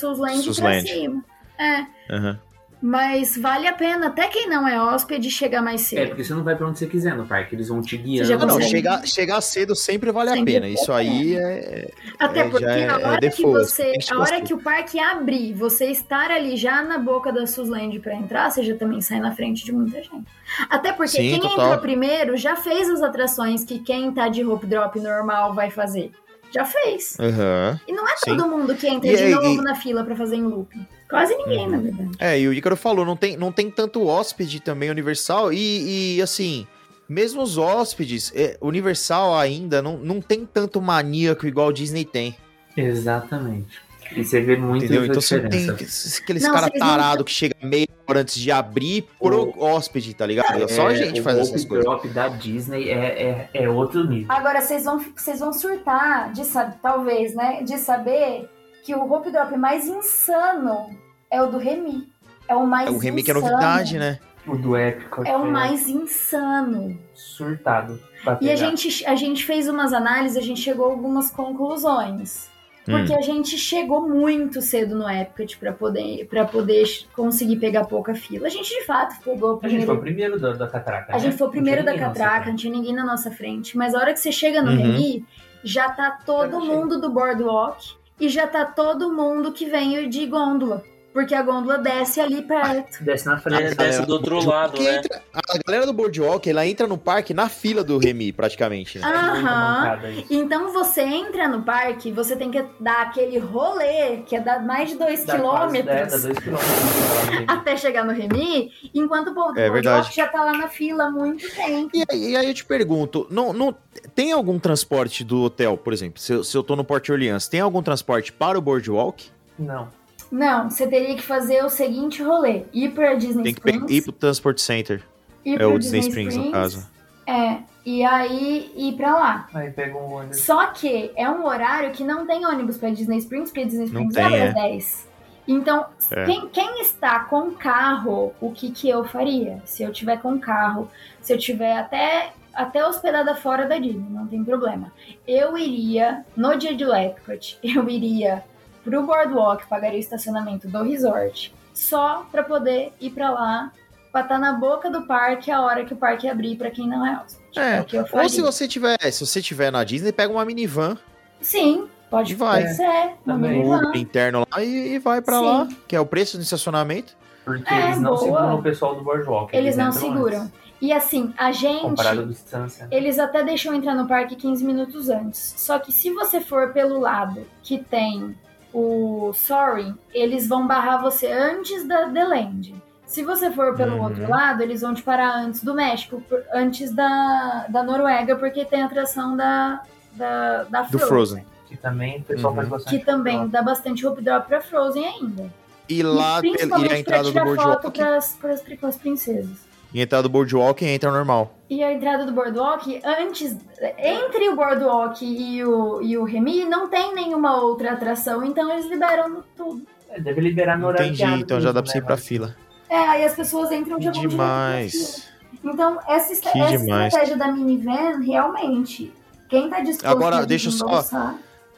pra cima. É, Aham. Mas vale a pena, até quem não é hóspede, chegar mais cedo. É, porque você não vai pra onde você quiser no parque, eles vão te guiando. já Não, não, chegar, chegar cedo sempre vale a Sempre pena. vale Isso a aí é. Até É, porque já é- a é hora que default, você, que a hora que o parque abrir, você estar ali já na boca da Susland pra entrar, você já também sai na frente de muita gente. Até porque Sim, quem total. entrou primeiro já fez as atrações que quem tá de rope drop normal vai fazer. Já fez. Aham. E não é Sim. todo mundo que entra E de novo e- na fila pra fazer em looping. Quase ninguém, Uhum. na verdade. É, e o Ícaro falou, não tem, não tem tanto hóspede também Universal. E, e, assim, mesmo os hóspedes, é, Universal ainda não, não tem tanto maníaco igual o Disney tem. Exatamente. E você vê muito Entendeu? Então você tem aqueles aqueles Não, cara vocês não- tarado que chega meia hora antes de abrir pro hóspede, tá ligado? Só a É, gente o faz essas coisas. Drop da Disney é, é, é outro nível. Agora vocês vão, vocês vão surtar de saber, talvez, né? De saber que o Hope Drop mais insano é o do Remy. É o mais O remake é insano. novidade, né? O do Épico É o mais insano. surtado. E a gente, a gente fez umas análises, a gente chegou a algumas conclusões. Porque Hum. a gente chegou muito cedo no Epcot pra poder, pra poder conseguir pegar pouca fila. A gente de fato pegou o A gente foi o primeiro. primeiro da, da catraca. A né? gente foi o Não primeiro tinha da ninguém na catraca, nossa não tinha ninguém na nossa frente. Mas a hora que você chega no Uhum. Remy, já tá todo mundo do boardwalk e já tá todo mundo que vem de gôndola. Porque a gôndola desce ali perto. Desce na É, frente. desce do outro lado, Que né? entra- a galera do Boardwalk, ela entra no parque na fila do Remy, praticamente. né? É Aham. isso. Então você entra no parque, você tem que dar aquele rolê, que é dar mais de 2 Dá quase- é, dá quilômetros. dois quilômetros. Até chegar no Remy, enquanto o povo do É verdade. boardwalk já tá lá na fila há muito tempo. E aí, e aí eu te pergunto, não, não, tem algum transporte do hotel, por exemplo, se eu, se eu tô no Port Orleans, tem algum transporte para o Boardwalk? Não. Não, você teria que fazer o seguinte rolê: ir pra Disney Tem que Springs. ir pro Transport Center. ir É o Disney Springs, no caso. É, e aí ir pra lá. Aí pega um ônibus. Só que é um horário que não tem ônibus pra Disney Springs, porque Disney Não Springs tem, abre é. às 10. Então, É. quem, quem está com carro, o que, que eu faria? Se eu tiver com carro, se eu tiver até, até hospedada fora da Disney, não tem problema. Eu iria, no dia do Epcot, eu iria pro Boardwalk, pagaria o estacionamento do resort, só pra poder ir pra lá, pra estar na boca do parque a hora que o parque abrir pra quem não é hóspede. É, o que eu Ou se você tiver, se você tiver na Disney, pega uma minivan, Sim, pode E vai. pode ser. Uma um minivan. Interno lá e, e vai pra Sim. lá, que é o preço do estacionamento. Porque É, eles não boa. seguram o pessoal do Boardwalk. Eles não entram seguram. antes, E assim, a gente. Comparado à distância. Eles até deixam entrar no parque 15 minutos antes. Só que se você for pelo lado que tem o Soaring, eles vão barrar você antes da The Land. Se você for pelo Uhum. outro lado, eles vão te parar antes do México, por- antes da, da Noruega, porque tem a atração da, da, da Do Frozen. Frozen. Que também o pessoal Uhum. faz bastante. Que também dá bastante Hope Drop pra Frozen ainda. E lá e e principalmente a entrada pra do pras, pras princesas. E a entrada do Boardwalk entra normal. E a entrada do Boardwalk, antes, entre o Boardwalk e o, e o Remy, não tem nenhuma outra atração, então eles liberam tudo. É, deve liberar no horário Entendi, então já dá pra você ir né, pra mas- fila. É, aí as pessoas entram já vão pra demais. Então, essa, essa demais. estratégia da minivan, realmente, quem tá disposto Agora, a deixa eu só-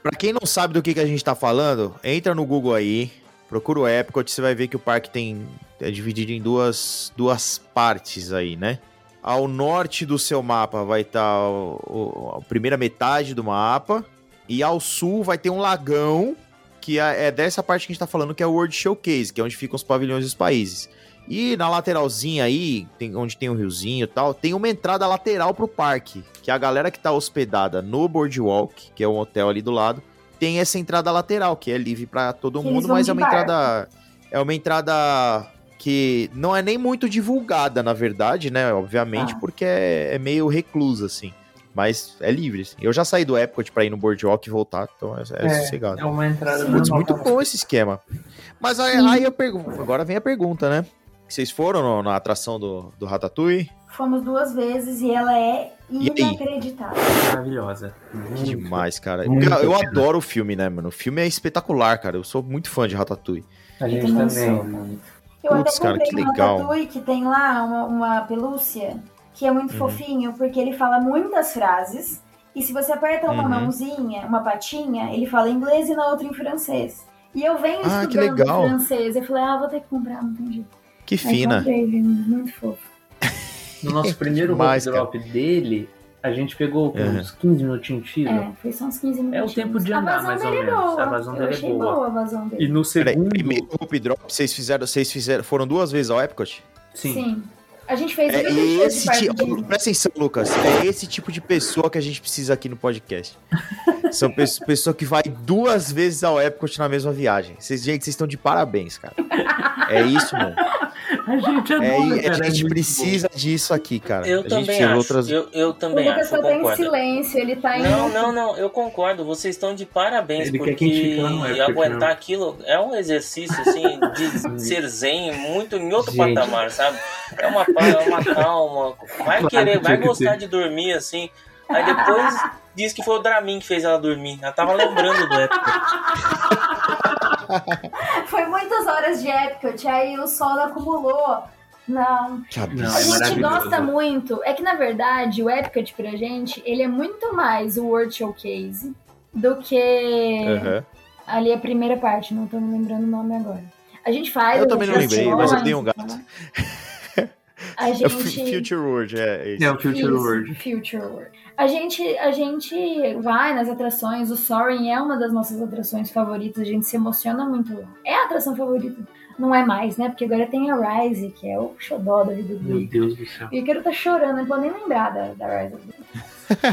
Pra quem não sabe do que, que a gente tá falando, entra no Google aí, procura o Epcot, você vai ver que o parque tem é dividido em duas, duas partes aí, né? Ao norte do seu mapa vai estar a primeira metade do mapa, e ao sul vai ter um lagão, que é, é dessa parte que a gente tá falando, que é o World Showcase, que é onde ficam os pavilhões dos países. E na lateralzinha aí, tem- onde tem um riozinho e tal, tem uma entrada lateral pro parque. Que a galera que tá hospedada no Boardwalk, que é um hotel ali do lado, tem essa entrada lateral, que é livre pra todo eles mundo, mas é uma barco. entrada. É uma entrada que não é nem muito divulgada, na verdade, né? Obviamente, Ah. porque é, é meio reclusa, assim. Mas é livre, assim. Eu já saí do Epcot pra ir no Boardwalk e voltar, então é, é, É, sossegado. É uma entrada Putz, normal muito bom esse esquema. Mas aí, aí eu pergunto, agora vem a pergunta, né? Vocês foram no- na atração do, do Ratatouille? Fomos duas vezes e ela é inacreditável. maravilhosa. Que demais, cara. muito eu, eu adoro o filme, né, mano? O filme é espetacular, cara. Eu sou muito fã de Ratatouille. A gente também também. Eu Putz, até cara, comprei que um legal. Ratatouille que tem lá uma, uma pelúcia que é muito Uhum. fofinho, porque ele fala muitas frases. E se você aperta uma Uhum. mãozinha, uma patinha, ele fala em inglês e na outra em francês. E eu venho Ah, que estudando legal. francês. Eu falei, ah, vou ter que comprar, não tem jeito. Que Aí fina. comprei, viu? muito fofo. No nosso primeiro road drop dele, a gente pegou Uhum. uns 15 minutinhos de fila. É, foi só uns 15 minutos. É o tempo de andar, mais ou menos. A vazão dele é achei boa. boa a vazão dele. E no Peraí, segundo. primeiro Hope Drop, vocês fizeram, vocês fizeram, foram duas vezes ao Epcot? Sim. A gente fez É de esse tipo, Disney. presta atenção, Lucas. É esse tipo de pessoa que a gente precisa aqui no podcast. São pessoas pessoa que vai duas vezes ao Epcot na mesma viagem. Vocês, gente, vocês estão de parabéns, cara. É isso, mano. A gente adora, É, cara, a é gente muito precisa disso aqui, cara. Eu a gente também acho. outras. Eu, eu O também Lucas acho, tá em concordo. silêncio, ele tá em. Não, não, não, eu concordo. Vocês estão de parabéns, Ele quer que a gente porque no Epcot, aguentar né? aquilo é um exercício, assim, de ser zen, muito em outro Gente. patamar, sabe? É uma, é uma calma. Vai Claro querer, que vai que gostar de dormir, assim. Aí depois diz que foi o Dramin que fez ela dormir. Ela tava lembrando do Epcot. Foi muitas horas de Epcot, aí o sono acumulou. Não. Que Não, absurdo. A é gente maravilhoso. gosta muito. É que na verdade o Epcot pra gente, ele é muito mais o World Showcase do que Aham. ali a primeira parte, não tô me lembrando o nome agora. A gente faz. Eu também não lembrei, mas eu dei um gato. né? A É o gente. Future World, é, é isso. É o Future Isso, World. Future World. A gente, a gente vai nas atrações, o Soaring é uma das nossas atrações favoritas, a gente se emociona muito. lá. É a atração favorita. Não é mais, né? Porque agora tem a Rise, que é o xodó da vida do Meu. Deus do céu. E o Ícaro tá chorando, não pode nem lembrar da, da Rise.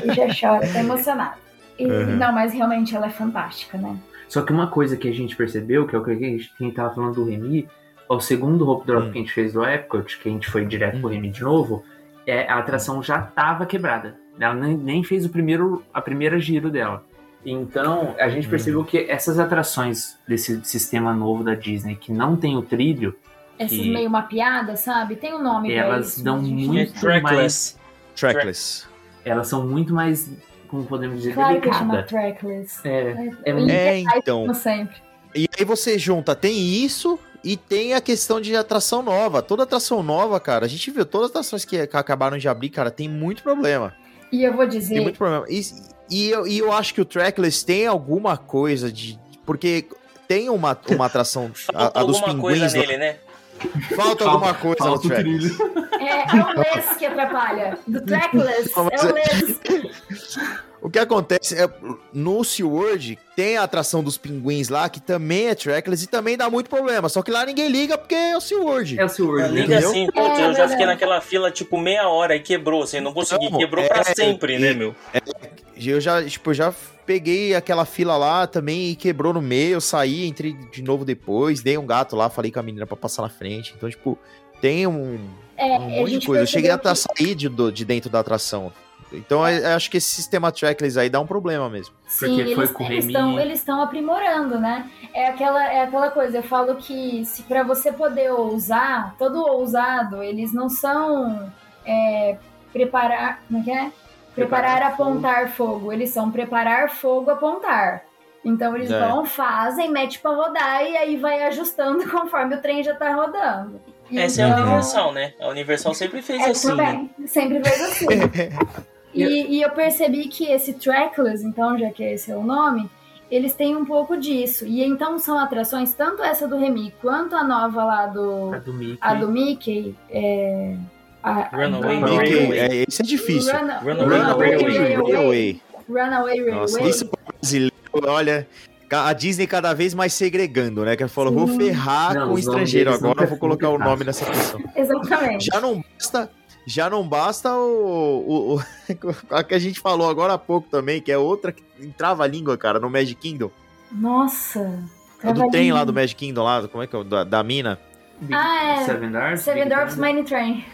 Ele já chora, tá emocionado. E- Uhum. Não, mas realmente ela é fantástica, né? Só que uma coisa que a gente percebeu, que é o que a gente, quem tava falando do Remy, o segundo Hope Drop Hum. que a gente fez do Epcot, que a gente foi direto pro Remy de novo, é, a atração já tava quebrada. Ela nem, nem fez o primeiro, a primeira giro dela. Então, a gente Hum. percebeu que essas atrações desse sistema novo da Disney, que não tem o trilho, Essas meio mapeadas, sabe? Tem um nome Elas isso. dão muito É trackless. Trackless. elas são muito mais, como podemos dizer, Claro que trackless. É, é É, faz então. Como sempre. E aí você junta, tem isso e tem a questão de atração nova. Toda atração nova, cara, a gente viu todas as atrações que, que acabaram de abrir, cara, tem muito problema. E eu vou Tem dizer, muito problema. E, e, eu, e eu acho que o Trackless tem alguma coisa de. Porque tem uma, uma atração. Falta a, a dos alguma coisa pinguins. lá. nele, né? Falta alguma coisa no falta o Trackless. trilho. é, é o less que atrapalha. Do trackless, é o é- less. O que acontece é, no SeaWorld tem a atração dos pinguins lá, que também é trackless e também dá muito problema. Só que lá ninguém liga porque é o SeaWorld. É o SeaWorld, né? Liga Entendeu? assim, putz, É, eu já fiquei naquela fila tipo meia hora e quebrou, assim, não consegui. Não, Quebrou é, pra sempre, e- né, meu? Eu já, tipo, já peguei aquela fila lá também e quebrou no meio, eu saí, entrei de novo depois, dei um gato lá, falei com a menina pra passar na frente. Então, tipo, tem um, É, um monte de coisa. Eu cheguei a sair de, de dentro da atração. Então, eu eu acho que esse sistema trackless aí dá um problema mesmo. Sim, Porque foi eles eles estão eles estão aprimorando, né? É aquela, é aquela coisa, eu falo que se para você poder ousar, todo ousado, eles não são é, preparar, como é que é? Preparar, Preparar apontar fogo. eles são preparar fogo, apontar. Então eles É. vão, fazem, mete pra rodar e aí vai ajustando conforme o trem já tá rodando. Essa é a Então- Universal, né? A Universal sempre fez é, assim, né? também. Sempre fez assim. e, e eu percebi que esse trackless, então, já que esse é o nome, eles têm um pouco disso. E então são atrações, tanto essa do Remy quanto a nova lá do. A do Mickey. A do Mickey. É, a, Runaway a- Mickey, Railway. é, esse é difícil. Run- Runaway Runaway. Railway. Runaway Nossa, Railway. isso é brasileiro, olha. A Disney cada vez mais segregando, né? Que ela falou, vou ferrar Não, com o estrangeiro agora, vou colocar o nome nessa atração. Exatamente. Já não basta, já não basta o, o, o a que a gente falou agora há pouco também, que é outra que entrava a língua, cara, no Magic Kingdom. Nossa. É do trem lá do Magic Kingdom lá, como é que é? Da, da mina. Big- Ah, é. Seven Dwarfs. Seven Dwarfs. Mine Train.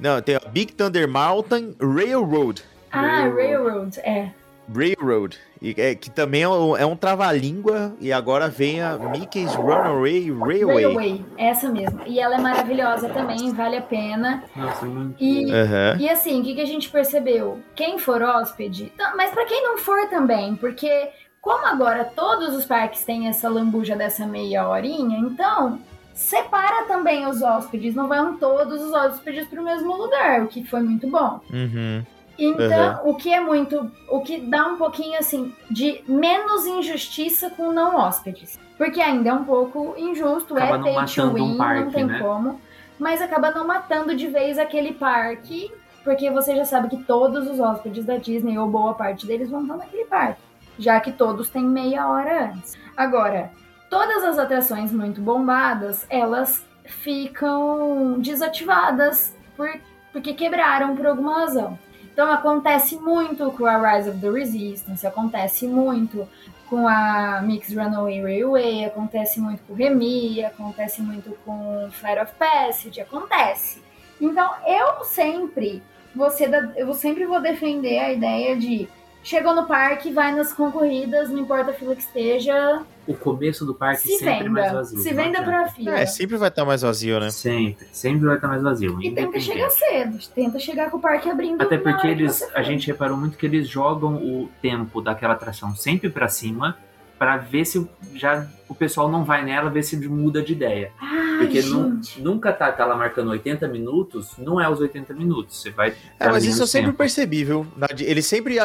Não, tem a Big Thunder Mountain Railroad. Ah, Railroad. Railroad. É. Railroad. E, é, que também é um, é um trava-língua. E agora vem a Mickey's Runaway Railway. Railway. Essa mesmo. E ela é maravilhosa também, vale a pena. Nossa, muito. E Aham. E assim, o que, que a gente percebeu? Quem for hóspede, tá, mas pra quem não for também, porque como agora todos os parques têm essa lambuja dessa meia horinha, então separa também os hóspedes, não vão todos os hóspedes pro mesmo lugar, o que foi muito bom. Uhum. Então, o que é muito, o que dá um pouquinho assim de menos injustiça com não hóspedes, porque ainda é um pouco injusto, Acaba é não pay to matando um win, não parque, tem né? como, mas acaba não matando de vez aquele parque, porque você já sabe que todos os hóspedes da Disney ou boa parte deles vão estar naquele parque, já que todos têm meia hora antes. Agora, todas as atrações muito bombadas, elas ficam desativadas por, porque quebraram por alguma razão. Então acontece muito com a Rise of the Resistance, acontece muito com a Mix Runaway Railway, acontece muito com Remy, acontece muito com Flight of Passage, acontece. Então eu sempre, você eu sempre vou defender a ideia de chegou no parque, vai nas concorridas, não importa a fila que esteja. O começo do parque se sempre venda, é mais vazio. se venda adianta. pra fila. É, sempre vai estar mais vazio, né? Sempre, sempre vai estar mais vazio. E tenta chegar cedo, tenta chegar com o parque abrindo. Até porque eles, a gente reparou muito que eles jogam o tempo daquela atração sempre pra cima pra ver se já o pessoal não vai nela, ver se muda de ideia. Ai, Porque nu- nunca tá, tá lá marcando 80 minutos, não é os 80 minutos. Você vai. É, mas isso eu sempre tempo. percebi, viu? Eles sempre,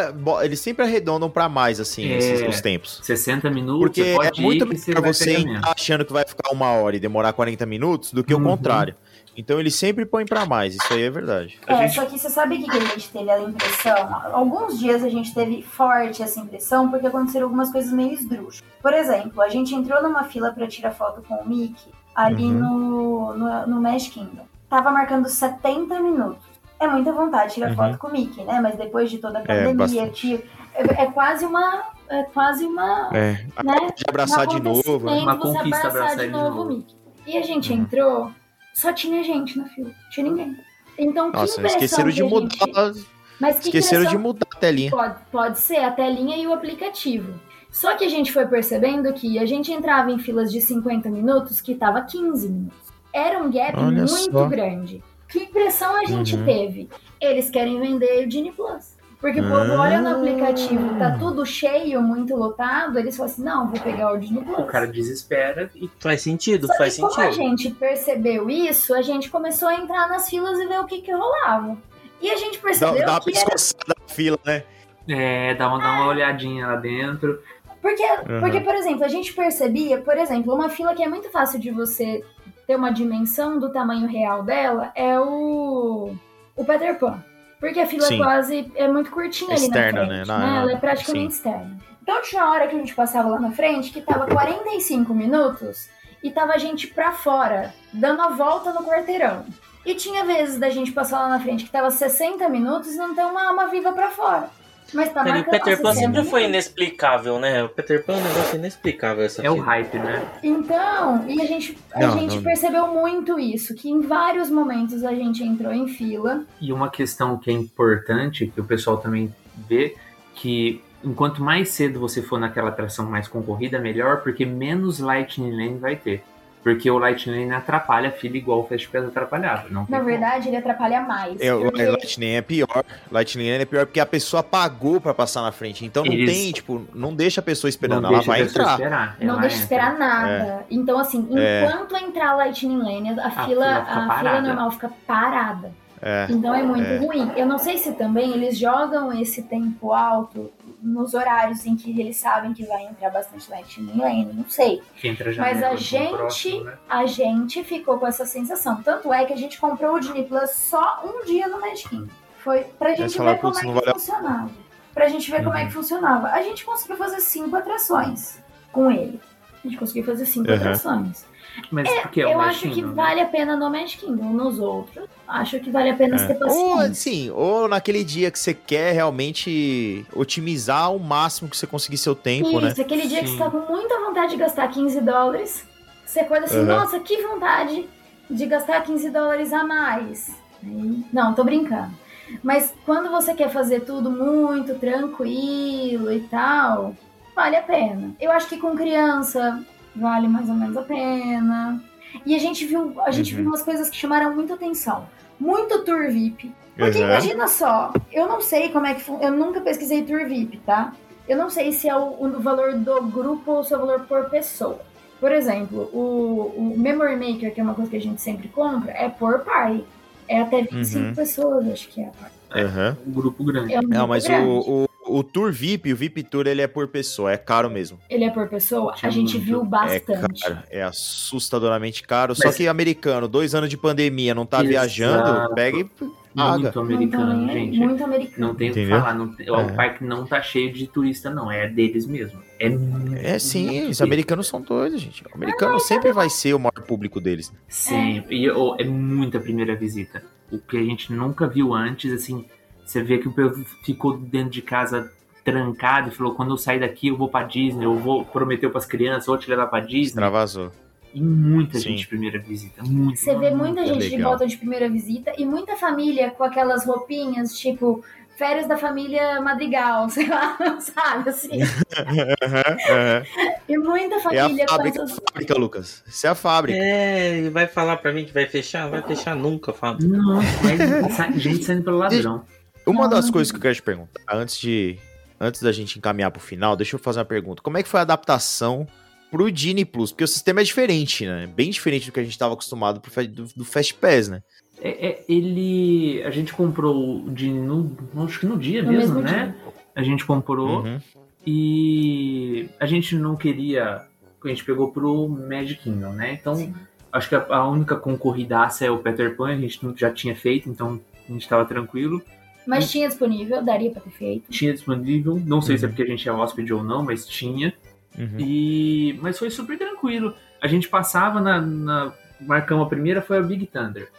eles sempre arredondam pra mais, assim, É. esses, os tempos. 60 minutos, Porque você é pode muito ir que você melhor vai você menos. achando que vai ficar uma hora e demorar 40 minutos do que o Uhum. contrário. Então eles sempre põem pra mais, isso aí é verdade. É, gente- só que você sabe o que, que a gente teve a impressão? Alguns dias a gente teve forte essa impressão porque aconteceram algumas coisas meio esdrúxulas. Por exemplo, a gente entrou numa fila pra tirar foto com o Mickey ali Uhum. no, no, no Magic Kingdom. Tava marcando 70 minutos. É muita vontade tirar Uhum. foto com o Mickey, né? Mas depois de toda a É, pandemia, tio, é, é quase uma. É quase uma. É, Né? de abraçar um de novo. né? Uma conquista abraçar, abraçar de ele de novo o novo. Mickey. E a gente Uhum. entrou, só tinha gente na fila. Tinha ninguém. Então, que Nossa, impressão esqueceram que de mudar. gente- Mas que Esqueceram de mudar a telinha. Pode, pode ser a telinha e o aplicativo. Só que a gente foi percebendo que a gente entrava em filas de 50 minutos que tava 15 minutos. Era um gap Olha muito só. grande. Que impressão a gente Uhum. teve? Eles querem vender o Genie Plus. Porque o povo Ah. olha no aplicativo, tá tudo cheio, muito lotado, eles falam assim, não, vou pegar o Genie Plus. O cara desespera e Faz sentido, Só faz que como a sentido. gente percebeu isso, a gente começou a entrar nas filas e ver o que que rolava. E a gente Dá, percebeu dá uma que era pescoçada na fila, né? é, dá, uma, dá uma olhadinha lá dentro. Porque, Uhum. porque, por exemplo, a gente percebia, por exemplo, uma fila que é muito fácil de você ter uma dimensão do tamanho real dela é o, o Peter Pan. Porque a fila Sim. quase é muito curtinha ali Externa, na frente, né? né? Na- Ela é praticamente externa. Então tinha uma hora que a gente passava lá na frente que tava 45 minutos e tava a gente pra fora, dando a volta no quarteirão. E tinha vezes da gente passar lá na frente que tava 60 minutos e não tem uma alma viva pra fora. Mas tá Cara, e o Peter Pan 60 sempre foi inexplicável, né? O Peter Pan é um negócio inexplicável essa É o hype, né? Então, e a gente, a Não, gente não. percebeu muito isso, que em vários momentos a gente entrou em fila. E uma questão que é importante, que o pessoal também vê, que enquanto mais cedo você for naquela atração mais concorrida, melhor, porque menos Lightning Lane vai ter. Porque o Lightning Lane atrapalha a fila igual o Fast Pass atrapalhava. Não Na como. verdade, ele atrapalha mais. É, o porque- Lightning é pior. Lightning é pior porque a pessoa pagou pra passar na frente. Então não Eles- tem, tipo, não deixa a pessoa esperando. Não ela a vai entrar. esperar. Não ela deixa entra. esperar nada. Então, assim, É. enquanto entrar Lightning Lane, a, fila, fila a fila normal fica parada. É. Então é muito É. ruim. Eu não sei se também eles jogam esse tempo alto nos horários em que eles sabem que vai entrar bastante Lightning Lane, não sei. Que entra já Mas a gente- próximo, né? A gente ficou com essa sensação. Tanto é que a gente comprou o Disney Plus só um dia no Magic Kingdom. Foi pra gente falaram, ver como "Putz, é que valeu." funcionava. Pra gente ver como é Uhum. que funcionava. A gente conseguiu fazer cinco atrações com ele. A gente conseguiu fazer cinco Uhum. atrações. Mas porque é o eu acho que né? vale a pena no Magic Kingdom, nos outros. Acho que vale a pena você ter Ou assim, ou naquele dia que você quer realmente otimizar ao máximo que você conseguir seu tempo, né? Isso, aquele dia que Sim. você tá com muita vontade de gastar 15 dólares, você acorda assim, Uhum. nossa, que vontade de gastar 15 dólares a mais. Não, tô brincando. Mas quando você quer fazer tudo muito tranquilo e tal, vale a pena. Eu acho que com criança vale mais ou menos a pena. E a gente viu, a gente Uhum. viu umas coisas que chamaram muita atenção. Muito tour VIP. Porque Uhum. imagina só, eu não sei como é que eu nunca pesquisei tour VIP, tá? Eu não sei se é o, o valor do grupo ou se é o valor por pessoa. Por exemplo, o, o Memory Maker, que é uma coisa que a gente sempre compra, é por party. É até 25 Uhum. pessoas, acho que é. a party. Aham. Um grupo grande. É um Não, grupo mas grande. o, o, Tour VIP, o VIP Tour, ele é por pessoa, é caro mesmo. Ele é por pessoa? A gente viu É bastante. caro, é assustadoramente caro. Só Mas- que americano, dois anos de pandemia, não tá Exato. viajando, pega e paga. Muito americano, Não, também é gente. Muito americano. Não tem o que falar. Não tem- É. O parque não tá cheio de turista, não. É deles mesmo. É, É sim, os americanos são doidos, gente. O americano sempre vai ser o maior público deles. Sempre. E oh, é muita primeira visita. O que a gente nunca viu antes, assim, você vê que o povo ficou dentro de casa trancado e falou: quando eu sair daqui, eu vou pra Disney, eu vou prometeu pras crianças, vou te levar pra Disney. Extravasou. E muita Sim. gente de primeira visita. Muito. Você vê muita gente de legal. volta de primeira visita e muita família com aquelas roupinhas, tipo, férias da família Madrigal, sei lá, sabe? Assim. E muita É a família com fábrica, essas. fábrica, Lucas. Isso é a fábrica. É, e vai falar pra mim que vai fechar? Não vai fechar nunca, Fábio. Nossa, mas gente saindo pelo ladrão. Uma das coisas que eu quero te perguntar, antes de antes da gente encaminhar pro final, deixa eu fazer uma pergunta. Como é que foi a adaptação pro Disney Plus? Porque o sistema é diferente, né? Bem diferente do que a gente estava acostumado pro, do, do Fast Pass, né? É, é, ele. A gente comprou de no, acho que no dia No mesmo, mesmo né? A gente comprou Uhum. e a gente não queria. A gente pegou pro Magic Kingdom, né? Então, Sim. acho que a, a única concorridaça é o Peter Pan, a gente não- já tinha feito, então a gente tava tranquilo. Mas tinha disponível, daria pra ter feito. Tinha disponível, não sei se é Uhum. porque a gente é hóspede ou não, mas tinha. Uhum. E mas foi super tranquilo. A gente passava na, na marcamos a primeira foi a Big Thunder.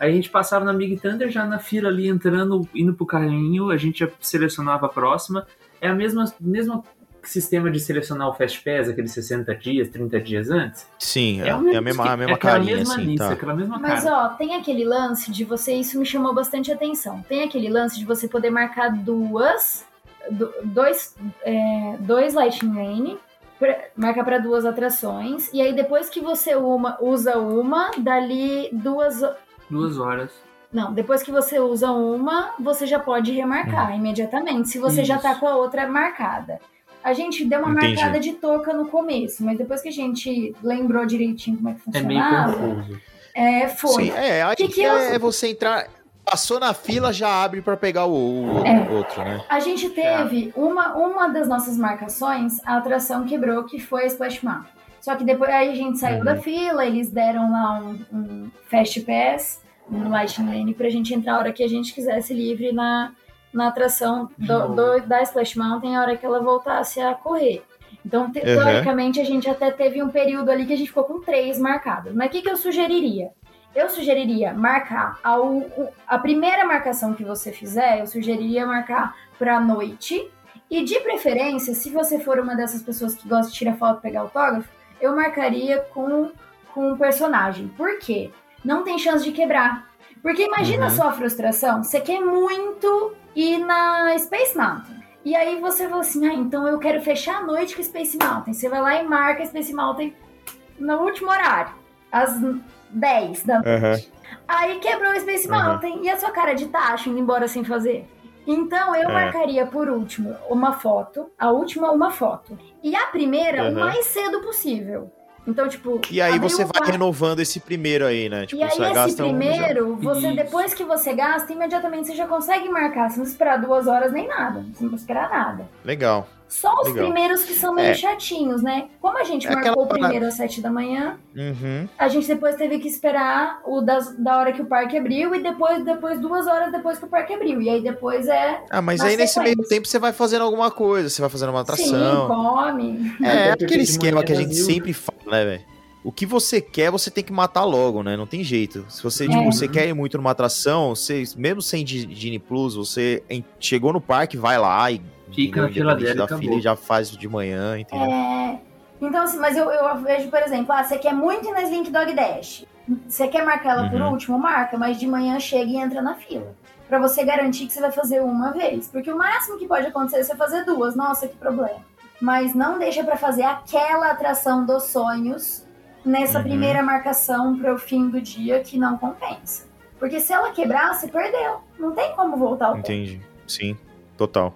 Aí a gente passava na Big Thunder já na fila ali entrando, indo pro carrinho, a gente já selecionava a próxima. É a mesma mesmo sistema de selecionar o Fast Pass, aqueles 60 dias, 30 dias antes. Sim, é, é mesmo a mesma, a mesma é carinha, mesma assim, lista, tá? aquela mesma Mas cara. ó, tem aquele lance de você, isso me chamou bastante atenção. Tem aquele lance de você poder marcar duas, do- dois, é, dois Lightning Lane, pra- marca para duas atrações, e aí depois que você uma, usa uma, dali duas. Duas horas. Não, depois que você usa uma, você já pode Hum. remarcar imediatamente, se você já Isso. tá com a outra marcada. A gente deu uma Entendi. marcada de touca no começo, mas depois que a gente lembrou direitinho como é que É meio funcionava, confuso. é, foi. Sim, é, a Que que eu- é você entrar, passou na fila, já abre pra pegar o, o É. outro, né? A gente teve uma, uma das nossas marcações, a atração quebrou, que foi a Splash Mountain. Só que depois aí a gente saiu Uhum. da fila, eles deram lá um, um Fast Pass no Lightning Lane pra gente entrar a hora que a gente quisesse livre na, na atração do, do- da Splash Mountain a hora que ela voltasse a correr. Então, te- Uhum. teoricamente, a gente até teve um período ali que a gente ficou com três marcadas. Mas o que, que eu sugeriria? Eu sugeriria marcar a, a primeira marcação que você fizer, eu sugeriria marcar pra noite. E de preferência, se você for uma dessas pessoas que gosta de tirar foto e pegar autógrafo, eu marcaria com, com um personagem. Por quê? Não tem chance de quebrar. Porque imagina Uhum. a sua frustração, você quer muito ir na Space Mountain. E aí você fala assim, ah, então eu quero fechar a noite com Space Mountain. Você vai lá e marca Space Mountain no último horário, às 10 da Aham. Aí quebrou o Space Uhum. Mountain. E a sua cara de tacho indo embora sem fazer? Então eu É. marcaria por último uma foto, a última uma foto. E a primeira o Uhum. mais cedo possível. Então, tipo. E aí você vai quarto- renovando esse primeiro aí, né? Tipo, E aí você esse gasta um. primeiro, você depois que você gasta, imediatamente você já consegue marcar. Você não esperar duas horas nem nada. Você não precisa esperar nada. Legal. Só os Legal. primeiros que são meio É. chatinhos, né? Como a gente É marcou aquela o primeiro às sete da manhã, Uhum. a gente depois teve que esperar o das, da hora que o parque abriu e depois, depois duas horas depois que o parque abriu. E aí depois é. Ah, mas aí nesse meio sequência. tempo você vai fazendo alguma coisa, você vai fazendo uma Sim, atração. come. É, Até porque aquele esquema que a gente vazio. sempre fala, né, velho? O que você quer, você tem que matar logo, né? Não tem jeito. Se você, É. tipo, você quer ir muito numa atração, você, mesmo sem Di- Disney Plus, você chegou no parque, vai lá e Fica na fila e da acabou. fila e já faz de manhã, entendeu? É, Então, assim, mas eu, eu vejo, por exemplo, ah, você quer muito ir na Slink Dog Dash. Você quer marcar ela por Uhum. último, marca, mas de manhã chega e entra na fila. Pra você garantir que você vai fazer uma vez. Porque o máximo que pode acontecer é você fazer duas. Nossa, que problema. Mas não deixa pra fazer aquela atração dos sonhos nessa Uhum. primeira marcação pro fim do dia que não compensa. Porque se ela quebrar, você perdeu. Não tem como voltar ao tempo. Entendi. Sim, total.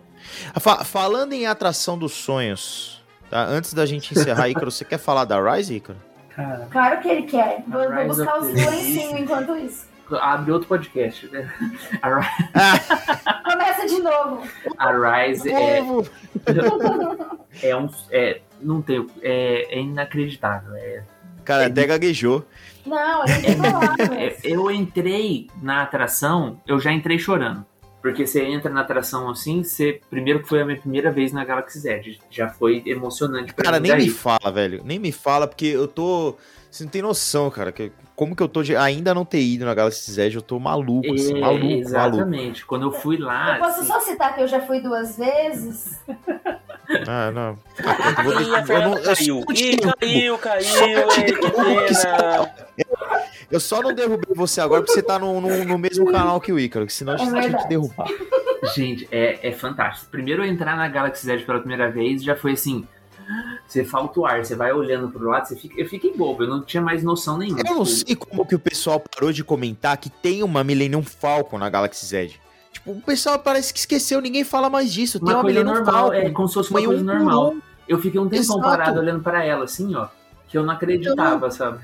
Ah, fa- falando em atração dos sonhos, tá? Antes da gente encerrar, Ícaro, você quer falar da Rise, Ícaro? Cara, Claro que ele quer. Vou, vou buscar of os lencinhos enquanto isso. abre outro podcast, né? A Rise, Começa de novo. a Rise é, é um. É, não tem. É, é inacreditável. É, Cara, até gaguejou. Não, que falar. é, eu entrei na atração, eu já entrei chorando. Porque você entra na atração assim, você. Primeiro que foi a minha primeira vez na Galaxy Z. Já foi emocionante pra Cara, mim nem daí. me fala, velho. Nem me fala, porque eu tô. Você não tem noção, cara. que- como que eu tô de ainda não ter ido na Galaxy Z? Eu tô maluco, assim, É, maluco, maluco. exatamente. Quando eu fui lá. Eu posso assim, só citar que eu já fui duas vezes? Ah, não. Eu vou Ih, a deixar- eu não- eu caiu. só te Ih, caiu, caiu, pena. Eu só não derrubei você agora porque você tá no, no, no mesmo canal que o Ícaro, que senão a É gente tinha que verdade. derrubar. Gente, é, é fantástico. Primeiro eu entrar na Galaxy Z pela primeira vez já foi assim. Você falta o ar, você vai olhando pro lado, você fica, eu fiquei bobo, eu não tinha mais noção nenhuma. Eu não sei como que o pessoal parou de comentar que tem uma Millennium Falcon na Galaxy Z. Tipo, o pessoal parece que esqueceu, ninguém fala mais disso. Tem Uma Millennium normal, Falcon. é como se fosse uma coisa um normal. um. Eu fiquei um tempão Exato. parado olhando pra ela, assim, ó, que eu não acreditava, sabe?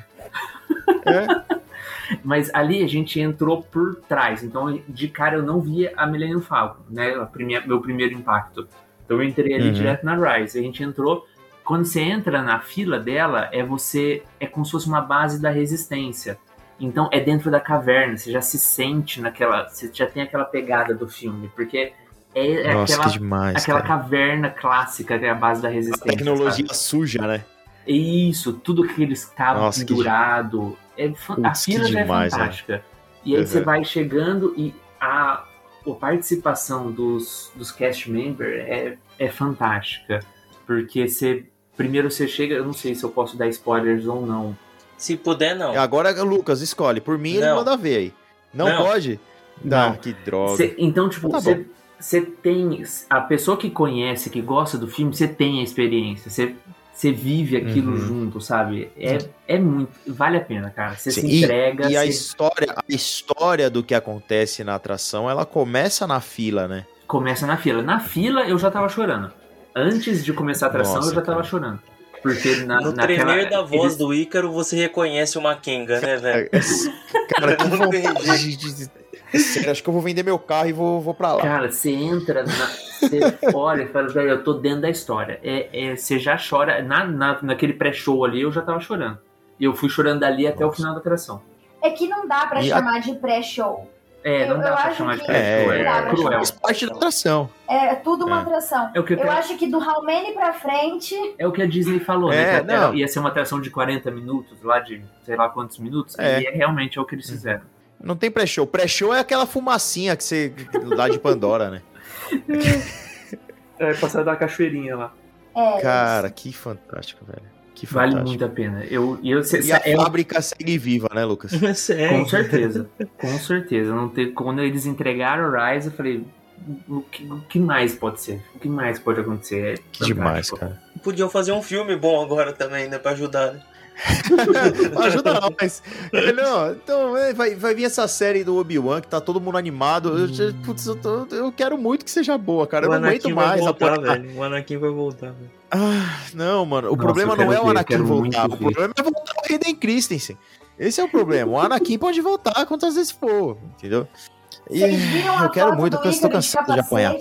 É. Mas ali a gente entrou por trás, então de cara eu não via a Millennium Falcon, né? A primeira- meu primeiro impacto. Então eu entrei ali Uhum. direto na Rise. A gente entrou. Quando você entra na fila dela, é você. É como se fosse uma base da resistência. Então é dentro da caverna, você já se sente naquela. Você já tem aquela pegada do filme, porque é, é Nossa, aquela, que demais. aquela cara. caverna clássica que é a base da resistência. Tecnologia sabe? suja, né? Isso, tudo que eles estavam Nossa, que pendurado. É, fan- a Putz, que fila já demais, é né? fantástica. E aí Uhum. você vai chegando e a, a participação dos, dos cast members é, é fantástica. Porque você. Primeiro você chega, eu não sei se eu posso dar spoilers ou não. Se puder, não. Agora, Lucas, escolhe. Por mim, ele Não. manda ver aí. Não, Não. pode? Não. Ah, que droga. Cê- então, tipo, Tá você você tem. A pessoa que conhece, que gosta do filme, você tem a experiência. Você você vive aquilo Uhum. junto, sabe? É, é muito. Vale a pena, cara. Você Sim, se e- entrega. E a você história, a história do que acontece na atração, ela começa na fila, né? começa na fila. Na fila eu já tava chorando. Antes de começar a atração Nossa, eu já tava cara. chorando. Porque na, No naquela, tremer da voz eles- do Ícaro, você reconhece o Makenga, né, velho? Cara, que Não vontade de, de- Sério, acho que eu vou vender meu carro e vou, vou pra lá. Cara, você entra, na, você olha e fala, velho, eu tô dentro da história. É, é, você já chora. Na, na, naquele pré-show ali eu já tava chorando. E eu fui chorando dali até o final da atração. É que não dá pra E a- chamar de pré-show. É, não Eu- dá eu pra chamar de pré-show. É, dá É, cruel. Faz parte da atração. É tudo uma É. atração. É o que eu Eu quero- acho que do Raulmane pra frente, É o que a Disney falou, É, né? Que não. ia ser uma atração de 40 minutos, lá de sei lá quantos minutos. É. E é realmente é o que eles fizeram. Não tem pré-show. Pré-show é aquela fumacinha que você lá de Pandora, né? É, passar da cachoeirinha lá. é. Cara, que fantástico, velho. Que Vale fantástico. muito a pena. Eu, e eu, cê- E a é fábrica segue viva, né, Lucas? Com Sério. certeza. Com certeza. Não ter, quando eles entregaram o Rise, eu falei. O que, o que mais pode ser? O que mais pode acontecer? É Que demais, cara. Podiam fazer um filme bom agora também, né? Pra ajudar. né? Ajuda nós. É, Não, então é, vai, vai vir essa série do Obi-Wan que tá todo mundo animado. Eu, já- putz, eu, tô- eu quero muito que seja boa, cara. Eu o não aguento Anakin vai mais. voltar, apoiar- velho. O Anakin vai voltar, velho. Ah, não, mano. O Nossa, problema não é o Anakin voltar. O ver. problema é voltar o Hayden Christensen. Esse é o problema. O Anakin pode voltar quantas vezes for, entendeu? E eu quero muito, Ícaro de cansado de apanhar.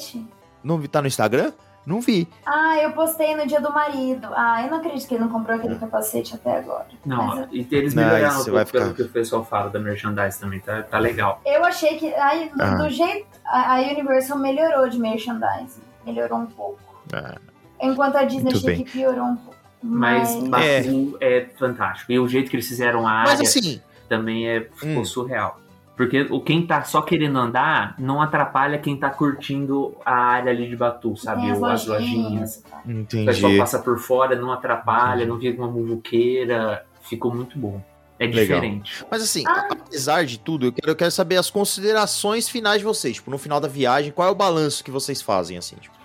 Não vi- tá no Instagram? Não vi. Ah, eu postei no dia do marido. Ah, eu não acredito que ele não comprou aquele capacete até agora. Não, Mas e eles Não, melhoraram isso um pouco vai pelo ficar- que o pessoal fala da merchandise também, tá, tá legal. eu achei que aí, do, Ah. do jeito a, a Universal melhorou de merchandising. Melhorou um pouco. Ah, Enquanto a Disney achei que piorou um pouco. Mas Mas, É. Baku é. fantástico. E o jeito que eles fizeram a área assim, também é, ficou Hum. surreal. Porque o quem tá só querendo andar não atrapalha quem tá curtindo a área ali de Batu, sabe? as As lojinhas. e tal. O pessoal entendi. passa por fora, não atrapalha, Entendi. não fica uma muvuqueira. Ficou muito bom. É Legal. diferente. Mas assim, Ah. apesar de tudo, eu quero, eu quero saber as considerações finais de vocês. Tipo, no final da viagem, qual é o balanço que vocês fazem, assim? Tipo,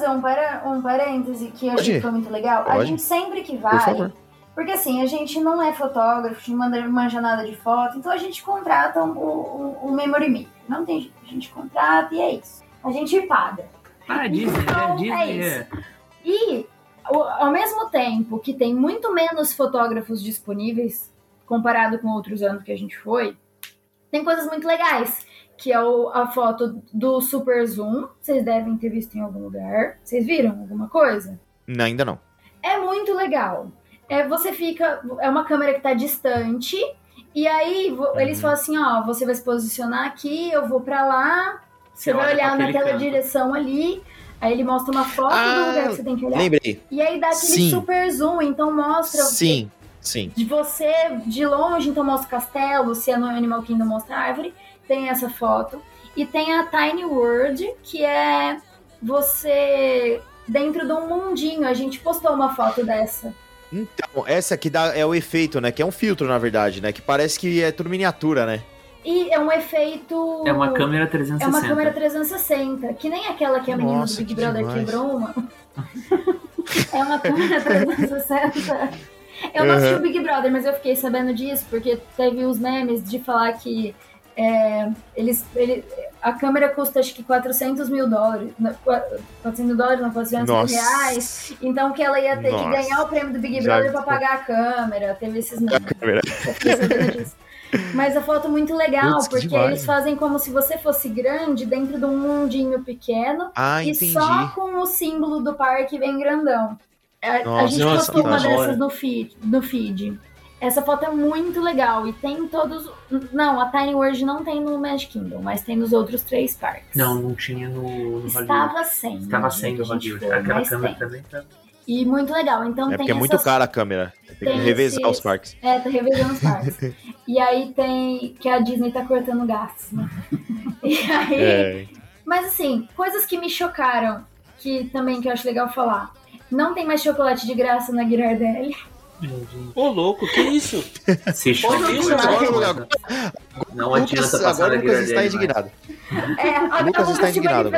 fazer um, para, um parêntese que eu Pode. achei que foi muito legal? A Pode. gente sempre que por vai, favor. Porque assim, a gente não é fotógrafo, a gente não manda manja nada de foto, então a gente contrata o, o, o memory maker. Não tem jeito, a gente contrata e é isso. A gente paga. Ah, Disney, Então, né? Disney é isso. é. E o- ao mesmo tempo que tem muito menos fotógrafos disponíveis comparado com outros anos que a gente foi, tem coisas muito legais. Que é o- a foto do Super Zoom. Vocês devem ter visto em algum lugar. Vocês viram alguma coisa? Não, ainda não. É muito legal. É, você fica. É uma câmera que tá distante. E aí vo- eles Uhum. falam assim: ó, você vai se posicionar aqui, eu vou pra lá. Você vai olha olhar naquela canto. direção ali, aí ele mostra uma foto do Ah, lugar que você tem que olhar. Lembrei. E aí dá aquele Sim. super zoom, então mostra Sim, sim. de você de longe, então mostra o castelo, se é no Animal Kingdom mostra a árvore, tem essa foto. E tem a Tiny World, que é você dentro de um mundinho. A gente postou uma foto dessa. Então, essa aqui dá, é o efeito, né? Que é um filtro, na verdade, né? Que parece que é tudo miniatura, né? E é um efeito. É uma câmera É 360. uma câmera 360, que nem aquela que a menina Nossa, do Big que Brother demais. quebrou uma. é uma câmera 360. Eu não assisti o Big Brother, mas eu fiquei sabendo disso, porque teve os memes de falar que é, eles, ele, a câmera custa acho que 400 mil dólares. não, qua- 400 mil dólares, não, 400 mil Nossa. reais. Então que ela ia ter Nossa. que ganhar o prêmio do Big Já Brother pra ficou. pagar a câmera. Teve esses disso. Mas a foto é muito legal, Putz, que porque demais. eles fazem como se você fosse grande dentro de um mundinho pequeno Ah, e entendi. só com o símbolo do parque bem grandão. A, a Nossa, gente nossa, postou uma dessas no feed, no feed. Essa foto é muito legal e tem em todos. Não, a Tiny World não tem no Magic Kingdom, mas tem nos outros três parques. Não, não tinha no, no Hollywood. Estava sem. Estava sem no que Hollywood. foi, Aquela câmera tem. também tá. E muito legal. Então É tem porque é muito essas cara a câmera. Tem que tem revezar esses- os parques. É, tá revezando os parques. e aí tem. Que a Disney tá cortando gastos, né? E aí. É. Mas assim, coisas que me chocaram, que também que eu acho legal falar. Não tem mais chocolate de graça na Ghirardelli. Ô, louco, que isso? Se isso, coisa. Não adianta Lucas, passar agora o Lucas está indignado. É, a Lucas está indignado.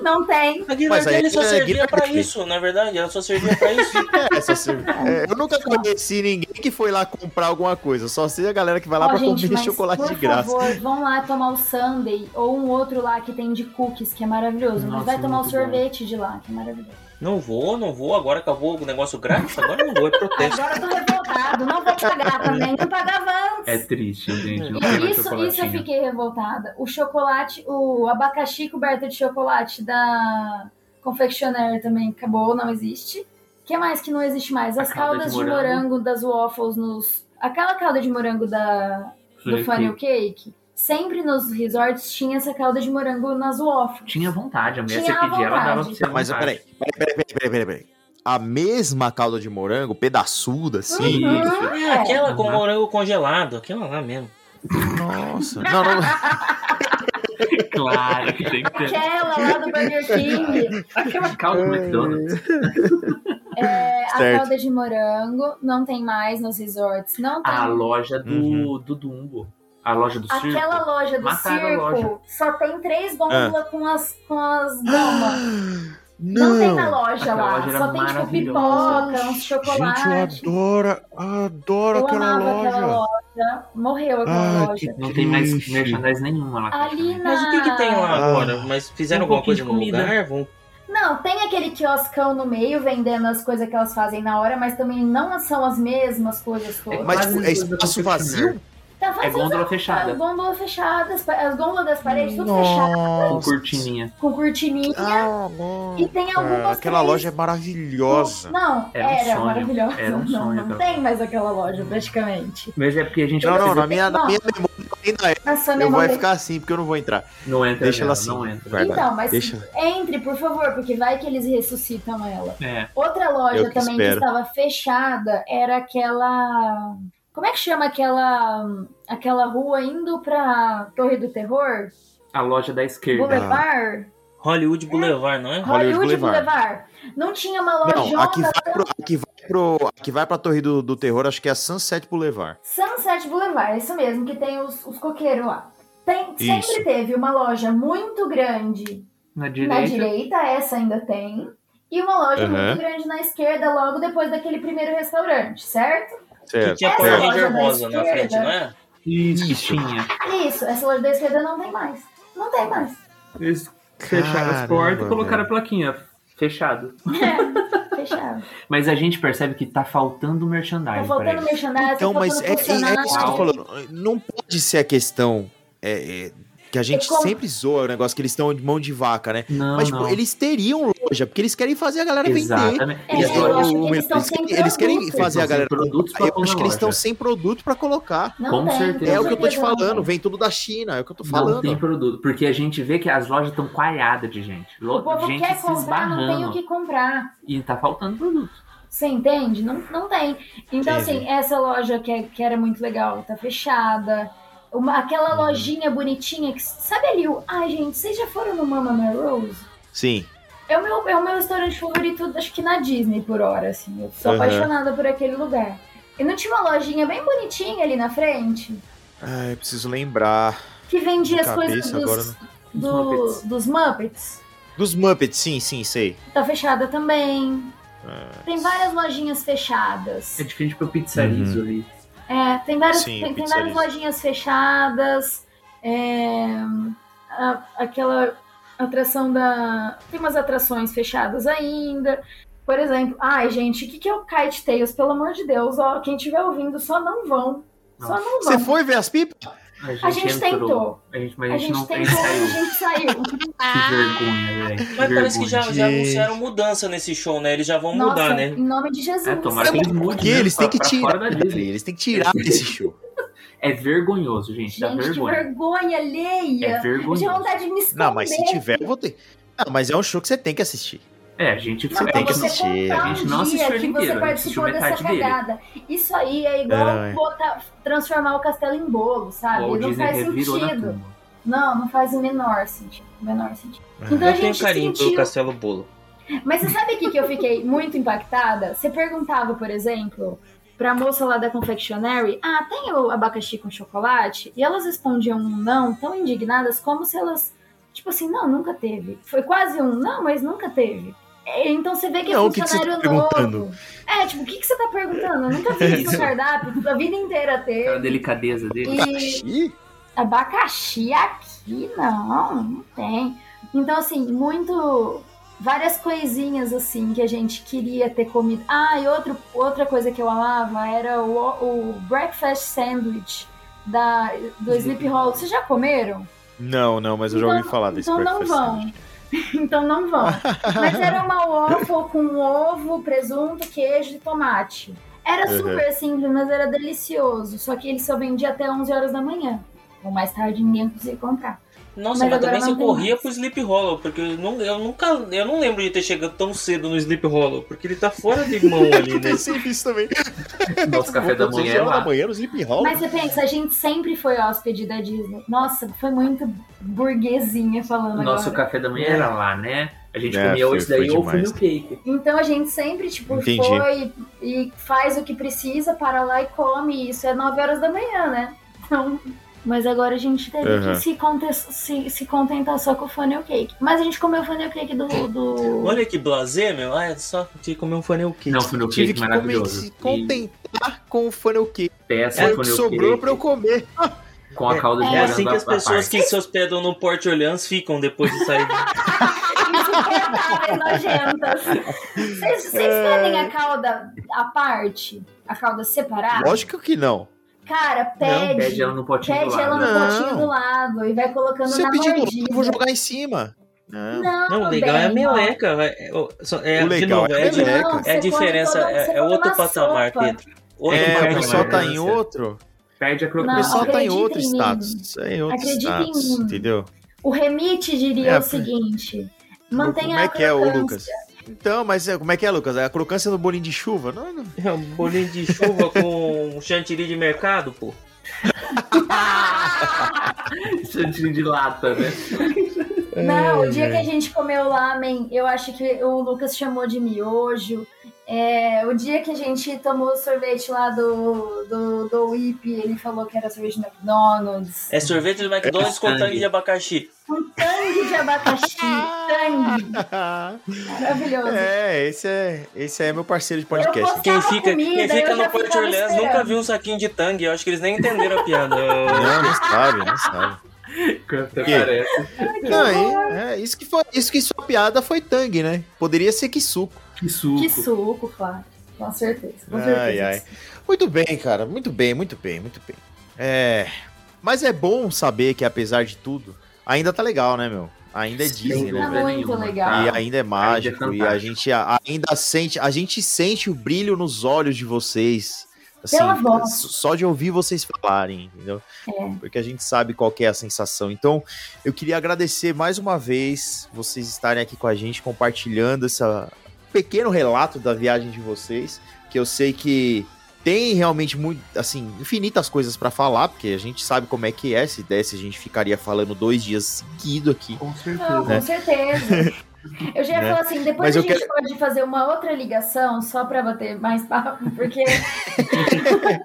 Não tem. A Guilherme só é servia pra isso, na verdade. Ela só servia pra isso. É, só se- é, eu nunca conheci ninguém que foi lá comprar alguma coisa. Só sei a galera que vai lá Ó, pra gente, comer mas, chocolate por de graça. favor, vão lá tomar o sundae ou um outro lá que tem de cookies, que é maravilhoso. mas Nossa, vai tomar o sorvete de lá, que é maravilhoso. Não vou, não vou. Agora acabou o negócio grátis. Agora não vou, é protesto. Agora eu tô revoltado. Não vou pagar também. Não pagava antes. É triste, gente. Isso, isso eu fiquei revoltada. O chocolate, o abacaxi coberto de chocolate da Confectionaire também acabou, não existe. O que mais que não existe mais? As caldas de de morango. morango. das waffles nos. Aquela calda de morango da, do Funnel funnel cake. Sempre nos resorts tinha essa calda de morango nas waffles. Tinha vontade, a mulher Tinha você pedia, ela dava pra vontade. você. Mas vontade. peraí, peraí, peraí, peraí, peraí, peraí, peraí. A mesma calda de morango, pedaçuda, assim. Uhum, Isso. é. Aquela com morango congelado, aquela lá mesmo. Nossa. Não, não. Claro que tem que ter. Aquela lá do Burger King. Aquela calda do McDonald's. É, a Certo. calda de morango não tem mais nos resorts. Não tem. A loja do, Uhum. do Dumbo. A loja do circo. Aquela loja do Mataram circo loja. só tem três gôndolas com as, com as damas. Não. Não, tem na loja Aquela lá. loja só tem tipo pipoca, uns Gente, chocolates. eu adoro, adoro Eu aquela amava loja. aquela loja. Morreu aquela Ah, loja. Não tem mais merchandise nenhuma lá. Ali na. Mas o que, que tem lá Ah. agora? Mas fizeram Um alguma pouquinho coisa de no comida. lugar? Vão... Não, tem aquele quioscão no meio vendendo as coisas que elas fazem na hora, mas também não são as mesmas coisas todas. Mas Quase tipo, é espaço vazio? Tá É gôndola As fechada. gôndolas fechadas, as gôndolas das paredes tudo fechadas, Com cortininha. com cortininha. Ah, E tem algumas aquela três- loja é maravilhosa. Não, Era um era, maravilhosa. era um não, sonho não aquela tem mais aquela loja, praticamente. Mas é porque a gente Não, não, na minha, na Não. minha memória ainda é. Na sua Eu vou memória. ficar assim, porque eu não vou entrar. Não entra Deixa ela assim. Não entra. Verdade. Então, mas Deixa. entre, por favor, porque vai que eles ressuscitam ela. É. Outra loja Eu que também que espero. estava fechada era aquela. Como é que chama aquela aquela rua indo pra Torre do Terror? A loja da esquerda. Boulevard? Hollywood Boulevard, não é? Hollywood Hollywood Boulevard. Boulevard. Não tinha uma lojona Não, aqui vai, tão- pro, aqui, vai pro, aqui vai pra Torre do, do Terror, acho que é a Sunset Boulevard. Sunset Boulevard, isso mesmo, que tem os, os coqueiros lá. Tem, sempre Isso. teve uma loja muito grande Na na direita. direita, essa ainda tem, e uma loja Uhum. muito grande na esquerda, logo depois daquele primeiro restaurante, certo? Que Certo. tinha Essa Power Ranger da rosa na esquerda. frente, não é? Isso, Isso. tinha. Isso, essa loja da esquerda não tem mais. Não tem mais. Eles fecharam as Caramba, portas e colocaram a plaquinha. Fechado. É, fechado. Mas a gente percebe que tá faltando merchandising. Tá faltando merchandising, Então, tá mas faltando é, é, é isso que eu tô falando. Não pode ser a questão é, é, Que a gente Eu com- sempre zoa o negócio que eles estão de mão de vaca, né? Não, Mas, tipo, não. eles teriam loja, porque eles querem fazer a galera vender. Exatamente. É, Eles, eu acho que o- eles eles- sem eles querem produto. fazer a Eles galera produtos Eu acho que eles estão sem produto pra colocar. Não Com tem, certeza. É o que eu tô te não falando, vem tudo da China, é o que eu tô Não falando. tem produto, porque a gente vê que as lojas estão coalhadas de gente. Lo- O povo gente quer se comprar, não tem esbarrando. o que comprar. E tá faltando produto. Você entende? Não, não tem. Então, Entendi. assim, essa loja que, é- que era muito legal tá fechada. Uma, aquela lojinha bonitinha que. Sabe ali o. Ai, gente, vocês já foram no Mama Rose? Sim. É o, meu, é o meu restaurante favorito, acho que na Disney por hora, assim. Eu sou Aham. apaixonada por aquele lugar. E não tinha uma lojinha bem bonitinha ali na frente? Ai, preciso lembrar. Que vendia as coisas dos, não. do- Dos Muppets. dos Muppets. Dos Muppets, sim, sim, sei. Tá fechada também. Tem várias lojinhas fechadas. É diferente pro pizzarizo Uhum. ali. É, tem várias, Sim, tem, tem várias lojinhas fechadas. é, a- aquela atração da. Tem umas atrações fechadas ainda. Por exemplo, ai, gente, o que, que é o Kite Tales? Pelo amor de Deus, ó, quem estiver ouvindo, só não vão. Só não Você vão. foi ver as pipas? A gente tentou. A gente, mas a A gente, gente não tentou e a saiu. gente saiu. Que vergonha, velho. Mas parece que já, vergonha. já Gente. anunciaram mudança nesse show, né? Eles já vão Nossa, mudar, né? em nome de Jesus. É, tomara que eles mudem. Porque né, eles têm que tirar. Eles têm que tirar esse show. É vergonhoso, gente. Dá Gente, que vergonha. vergonha alheia. É Eu vergonhoso. vontade de me esconder. Não, mas se tiver, eu vou ter. Não, mas é um show que você tem que assistir. É, a gente Você tem que assistir, a gente um não assistiu ele que inteiro, você a gente assistiu participou dessa metade dele. cagada. Isso aí é igual é. botar, transformar o castelo em bolo, sabe? Walt não Disney faz sentido. Não, não faz o menor sentido. O menor sentido. Então a Eu tenho gente carinho pelo sentiu. Castelo Bolo. Mas você sabe o que, que eu fiquei muito impactada? Você perguntava, por exemplo, pra moça lá da confectionery, ah, tem o abacaxi com chocolate? E elas respondiam um não, tão indignadas, como se elas, tipo assim, não, nunca teve. Foi quase um não, mas nunca teve. É, Então você vê que Não, é o que que tá funcionário perguntando? novo. É, tipo, o que, que você tá perguntando? Eu nunca vi isso no cardápio, a vida inteira teve. delicadeza dele. E Ih, abacaxi aqui, não, não tem. Então, assim, muito. Várias coisinhas assim que a gente queria ter comido. Ah, e outro, outra coisa que eu amava era o, o breakfast sandwich da, do Sleep Hollow. Vocês já comeram? Não, não, mas eu já Então- ouvi falar desse então não breakfast vão. sandwich. então não vão. Mas era uma waffle com ovo, presunto, queijo e tomate. Era Uhum. super simples, mas era delicioso. Só que ele só vendia até 11 horas da manhã. Ou mais tarde ninguém conseguia comprar. Nossa, Mas mas, também você corria pro Sleep Hollow, porque eu, não, eu nunca. Eu não lembro de ter chegado tão cedo no Sleep Hollow, porque ele tá fora de mão ali, né? Eu sempre isso também. Nosso café da manhã é da lá. manhã no Sleep Hall. Mas você pensa, a gente sempre foi hóspede da Disney. Nossa, foi muito burguesinha falando Nosso agora. café da manhã era lá, né? A gente É, comia hoje daí ou demais. funil cake. Então a gente sempre, tipo, Entendi. foi e faz o que precisa, para lá e come. E isso é 9 horas da manhã, né? Então. Mas agora a gente teve Uhum. que se, conte- se, se contentar só com o funnel cake. Mas a gente comeu o funnel cake do. do... Olha que blazer, meu. Ah, é só de comer um funil cake. Não, Tive cake que comer, maravilhoso. se contentar com o funnel cake. E peça É o que sobrou cake pra eu comer. com a calda de É assim que as pessoas que se hospedam no Porto Orleans ficam depois de sair. Insuportáveis, nojentas. Vocês vocês pedem a calda à parte? A calda separada? Lógico que não. Cara, pede. Pede ela no potinho do Pede ela lado. no Não. potinho do lado e vai colocando Se eu na pedir do lado, mordida. eu vou jogar em cima. Não. Não, Não, o legal é a bem, meleca. É, o- é, O de legal novo, é a é, de- meleca. Não, é a diferença, é, é outro patamar, sopa. Pedro. Outro É, o patamar, pessoal tá em outro. Perde a O Não, pessoal crocância. tá em outro em status. É em outro Acredita em status, mim. entendeu? O remite diria É, o seguinte: mantenha Como é a que é, crocância. Lucas? Então, mas é- como é que é, Lucas? É a crocância no bolinho de chuva? Não, não. É um bolinho de chuva com chantilly de mercado, pô. Chantilly de lata, né? Não, o dia que a gente comeu lamen, eu acho que o Lucas chamou de miojo. É, o dia que a gente tomou o sorvete lá do, do, do Whip, ele falou que era sorvete do McDonald's. É sorvete do McDonald's com tangue. de abacaxi. Com tangue de abacaxi, tangue. Maravilhoso. É, esse é, esse é meu parceiro de podcast. Quem fica, comida, quem fica no Porto Orleans nunca viu um saquinho de tangue. Eu acho que eles nem entenderam a piada. Não, não sabe, não sabe. Até Que? parece. Não, é, é, isso que foi, isso que sua piada foi tangue, né? Poderia ser que suco. Que suco. Que suco, claro. Com certeza. Com Ai, certeza. ai. Muito bem, cara. Muito bem, muito bem, muito bem. É. Mas é bom saber que, apesar de tudo, ainda tá legal, né, meu? Ainda é Sem Disney, Tá né? velho? muito nenhuma. legal. E ainda é mágico, e a gente ainda sente, a gente sente o brilho nos olhos de vocês. Assim, só de ouvir vocês falarem, entendeu? É. Porque a gente sabe qual que é a sensação. Então, eu queria agradecer mais uma vez vocês estarem aqui com a gente, compartilhando esse pequeno relato da viagem de vocês, que eu sei que tem realmente muito, assim, infinitas coisas pra falar, porque a gente sabe como é que é, se desse a gente ficaria falando dois dias seguido aqui. Com Não, certeza. com certeza. Eu já ia Né? falar assim, depois Mas a gente quero- pode fazer uma outra ligação só pra bater mais papo, porque,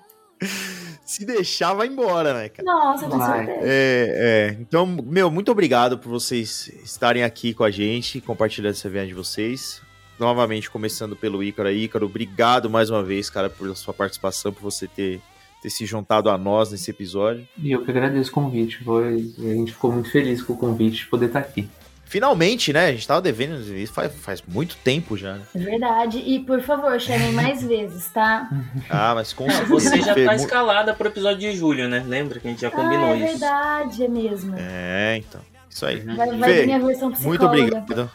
Se deixar, vai embora, né, cara? nossa, com certeza. É, é. Então, meu, muito obrigado por vocês estarem aqui com a gente, compartilhando essa viagem de vocês. Novamente, começando pelo Ícaro. Ícaro, obrigado mais uma vez, cara, pela sua participação, por você ter, ter se juntado a nós nesse episódio. E eu que agradeço o convite. Foi... A gente ficou muito feliz com o convite de poder estar aqui. Finalmente, né? A gente tava devendo isso faz, faz muito tempo já. né? É verdade. E, por favor, chamem mais vezes, tá? Ah, mas com Não, certeza. você já tá escalada pro episódio de julho, né? Lembra que a gente já combinou ah, é isso. verdade, é mesmo. É, então. Isso aí. Vai, vai Fê, vir a versão psicóloga. Muito obrigado.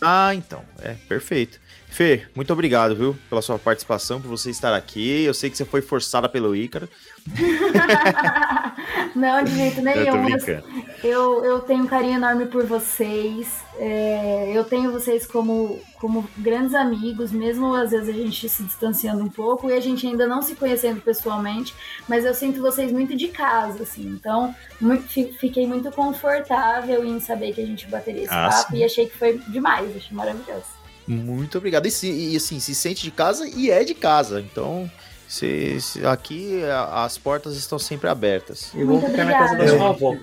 Ah, então. É, perfeito. Fê, muito obrigado, viu, pela sua participação, por você estar aqui. Eu sei que você foi forçada pelo Ícaro. Não, de jeito nenhum. mas brincando. Eu, eu tenho um carinho enorme por vocês. É, eu tenho vocês como, como grandes amigos, mesmo às vezes a gente se distanciando um pouco e a gente ainda não se conhecendo pessoalmente, mas eu sinto vocês muito de casa, assim. Então, muito- fi- fiquei muito confortável em saber que a gente bateria esse Ah, papo sim. e achei que foi demais, achei maravilhoso. Muito obrigado. E, se- e, assim, se sente de casa e é de casa. Então, se, se- aqui a- as portas estão sempre abertas. E vou Muito ficar na casa da sua avó.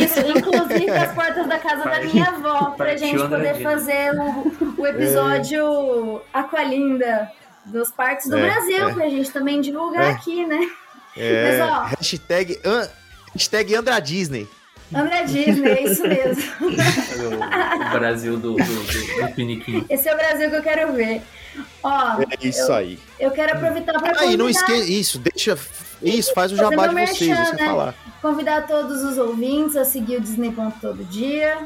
Isso, inclusive as portas da casa da minha avó, pra gente poder fazer o, o episódio Aqualinda dos parques do É, Brasil, é. pra gente também divulgar É. aqui, né? É, Mas, ó. hashtag, an- hashtag Andra Disney. André Disney, é isso mesmo. O, Brasil do, do, do, do Piniquim. Esse é o Brasil que eu quero ver. Ó, É isso aí. eu quero aproveitar pra Aí, não convidar, esqueça. Isso, deixa. Isso, faz o jabá de vocês, merchan, você né? falar. convidar todos os ouvintes a seguir o Disney Ponto todo dia,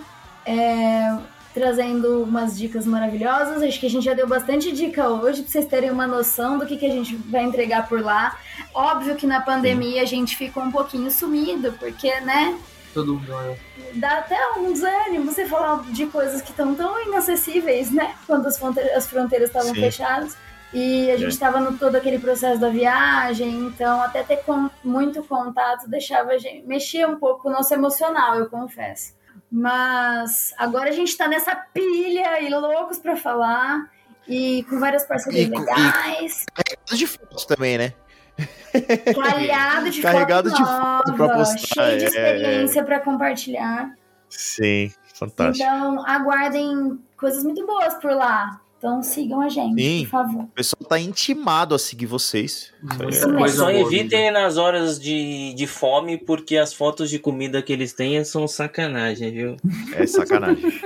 é, trazendo umas dicas maravilhosas. Acho que a gente já deu bastante dica hoje para vocês terem uma noção do que, que a gente vai entregar por lá. Óbvio que na pandemia a gente ficou um pouquinho sumido, porque, né, Todo mundo. olha. dá até um desânimo você falar de coisas que estão tão inacessíveis, né, quando as fronte- as fronteiras estavam fechadas. E a gente É. estava no todo aquele processo da viagem, então até ter con- muito contato deixava a gente. mexia um pouco com o nosso emocional, eu confesso. Mas agora a gente tá nessa pilha e loucos pra falar. E com várias parcerias E com- e- legais, De fotos também, né? clareado de Carregado foto de nova, pra postar, cheio de é, experiência pra compartilhar. Sim, fantástico. Então, aguardem coisas muito boas por lá. Então, sigam a gente, Sim. por favor. O pessoal tá intimado a seguir vocês. É-. Coisa Só evitem nas horas de, de fome, porque as fotos de comida que eles têm são sacanagem, viu? é sacanagem.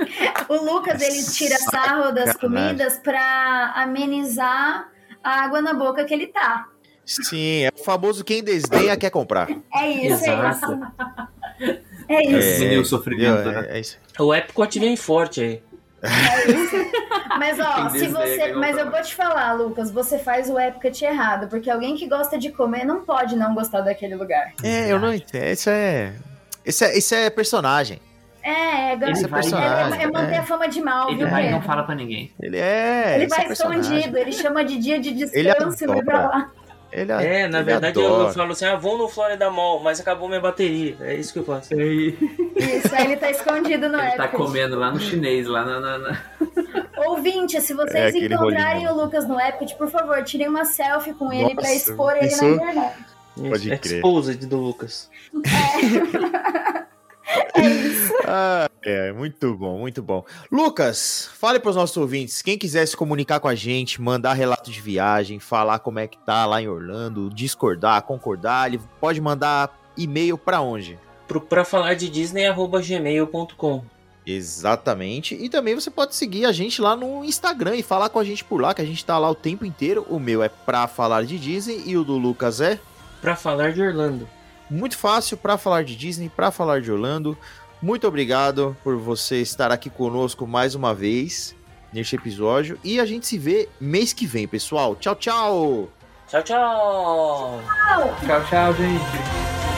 O Lucas, ele tira sarro das comidas pra amenizar a água na boca que ele tá. Sim, é o famoso quem desdenha quer comprar. É isso, é Exato. isso. É isso. Diminuir o sofrimento, né? É, é isso. O Epcot vem forte aí. Mas ó, Quem se você. Mas eu vou te falar, Lucas, você faz o Epcot errado, porque alguém que gosta de comer não pode não gostar daquele lugar. É, eu não entendo. Isso é. Isso é, isso é personagem. É, é, Ele é, vai- é, é manter é. a fama de mal, Ele viu, vai não fala pra ninguém. Ele é. Ele isso é vai personagem. escondido, ele chama de dia de Ele descanso e vai pra lá. Ele, É, na ele verdade eu, adora. eu falo assim, ah, vou no Florida Mall, mas acabou minha bateria. É isso que eu faço. Ele Isso, aí ele tá escondido no tá Epcot. comendo lá no chinês, lá na. na- na- Ouvinte, se É vocês aquele encontrarem rolinho. o Lucas no Epcot, por favor, tirem uma selfie com ele pra Nossa, expor ele isso- na internet. Pode crer. Exposed do Lucas. É isso. Ah, é, muito bom, muito bom. Lucas, fale para os nossos ouvintes, quem quiser se comunicar com a gente, mandar relato de viagem, falar como é que tá lá em Orlando, discordar, concordar, ele pode mandar e-mail para onde? Pro, pra falar de Disney, arroba gmail.com. Exatamente. E também você pode seguir a gente lá no Instagram e falar com a gente por lá, que a gente tá lá o tempo inteiro. O meu é pra falar de Disney e o do Lucas é. Pra falar de Orlando. Muito fácil para falar de Disney, para falar de Orlando. Muito obrigado por você estar aqui conosco mais uma vez neste episódio. E a gente se vê mês que vem, pessoal. Tchau, tchau! Tchau, tchau! Tchau, tchau, gente.